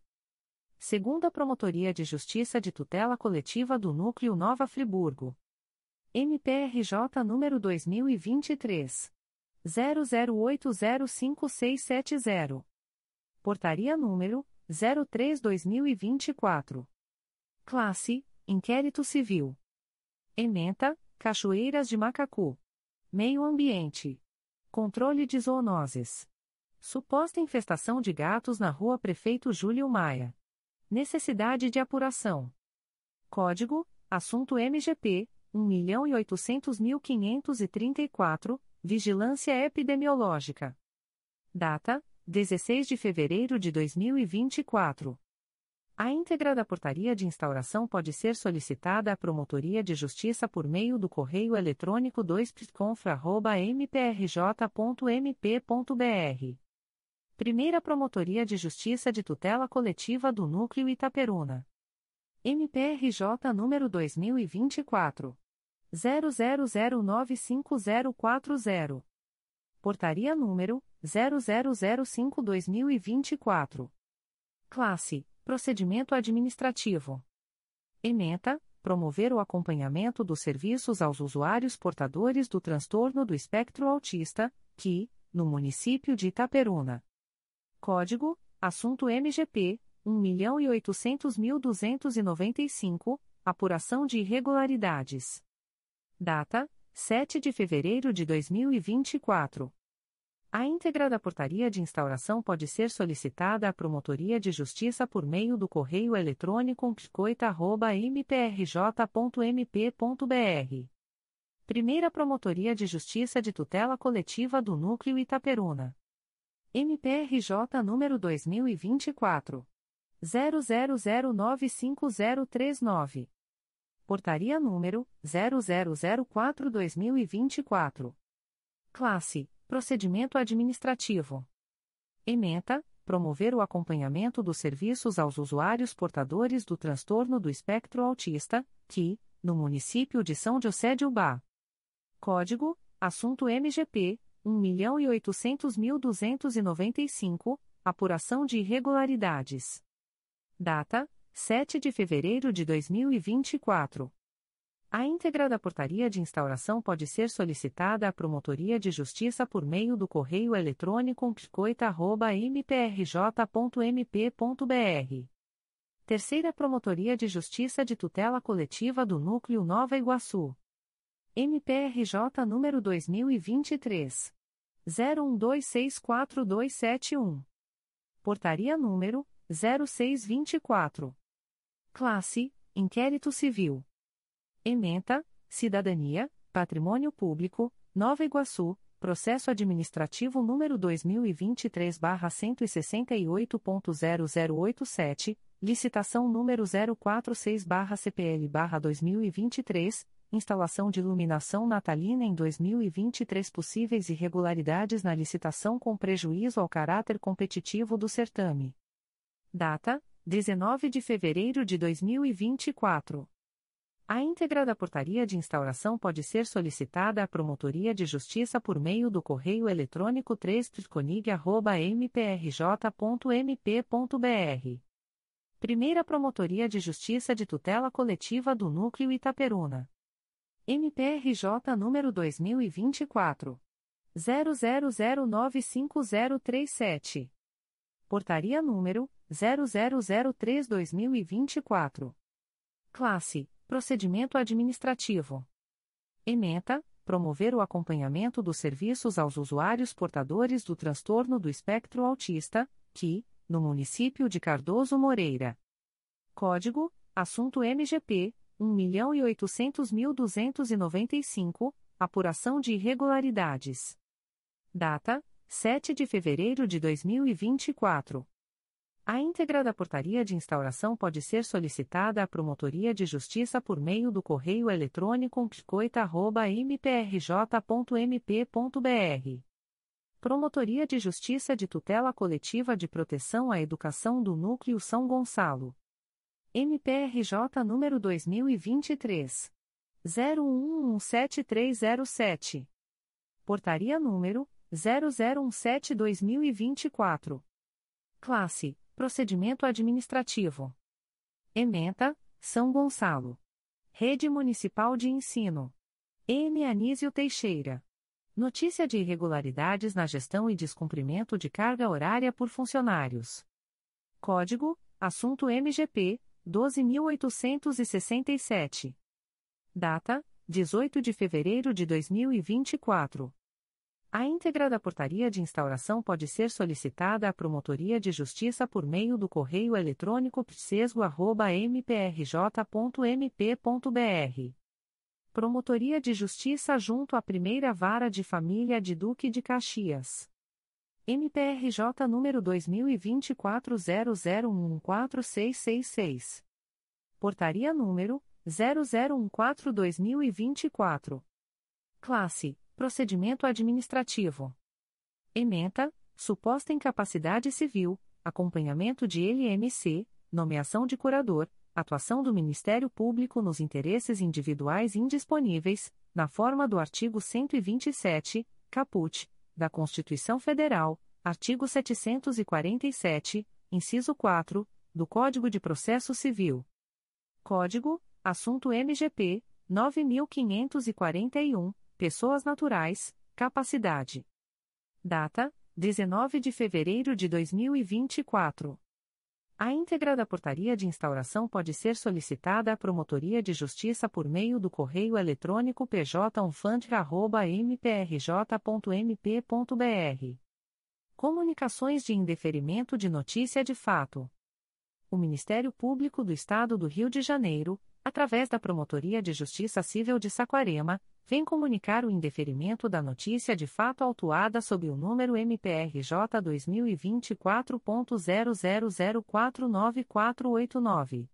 Segunda Promotoria de Justiça de Tutela Coletiva do Núcleo Nova Friburgo. MPRJ número 2023. 00805670. Portaria número 03/2024. Classe: Inquérito Civil. Ementa: Cachoeiras de Macacu. Meio Ambiente. Controle de zoonoses. Suposta infestação de gatos na Rua Prefeito Júlio Maia. Necessidade de apuração. Código: Assunto MGP 1.800.534, Vigilância Epidemiológica. Data: 16 de fevereiro de 2024. A íntegra da portaria de instauração pode ser solicitada à Promotoria de Justiça por meio do correio eletrônico 2pconfra.mprj.mp.br. Primeira Promotoria de Justiça de Tutela Coletiva do Núcleo Itaperuna. MPRJ número 2024. 00095040. Portaria número 0005-2024. Classe: Procedimento Administrativo. Ementa: Promover o acompanhamento dos serviços aos usuários portadores do transtorno do espectro autista, que, no município de Itaperuna. Código: Assunto MGP 1.800.295, Apuração de irregularidades. Data: 7 de fevereiro de 2024. A íntegra da portaria de instauração pode ser solicitada à Promotoria de Justiça por meio do correio eletrônico psicoita.mprj.mp.br. Primeira Promotoria de Justiça de Tutela Coletiva do Núcleo Itaperuna. MPRJ número 2024. 00095039. Portaria número 0004/2024. Classe: Procedimento administrativo. Ementa: Promover o acompanhamento dos serviços aos usuários portadores do transtorno do espectro autista, que, no município de São José de Ubá. Código: Assunto MGP 1.800.295, Apuração de irregularidades. Data: 7 de fevereiro de 2024. A íntegra da portaria de instauração pode ser solicitada à Promotoria de Justiça por meio do correio eletrônico psicoita.mprj.mp.br. Terceira Promotoria de Justiça de Tutela Coletiva do Núcleo Nova Iguaçu. MPRJ número 2023. 01264271. Portaria número 0624. Classe: Inquérito Civil. Ementa: Cidadania, Patrimônio Público, Nova Iguaçu, Processo Administrativo número 2023-168.0087, licitação número 046-CPL-2023, instalação de iluminação natalina em 2023 possíveis irregularidades na licitação com prejuízo ao caráter competitivo do certame. Data: 19 de fevereiro de 2024. A íntegra da portaria de instauração pode ser solicitada à Promotoria de Justiça por meio do correio eletrônico 3 mprj.mp.br. Primeira Promotoria de Justiça de Tutela Coletiva do Núcleo Itaperuna. MPRJ número 2024. 00095037. Portaria número 0003-2024. Classe: Procedimento Administrativo. Ementa: Promover o acompanhamento dos serviços aos usuários portadores do transtorno do espectro autista, que, no município de Cardoso Moreira. Código: Assunto MGP 1.800.295, Apuração de irregularidades. Data: 7 de fevereiro de 2024. A íntegra da portaria de instauração pode ser solicitada à Promotoria de Justiça por meio do correio eletrônico psicoita.mprj.mp.br. Promotoria de Justiça de Tutela Coletiva de Proteção à Educação do Núcleo São Gonçalo. MPRJ número 2023. 01173007. Portaria número 0017-2024. Classe Procedimento Administrativo. Ementa, São Gonçalo. Rede Municipal de Ensino. M. Anísio Teixeira. Notícia de irregularidades na gestão e descumprimento de carga horária por funcionários. Código: Assunto MGP 12867. Data: 18 de fevereiro de 2024. A íntegra da portaria de instauração pode ser solicitada à Promotoria de Justiça por meio do correio eletrônico psesgo.mprj.mp.br. Promotoria de Justiça junto à Primeira Vara de Família de Duque de Caxias. MPRJ número 2024 Portaria número 0014-2024. Classe: Procedimento Administrativo. Ementa: Suposta incapacidade civil, acompanhamento de LMC, nomeação de curador, atuação do Ministério Público nos interesses individuais indisponíveis, na forma do artigo 127, caput, da Constituição Federal, artigo 747, inciso 4, do Código de Processo Civil. Código Assunto MGP 9541, Pessoas Naturais, Capacidade. Data: 19 de fevereiro de 2024. A íntegra da portaria de instauração pode ser solicitada à Promotoria de Justiça por meio do correio eletrônico pj.mprj.mp.br. Comunicações de indeferimento de notícia de fato. O Ministério Público do Estado do Rio de Janeiro, através da Promotoria de Justiça Civil de Saquarema, vem comunicar o indeferimento da notícia de fato autuada sob o número MPRJ 2024.00049489.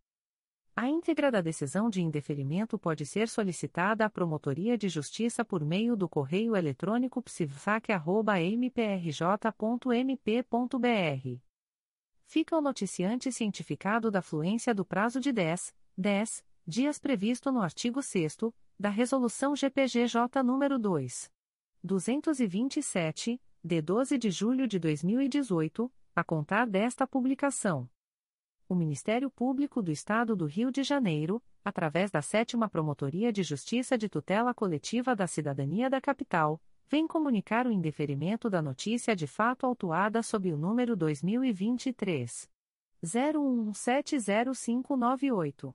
A íntegra da decisão de indeferimento pode ser solicitada à Promotoria de Justiça por meio do correio eletrônico psivsac.mprj.mp.br. Fica o noticiante cientificado da fluência do prazo de 10, 10 dias previsto no artigo 6 da Resolução GPGJ nº 2. 227, de 12 de julho de 2018, a contar desta publicação. O Ministério Público do Estado do Rio de Janeiro, através da Sétima Promotoria de Justiça de Tutela Coletiva da Cidadania da Capital, vem comunicar o indeferimento da notícia de fato autuada sob o número 2023 01170598.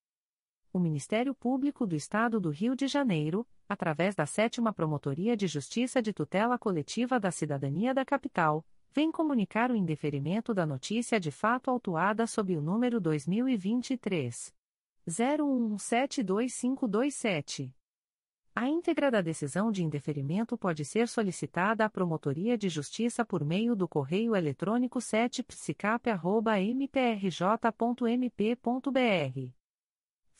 O Ministério Público do Estado do Rio de Janeiro, através da Sétima Promotoria de Justiça de Tutela Coletiva da Cidadania da Capital, vem comunicar o indeferimento da notícia de fato autuada sob o número 2023 01172527. A íntegra da decisão de indeferimento pode ser solicitada à Promotoria de Justiça por meio do correio eletrônico 7psicap.mprj.mp.br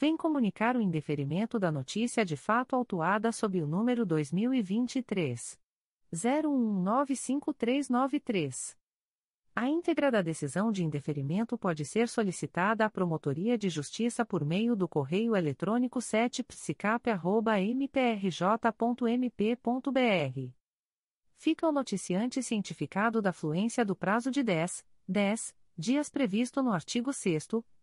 vem comunicar o indeferimento da notícia de fato autuada sob o número 2023 01195393. A íntegra da decisão de indeferimento pode ser solicitada à Promotoria de Justiça por meio do correio eletrônico 7psicap.mprj.mp.br. Fica o noticiante cientificado da fluência do prazo de 10, 10 dias previsto no artigo 6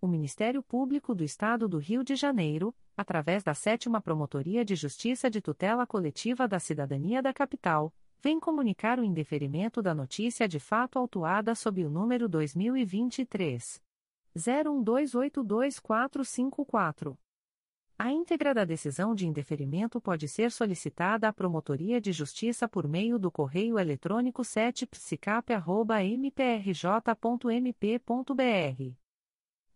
O Ministério Público do Estado do Rio de Janeiro, através da Sétima Promotoria de Justiça de Tutela Coletiva da Cidadania da Capital, vem comunicar o indeferimento da notícia de fato autuada sob o número 2023 01282454. A íntegra da decisão de indeferimento pode ser solicitada à Promotoria de Justiça por meio do correio eletrônico 7psicap.mprj.mp.br.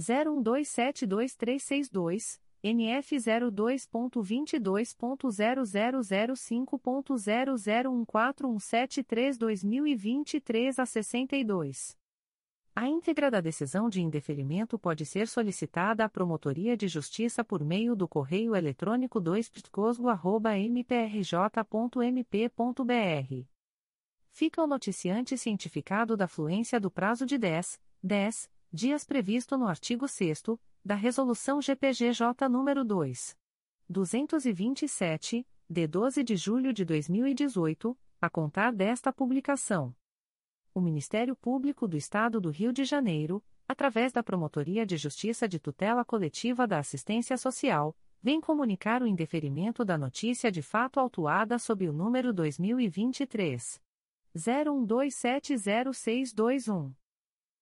01272362, NF 02.22.0005.0014173-2023 a 62. A íntegra da decisão de indeferimento pode ser solicitada à Promotoria de Justiça por meio do correio eletrônico 2psicosgo.mprj.mp.br. Fica o noticiante cientificado da fluência do prazo de 10, 10 dias previsto no artigo 6 da Resolução GPGJ nº 2. 227, de 12 de julho de 2018, a contar desta publicação. O Ministério Público do Estado do Rio de Janeiro, através da Promotoria de Justiça de Tutela Coletiva da Assistência Social, vem comunicar o indeferimento da notícia de fato autuada sob o número 2023 01270621.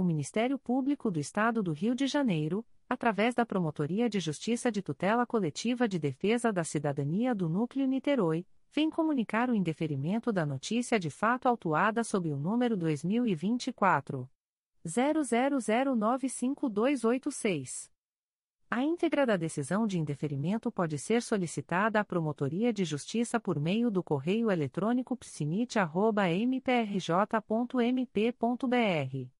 O Ministério Público do Estado do Rio de Janeiro, através da Promotoria de Justiça de Tutela Coletiva de Defesa da Cidadania do Núcleo Niterói, vem comunicar o indeferimento da notícia de fato autuada sob o número 2024 00095286. A íntegra da decisão de indeferimento pode ser solicitada à Promotoria de Justiça por meio do correio eletrônico psinit.mprj.mp.br.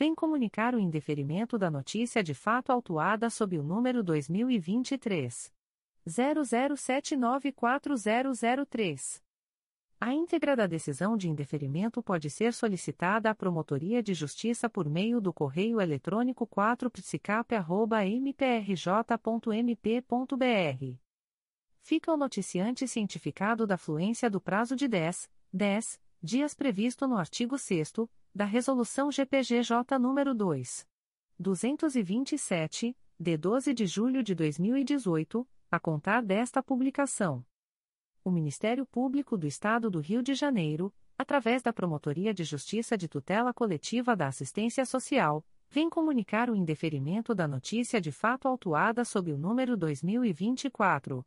vem comunicar o indeferimento da notícia de fato autuada sob o número 2023 00794003. A íntegra da decisão de indeferimento pode ser solicitada à Promotoria de Justiça por meio do correio eletrônico 4psicap.mprj.mp.br. Fica o noticiante cientificado da fluência do prazo de 10, 10 dias previsto no artigo 6 da Resolução GPGJ nº 2. 227, de 12 de julho de 2018, a contar desta publicação. O Ministério Público do Estado do Rio de Janeiro, através da Promotoria de Justiça de Tutela Coletiva da Assistência Social, vem comunicar o indeferimento da notícia de fato autuada sob o número 2024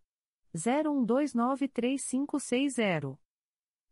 01293560.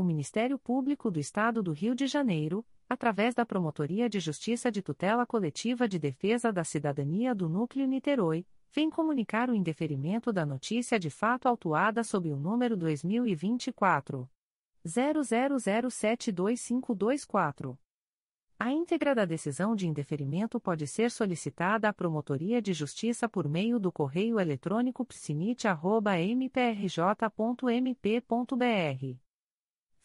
O Ministério Público do Estado do Rio de Janeiro, através da Promotoria de Justiça de Tutela Coletiva de Defesa da Cidadania do Núcleo Niterói, vem comunicar o indeferimento da notícia de fato autuada sob o número 2024 00072524. A íntegra da decisão de indeferimento pode ser solicitada à Promotoria de Justiça por meio do correio eletrônico psinit.mprj.mp.br.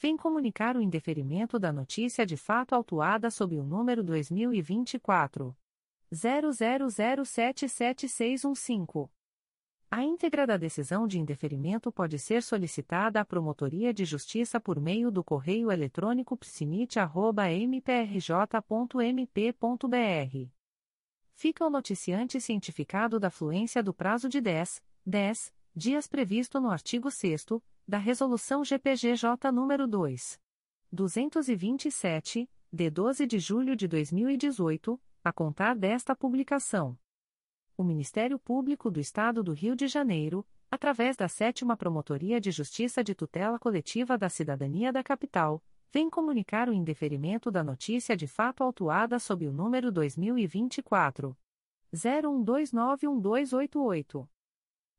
vem comunicar o indeferimento da notícia de fato autuada sob o número 2024 00077615. A íntegra da decisão de indeferimento pode ser solicitada à Promotoria de Justiça por meio do correio eletrônico psinit.mprj.mp.br. Fica o noticiante cientificado da fluência do prazo de 10, 10 dias previsto no artigo 6 da Resolução GPGJ nº 2. 227, de 12 de julho de 2018, a contar desta publicação. O Ministério Público do Estado do Rio de Janeiro, através da Sétima Promotoria de Justiça de Tutela Coletiva da Cidadania da Capital, vem comunicar o indeferimento da notícia de fato autuada sob o número 2024 01291288.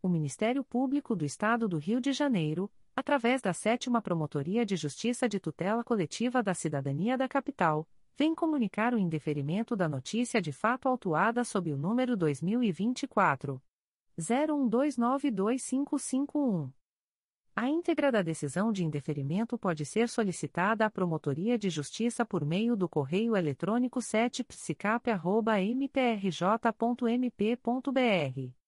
O Ministério Público do Estado do Rio de Janeiro, através da Sétima Promotoria de Justiça de Tutela Coletiva da Cidadania da Capital, vem comunicar o indeferimento da notícia de fato autuada sob o número 2024 01292551. A íntegra da decisão de indeferimento pode ser solicitada à Promotoria de Justiça por meio do correio eletrônico 7psicap.mprj.mp.br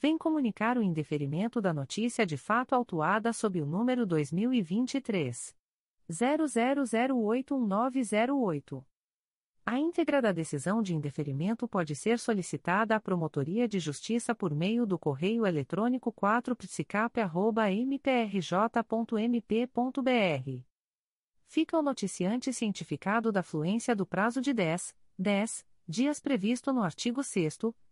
vem comunicar o indeferimento da notícia de fato autuada sob o número 2023 00081908. A íntegra da decisão de indeferimento pode ser solicitada à Promotoria de Justiça por meio do correio eletrônico 4psicap.mprj.mp.br. Fica o noticiante cientificado da fluência do prazo de 10, 10 dias previsto no artigo 6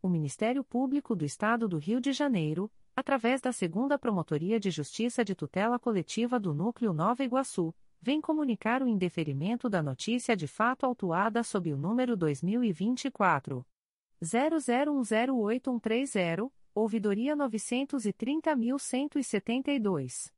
O Ministério Público do Estado do Rio de Janeiro, através da Segunda Promotoria de Justiça de Tutela Coletiva do Núcleo Nova Iguaçu, vem comunicar o indeferimento da notícia de fato autuada sob o número 2024 00108130, ouvidoria 930.172.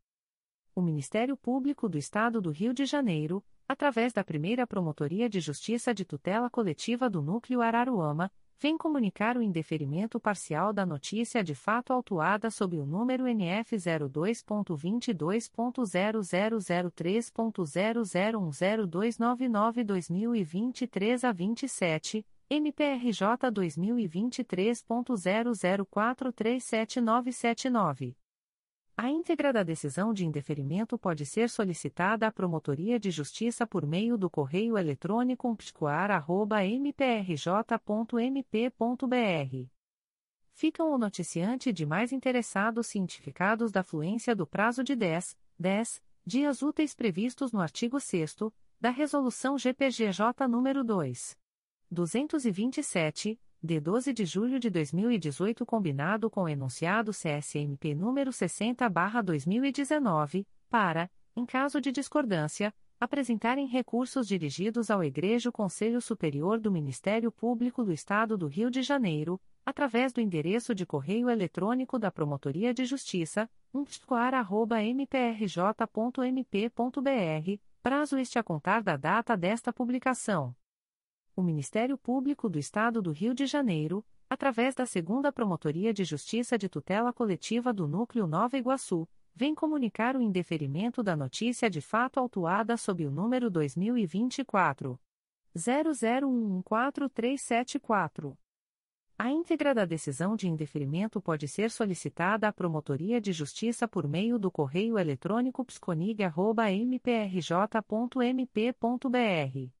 o Ministério Público do Estado do Rio de Janeiro, através da primeira Promotoria de Justiça de Tutela Coletiva do Núcleo Araruama, vem comunicar o indeferimento parcial da notícia de fato autuada sob o número NF 02.22.0003.0010299-2023 a 27, MPRJ 2023.00437979. A íntegra da decisão de indeferimento pode ser solicitada à Promotoria de Justiça por meio do correio eletrônico psicoar.mprj.mp.br. Ficam o noticiante e demais interessados cientificados da fluência do prazo de 10, 10 dias úteis previstos no artigo 6 da Resolução GPGJ nº 2. 227, de 12 de julho de 2018 combinado com o enunciado CSMP número 60/2019, para, em caso de discordância, apresentarem recursos dirigidos ao Egrejo Conselho Superior do Ministério Público do Estado do Rio de Janeiro, através do endereço de correio eletrônico da Promotoria de Justiça, umpticoar@mprj.mp.br, prazo este a contar da data desta publicação o Ministério Público do Estado do Rio de Janeiro, através da Segunda Promotoria de Justiça de Tutela Coletiva do Núcleo Nova Iguaçu, vem comunicar o indeferimento da notícia de fato autuada sob o número 2024 00114374. A íntegra da decisão de indeferimento pode ser solicitada à Promotoria de Justiça por meio do correio eletrônico psconig.mprj.mp.br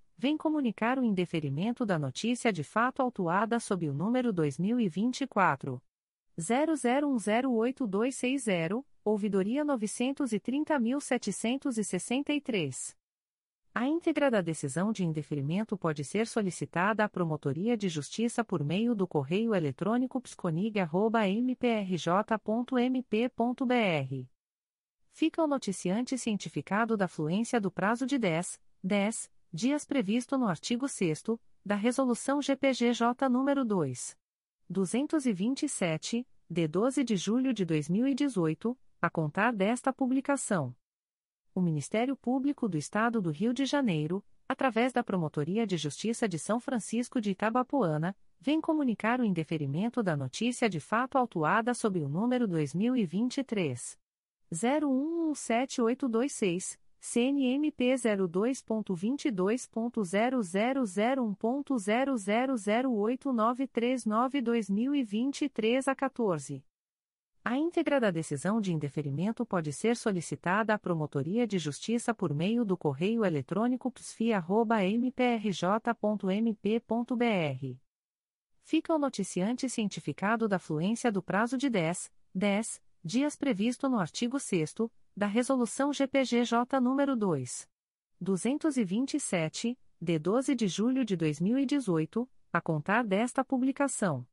vem comunicar o indeferimento da notícia de fato autuada sob o número 2024 00108260, ouvidoria 930.763. A íntegra da decisão de indeferimento pode ser solicitada à Promotoria de Justiça por meio do correio eletrônico psconig.mprj.mp.br. Fica o noticiante cientificado da fluência do prazo de 10, 10 dias previsto no artigo 6 da Resolução GPGJ nº 2. 227, de 12 de julho de 2018, a contar desta publicação. O Ministério Público do Estado do Rio de Janeiro, através da Promotoria de Justiça de São Francisco de Itabapoana, vem comunicar o indeferimento da notícia de fato autuada sob o número 2023 01178226 CNMP 02.22.0001.0008939-2023 a 14. A íntegra da decisão de indeferimento pode ser solicitada à Promotoria de Justiça por meio do correio eletrônico psfia.mprj.mp.br. Fica o noticiante cientificado da fluência do prazo de 10, 10 dias previsto no artigo 6 da Resolução GPGJ nº 2. 227, de 12 de julho de 2018, a contar desta publicação.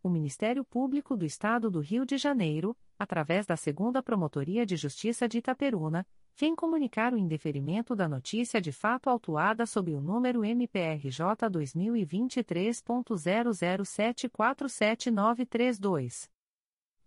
O Ministério Público do Estado do Rio de Janeiro, através da Segunda Promotoria de Justiça de Itaperuna, vem comunicar o indeferimento da notícia de fato autuada sob o número MPRJ 2023.00747932.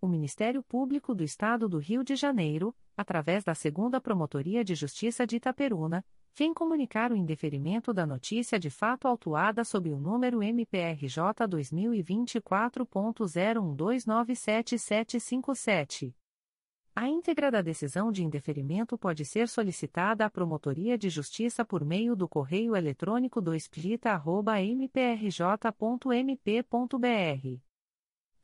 O Ministério Público do Estado do Rio de Janeiro, através da Segunda Promotoria de Justiça de Itaperuna, vem comunicar o indeferimento da notícia de fato autuada sob o número MPRJ 2024.01297757. A íntegra da decisão de indeferimento pode ser solicitada à Promotoria de Justiça por meio do correio eletrônico 2plita.mprj.mp.br.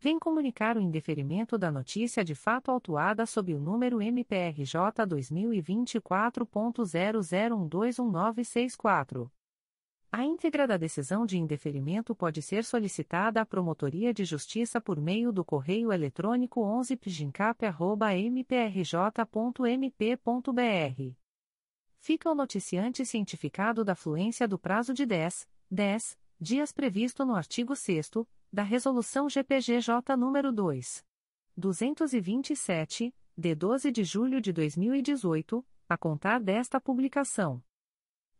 vem comunicar o indeferimento da notícia de fato autuada sob o número MPRJ 2024.00121964. A íntegra da decisão de indeferimento pode ser solicitada à Promotoria de Justiça por meio do correio eletrônico 11pgincap.mprj.mp.br. Fica o noticiante cientificado da fluência do prazo de 10, 10 dias previsto no artigo 6 da Resolução GPGJ nº 2. 227, de 12 de julho de 2018, a contar desta publicação.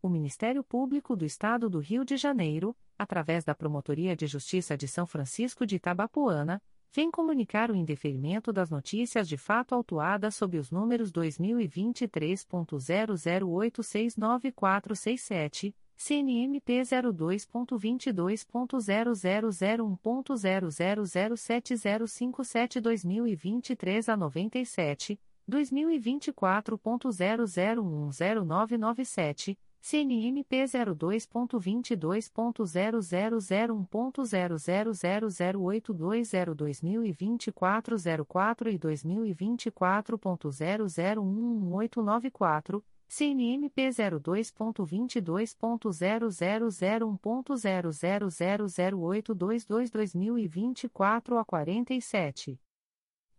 O Ministério Público do Estado do Rio de Janeiro, através da Promotoria de Justiça de São Francisco de Itabapoana, vem comunicar o indeferimento das notícias de fato autuadas sob os números 2023.00869467, CNMP 02.22.0001.0007057-2023 a 97, 2024.00109997, CNMP 02.22.0001.00008202024 04 e 2024.00118894, CNMP 02.22.0001.0000822 a 47.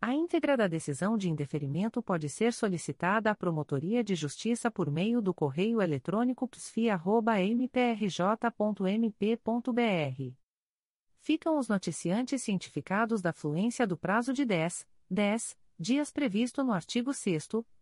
A íntegra da decisão de indeferimento pode ser solicitada à Promotoria de Justiça por meio do correio eletrônico psfi.mprj.mp.br. Ficam os noticiantes cientificados da fluência do prazo de 10, 10 dias previsto no artigo 6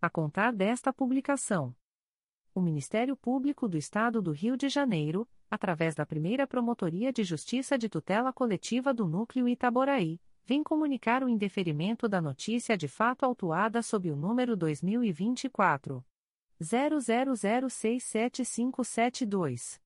a contar desta publicação o Ministério Público do Estado do Rio de Janeiro, através da primeira Promotoria de Justiça de Tutela Coletiva do Núcleo Itaboraí, vem comunicar o indeferimento da notícia de fato autuada sob o número 2024. 00067572.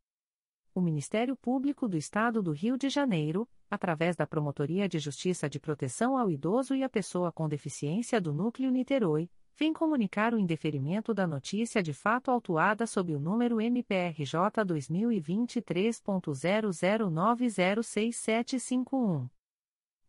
O Ministério Público do Estado do Rio de Janeiro, através da Promotoria de Justiça de Proteção ao Idoso e à Pessoa com Deficiência do Núcleo Niterói, vem comunicar o indeferimento da notícia de fato autuada sob o número MPRJ 2023.00906751.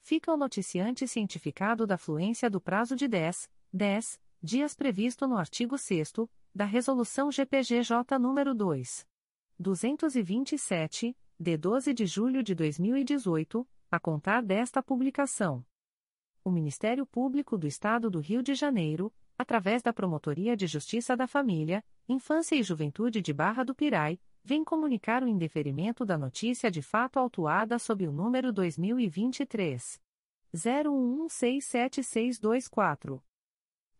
fica o noticiante cientificado da fluência do prazo de 10, 10 dias previsto no artigo 6 da Resolução GPGJ nº 2. 227, de 12 de julho de 2018, a contar desta publicação. O Ministério Público do Estado do Rio de Janeiro, através da Promotoria de Justiça da Família, Infância e Juventude de Barra do Pirai, vem comunicar o indeferimento da notícia de fato autuada sob o número 2023 01167624.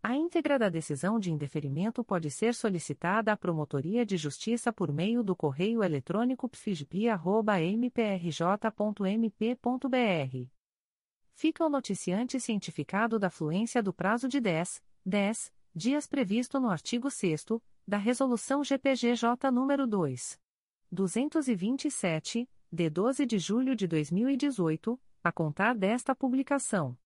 A íntegra da decisão de indeferimento pode ser solicitada à Promotoria de Justiça por meio do correio eletrônico pfisb.mprj.mp.br. Fica o noticiante cientificado da fluência do prazo de 10, 10 dias previsto no artigo 6 da Resolução GPGJ nº 2. 227, de 12 de julho de 2018, a contar desta publicação.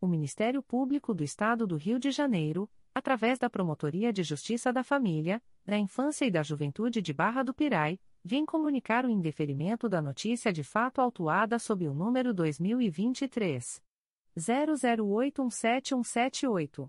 O Ministério Público do Estado do Rio de Janeiro, através da Promotoria de Justiça da Família, da Infância e da Juventude de Barra do Pirai, vem comunicar o indeferimento da notícia de fato autuada sob o número 2023 00817178.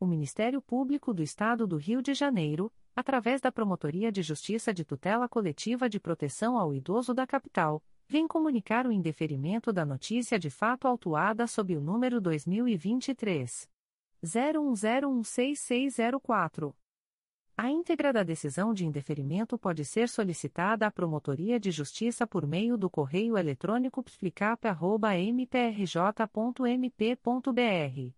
O Ministério Público do Estado do Rio de Janeiro, através da Promotoria de Justiça de Tutela Coletiva de Proteção ao Idoso da Capital, vem comunicar o indeferimento da notícia de fato autuada sob o número 2023 01016604. A íntegra da decisão de indeferimento pode ser solicitada à Promotoria de Justiça por meio do correio eletrônico psicap.mprj.mp.br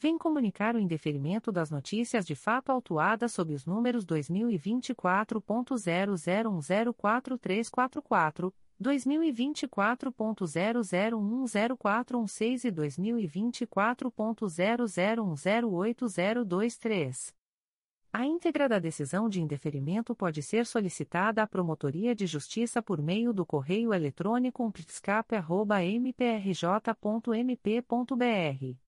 vem comunicar o indeferimento das notícias de fato autuadas sob os números 2024.00104344, 2024.00104116 e 2024.00108023. A íntegra da decisão de indeferimento pode ser solicitada à Promotoria de Justiça por meio do correio eletrônico umptiscap.mprj.mp.br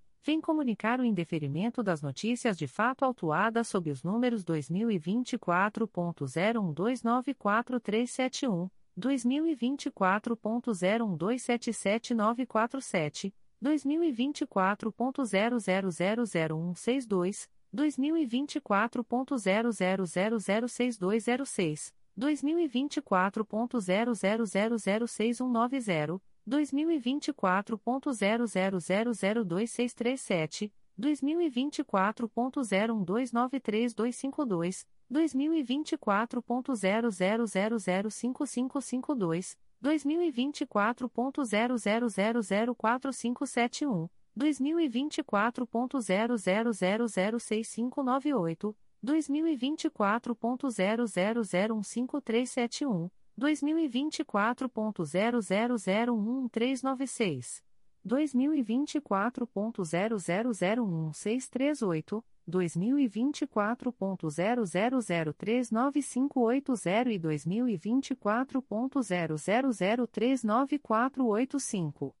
vem comunicar o indeferimento das notícias de fato autuadas sob os números 2024.01294371, 2024.01277947, 2024.00000162, 2024.00006206, 2024.00006190, 2024.00002637, 2024.01293252, 2024.00005552, 2024.00004571, 2024.00006598, 2024.00015371, 2024.00011396, 2024.00011638, 2024.00039580 e 2024.00039485.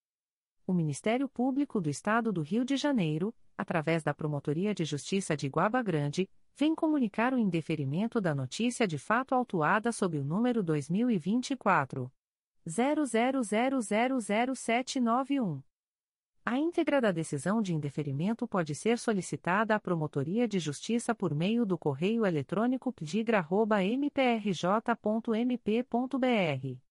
O Ministério Público do Estado do Rio de Janeiro, através da Promotoria de Justiça de Guaba Grande, vem comunicar o indeferimento da notícia de fato autuada sob o número 2024 00000791. A íntegra da decisão de indeferimento pode ser solicitada à Promotoria de Justiça por meio do correio eletrônico pdigra.mprj.mp.br.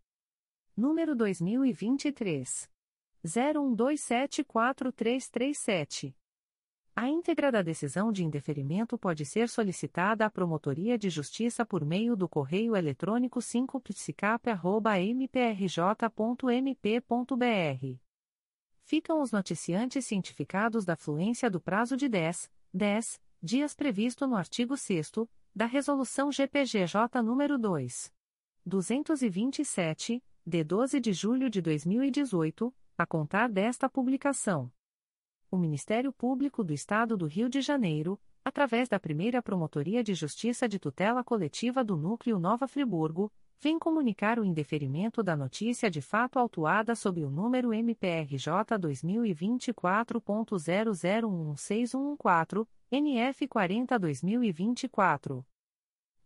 número 2023 01274337. A íntegra da decisão de indeferimento pode ser solicitada à Promotoria de Justiça por meio do correio eletrônico 5psicap.mprj.mp.br. Ficam os noticiantes cientificados da fluência do prazo de 10, 10 dias previsto no artigo 6 da Resolução GPGJ nº 2. 227, de 12 de julho de 2018, a contar desta publicação o Ministério Público do Estado do Rio de Janeiro, através da primeira Promotoria de Justiça de Tutela Coletiva do Núcleo Nova Friburgo, vem comunicar o indeferimento da notícia de fato autuada sob o número MPRJ 2024.001614, NF 40-2024.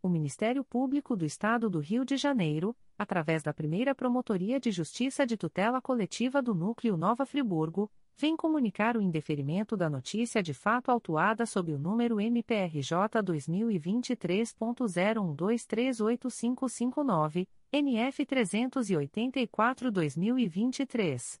O Ministério Público do Estado do Rio de Janeiro, através da primeira Promotoria de Justiça de Tutela Coletiva do Núcleo Nova Friburgo, vem comunicar o indeferimento da notícia de fato autuada sob o número MPRJ 2023.01238559, NF 384-2023.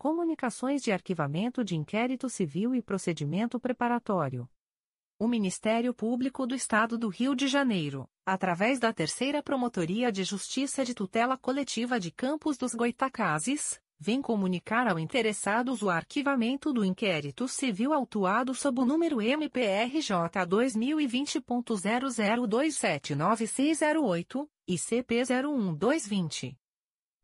Comunicações de Arquivamento de Inquérito Civil e Procedimento Preparatório. O Ministério Público do Estado do Rio de Janeiro, através da Terceira Promotoria de Justiça de Tutela Coletiva de Campos dos Goitacazes, vem comunicar ao interessados o arquivamento do inquérito civil autuado sob o número MPRJ 2020.00279608 e CP01220.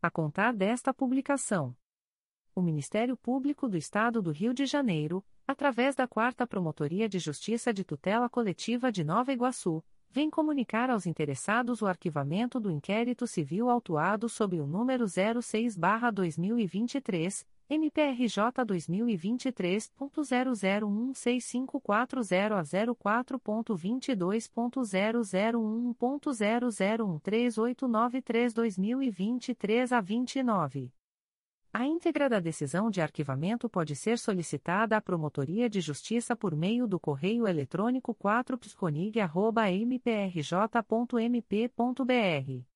a contar desta publicação. O Ministério Público do Estado do Rio de Janeiro, através da Quarta Promotoria de Justiça de Tutela Coletiva de Nova Iguaçu, vem comunicar aos interessados o arquivamento do inquérito civil autuado sob o número 06-2023, MPRJ 2023.00165440 a 04.22.0011.0013893 2023 a 29. A íntegra da decisão de arquivamento pode ser solicitada à Promotoria de Justiça por meio do correio eletrônico 4psconig.mprj.mp.br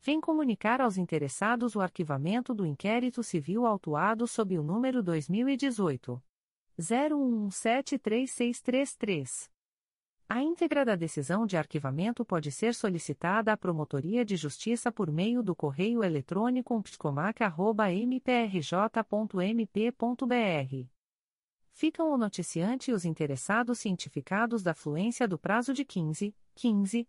vem comunicar aos interessados o arquivamento do inquérito civil autuado sob o número 2018 01173633. A íntegra da decisão de arquivamento pode ser solicitada à Promotoria de Justiça por meio do correio eletrônico psicomac.mprj.mp.br. Ficam o noticiante e os interessados cientificados da fluência do prazo de 15, 15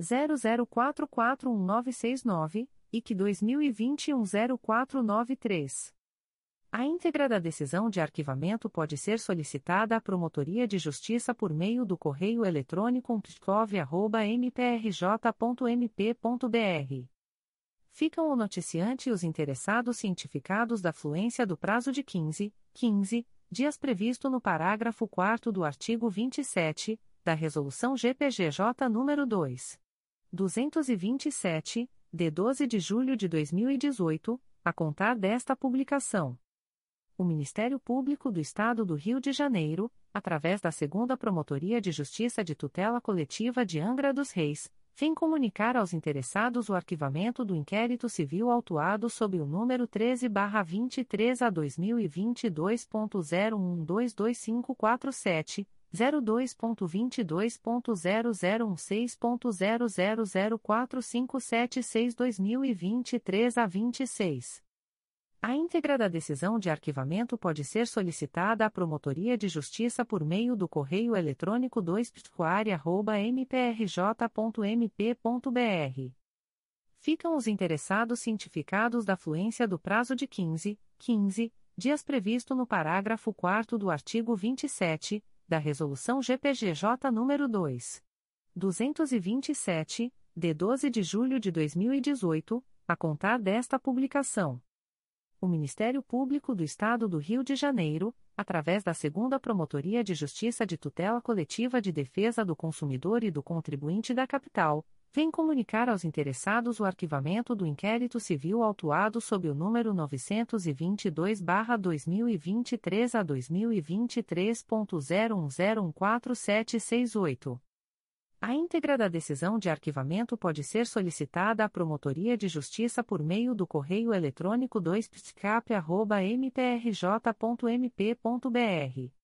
00441969 e que 2021 0493. A íntegra da decisão de arquivamento pode ser solicitada à Promotoria de Justiça por meio do correio eletrônico pscov.mprj.mp.br. Ficam o noticiante e os interessados cientificados da fluência do prazo de 15, 15 dias previsto no parágrafo 4 do artigo 27 da Resolução GPGJ nº 2. 227, de 12 de julho de 2018, a contar desta publicação. O Ministério Público do Estado do Rio de Janeiro, através da Segunda Promotoria de Justiça de Tutela Coletiva de Angra dos Reis, vem comunicar aos interessados o arquivamento do inquérito civil autuado sob o número 13-23 a 2022.01225547 02.22.0016.0004576-2023 a 26. A íntegra da decisão de arquivamento pode ser solicitada à Promotoria de Justiça por meio do correio eletrônico 2 mprj.mp.br. Ficam os interessados cientificados da fluência do prazo de 15, 15 dias previsto no parágrafo 4 do artigo 27 da Resolução GPGJ nº 2. 227, de 12 de julho de 2018, a contar desta publicação. O Ministério Público do Estado do Rio de Janeiro, através da Segunda Promotoria de Justiça de Tutela Coletiva de Defesa do Consumidor e do Contribuinte da Capital, vem comunicar aos interessados o arquivamento do inquérito civil autuado sob o número 922-2023 a 2023.01014768. A íntegra da decisão de arquivamento pode ser solicitada à Promotoria de Justiça por meio do correio eletrônico 2psicap.mprj.mp.br.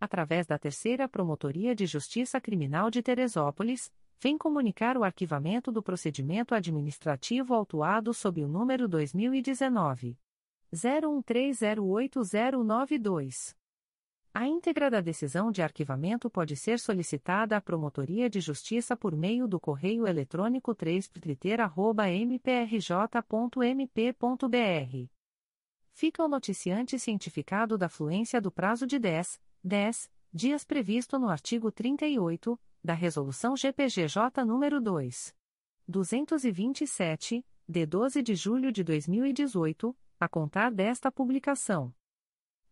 através da Terceira Promotoria de Justiça Criminal de Teresópolis, vem comunicar o arquivamento do procedimento administrativo autuado sob o número 2019 01308092. A íntegra da decisão de arquivamento pode ser solicitada à Promotoria de Justiça por meio do correio eletrônico 3 mprj.mp.br. Fica o noticiante cientificado da fluência do prazo de 10, 10 dias previsto no artigo 38 da Resolução GPGJ nº 2. 227, de 12 de julho de 2018, a contar desta publicação.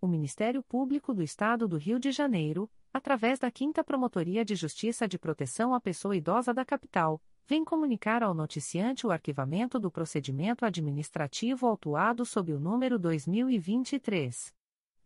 O Ministério Público do Estado do Rio de Janeiro, através da 5 Promotoria de Justiça de Proteção à Pessoa Idosa da Capital, vem comunicar ao noticiante o arquivamento do procedimento administrativo autuado sob o número 2023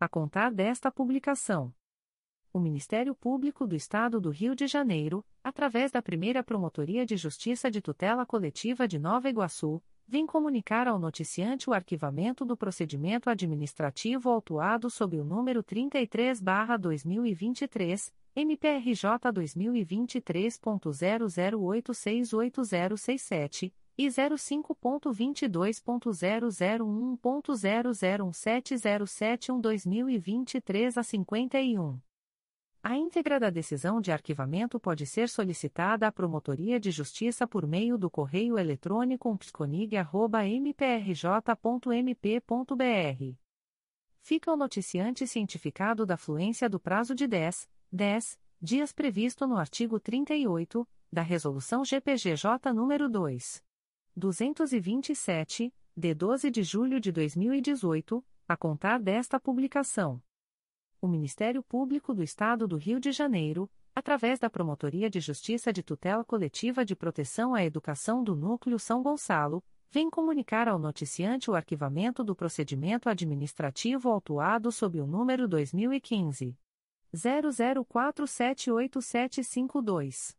a contar desta publicação. O Ministério Público do Estado do Rio de Janeiro, através da primeira Promotoria de Justiça de Tutela Coletiva de Nova Iguaçu, vem comunicar ao noticiante o arquivamento do procedimento administrativo autuado sob o número 33-2023, MPRJ 2023.00868067 e 05.22.0001.0017071-2023 a 51. A íntegra da decisão de arquivamento pode ser solicitada à Promotoria de Justiça por meio do correio eletrônico psconig.mprj.mp.br. Fica o noticiante cientificado da fluência do prazo de 10, 10 dias previsto no artigo 38 da Resolução GPGJ nº 2. 227, de 12 de julho de 2018, a contar desta publicação. O Ministério Público do Estado do Rio de Janeiro, através da Promotoria de Justiça de Tutela Coletiva de Proteção à Educação do Núcleo São Gonçalo, vem comunicar ao noticiante o arquivamento do procedimento administrativo autuado sob o número 2015 00478752.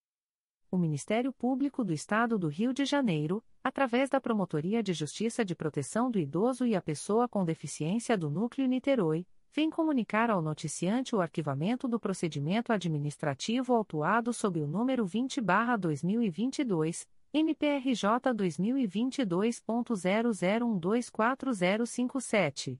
O Ministério Público do Estado do Rio de Janeiro, através da Promotoria de Justiça de Proteção do Idoso e a Pessoa com Deficiência do Núcleo Niterói, vem comunicar ao noticiante o arquivamento do procedimento administrativo autuado sob o número 20-2022, MPRJ 2022.00124057.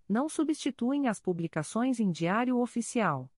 não substituem as publicações em Diário Oficial